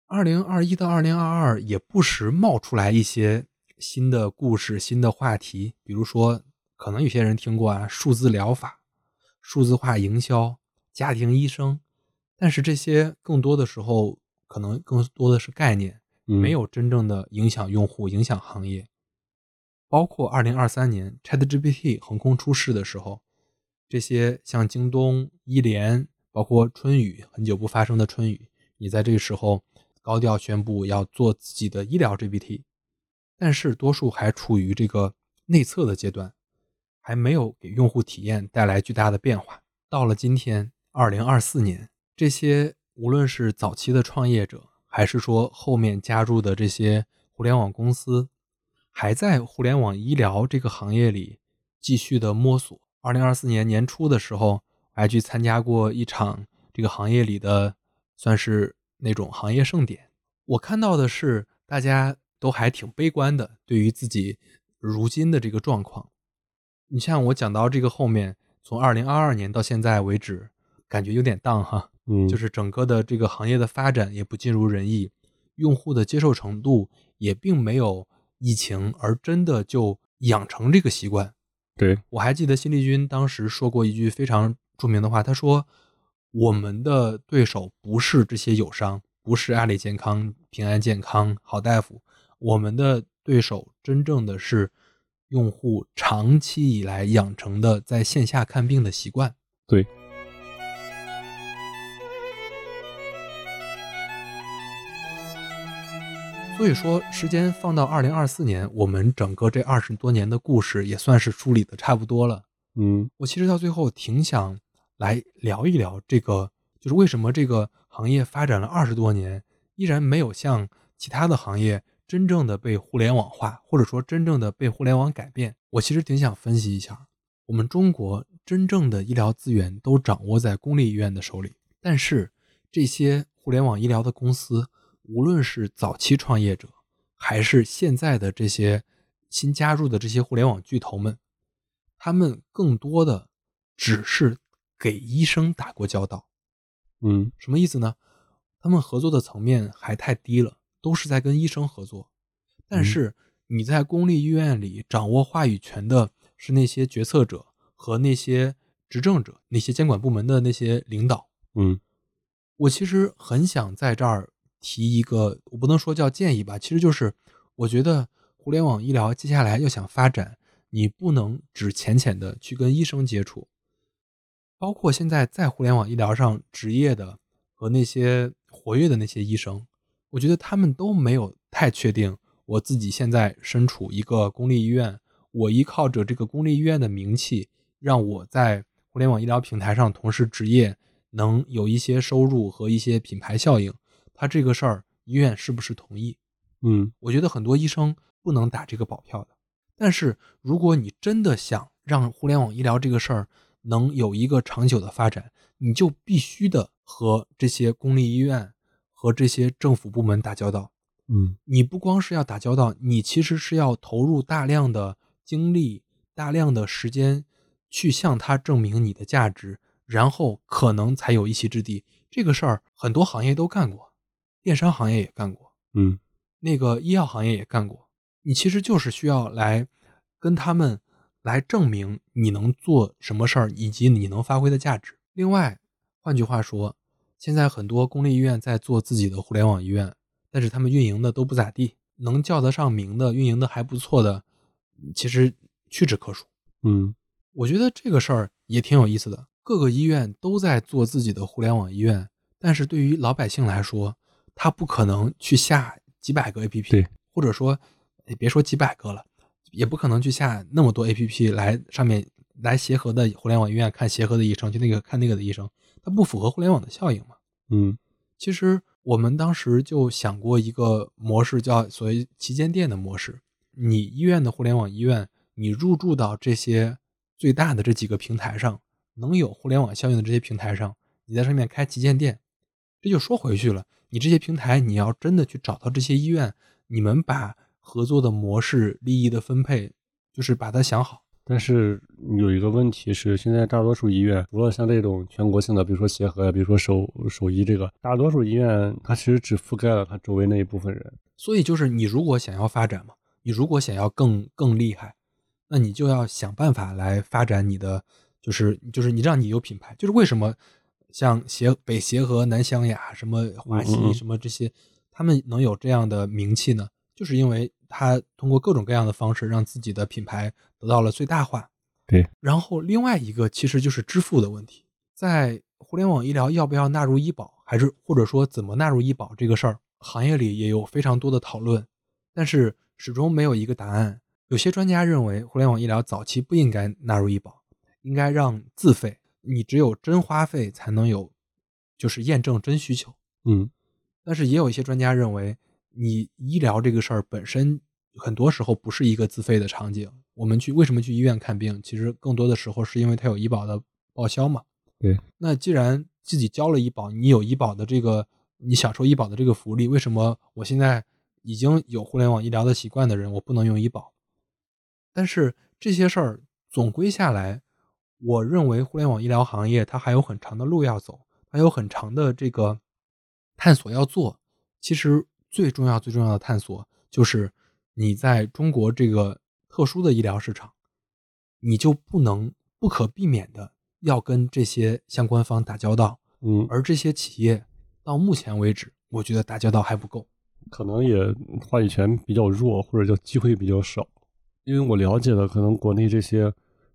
二零二一到二零二二也不时冒出来一些新的故事、新的话题，比如说，可能有些人听过啊，数字疗法、数字化营销、家庭医生，但是这些更多的时候，可能更多的是概念，嗯，没有真正的影响用户、影响行业。包括二零二三年 ChatGPT 横空出世的时候，这些像京东、医联，包括春雨很久不发生的春雨，你在这个时候高调宣布要做自己的医疗 GPT，但是多数还处于这个内测的阶段，还没有给用户体验带来巨大的变化。到了今天，二零二四年，这些无论是早期的创业者，还是说后面加入的这些互联网公司，还在互联网医疗这个行业里继续的摸索。二零二四年年初的时候，还去参加过一场这个行业里的算是那种行业盛典。我看到的是大家都还挺悲观的，对于自己如今的这个状况。你像我讲到这个后面，从二零二二年到现在为止，感觉有点荡哈。嗯，就是整个的这个行业的发展也不尽如人意，用户的接受程度也并没有疫情而真的就养成这个习惯。对，我还记得新力军当时说过一句非常著名的话，他说：“我们的对手不是这些友商，不是阿里健康、平安健康、好大夫，我们的对手真正的是用户长期以来养成的在线下看病的习惯。”对，所以说，时间放到二零二四年，我们整个这二十多年的故事也算是梳理的差不多了。嗯我其实到最后挺想来聊一聊这个，就是为什么这个行业发展了二十多年，依然没有像其他的行业真正的被互联网化，或者说真正的被互联网改变。我其实挺想分析一下，我们中国真正的医疗资源都掌握在公立医院的手里，但是这些互联网医疗的公司，无论是早期创业者，还是现在的这些新加入的这些互联网巨头们，他们更多的只是给医生打过交道。嗯什么意思呢？他们合作的层面还太低了，都是在跟医生合作。但是你在公立医院里掌握话语权的是那些决策者和那些执政者，那些监管部门的那些领导。嗯我其实很想在这儿提一个，我不能说叫建议吧，其实就是我觉得互联网医疗接下来要想发展，你不能只浅浅的去跟医生接触，包括现在在互联网医疗上职业的和那些活跃的那些医生，我觉得他们都没有太确定我自己现在身处一个公立医院，我依靠着这个公立医院的名气，让我在互联网医疗平台上同时执业，能有一些收入和一些品牌效应。他这个事儿，医院是不是同意？嗯我觉得很多医生不能打这个保票的。但是如果你真的想让互联网医疗这个事儿能有一个长久的发展，你就必须的和这些公立医院和这些政府部门打交道。嗯你不光是要打交道，你其实是要投入大量的精力、大量的时间去向他证明你的价值，然后可能才有一席之地。这个事儿很多行业都干过，电商行业也干过，嗯那个医药行业也干过。你其实就是需要来跟他们来证明你能做什么事儿，以及你能发挥的价值。另外，换句话说，现在很多公立医院在做自己的互联网医院，但是他们运营的都不咋地，能叫得上名的、运营的还不错的，其实屈指可数。嗯我觉得这个事儿也挺有意思的。各个医院都在做自己的互联网医院，但是对于老百姓来说，他不可能去下几百个 APP，或者说，也别说几百个了，也不可能去下那么多 APP 来上面来协和的互联网医院看协和的医生，去那个看那个的医生，它不符合互联网的效应嘛。嗯其实我们当时就想过一个模式，叫所谓旗舰店的模式。你医院的互联网医院，你入驻到这些最大的这几个平台上，能有互联网效应的这些平台上，你在上面开旗舰店。这就说回去了，你这些平台，你要真的去找到这些医院，你们把合作的模式、利益的分配，就是把它想好。但是有一个问题是，现在大多数医院，除了像这种全国性的，比如说协和呀，比如说首首医这个，大多数医院它其实只覆盖了它周围那一部分人。所以就是你如果想要发展嘛，你如果想要更更厉害，那你就要想办法来发展你的，就是就是你让你有品牌。就是为什么像协北协和、南湘雅、什么华西、什么这些，他们能有这样的名气呢？就是因为他通过各种各样的方式让自己的品牌得到了最大化。对，然后另外一个其实就是支付的问题，在互联网医疗要不要纳入医保，还是或者说怎么纳入医保这个事儿，行业里也有非常多的讨论，但是始终没有一个答案。有些专家认为，互联网医疗早期不应该纳入医保，应该让自费，你只有真花费才能有，就是验证真需求。嗯但是也有一些专家认为，你医疗这个事儿本身很多时候不是一个自费的场景。我们去为什么去医院看病？其实更多的时候是因为它有医保的报销嘛。对。那既然自己交了医保，你有医保的这个，你享受医保的这个福利，为什么我现在已经有互联网医疗的习惯的人，我不能用医保？但是这些事儿总归下来，我认为互联网医疗行业它还有很长的路要走，还有很长的这个探索要做。其实最重要、最重要的探索就是你在中国这个特殊的医疗市场，你就不能不可避免的要跟这些相关方打交道，嗯，而这些企业到目前为止，我觉得打交道还不够。可能也话语权比较弱，或者叫机会比较少。因为我了解的，可能国内这些，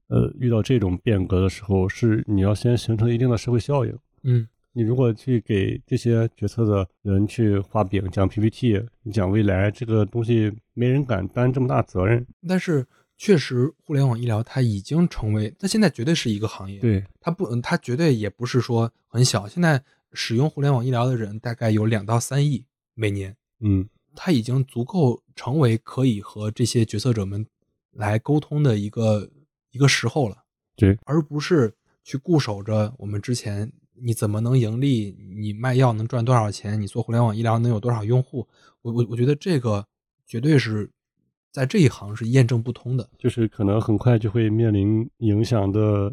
呃，遇到这种变革的时候，是你要先形成一定的社会效应。嗯，你如果去给这些决策的人去画饼、讲 PPT、讲未来，这个东西没人敢担这么大责任。但是确实，互联网医疗它已经成为，它现在绝对是一个行业。对，它不，嗯它绝对也不是说很小。现在使用互联网医疗的人大概有两到三亿每年，嗯它已经足够成为可以和这些决策者们来沟通的一个一个时候了，对，而不是去固守着我们之前你怎么能盈利，你卖药能赚多少钱，你做互联网医疗能有多少用户。我我我觉得这个绝对是在这一行是验证不通的。就是可能很快就会面临影响的，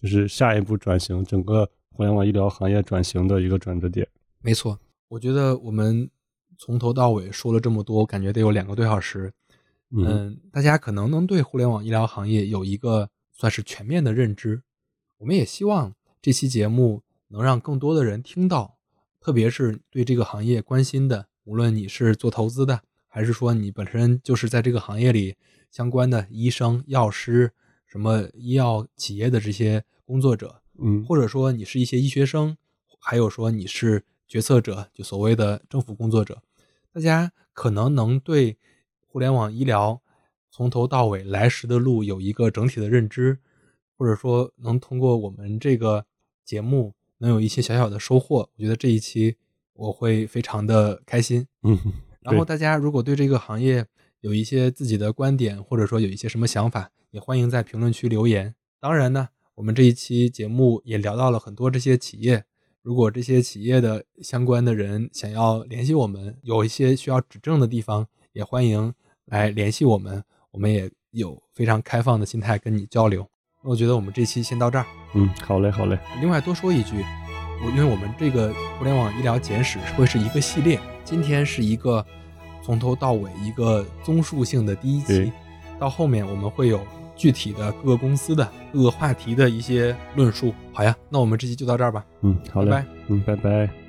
就是下一步转型，整个互联网医疗行业转型的一个转折点。没错，我觉得我们从头到尾说了这么多，我感觉得有两个多小时。嗯嗯，大家可能能对互联网医疗行业有一个算是全面的认知。我们也希望这期节目能让更多的人听到，特别是对这个行业关心的，无论你是做投资的，还是说你本身就是在这个行业里相关的医生、药师、什么医药企业的这些工作者，嗯，或者说你是一些医学生，还有说你是决策者，就所谓的政府工作者，大家可能能对互联网医疗从头到尾来时的路有一个整体的认知，或者说能通过我们这个节目能有一些小小的收获，我觉得这一期我会非常的开心。嗯，然后大家如果对这个行业有一些自己的观点，或者说有一些什么想法，也欢迎在评论区留言。当然呢，我们这一期节目也聊到了很多这些企业，如果这些企业的相关的人想要联系我们，有一些需要指正的地方，也欢迎来联系我们，我们也有非常开放的心态跟你交流。那我觉得我们这期先到这儿。嗯，好嘞，好嘞。另外多说一句，我因为我们这个互联网医疗简史会是一个系列，今天是一个从头到尾一个综述性的第一期，到后面我们会有具体的各个公司的各个话题的一些论述。好呀，那我们这期就到这儿吧。嗯，好嘞。拜拜嗯，拜拜。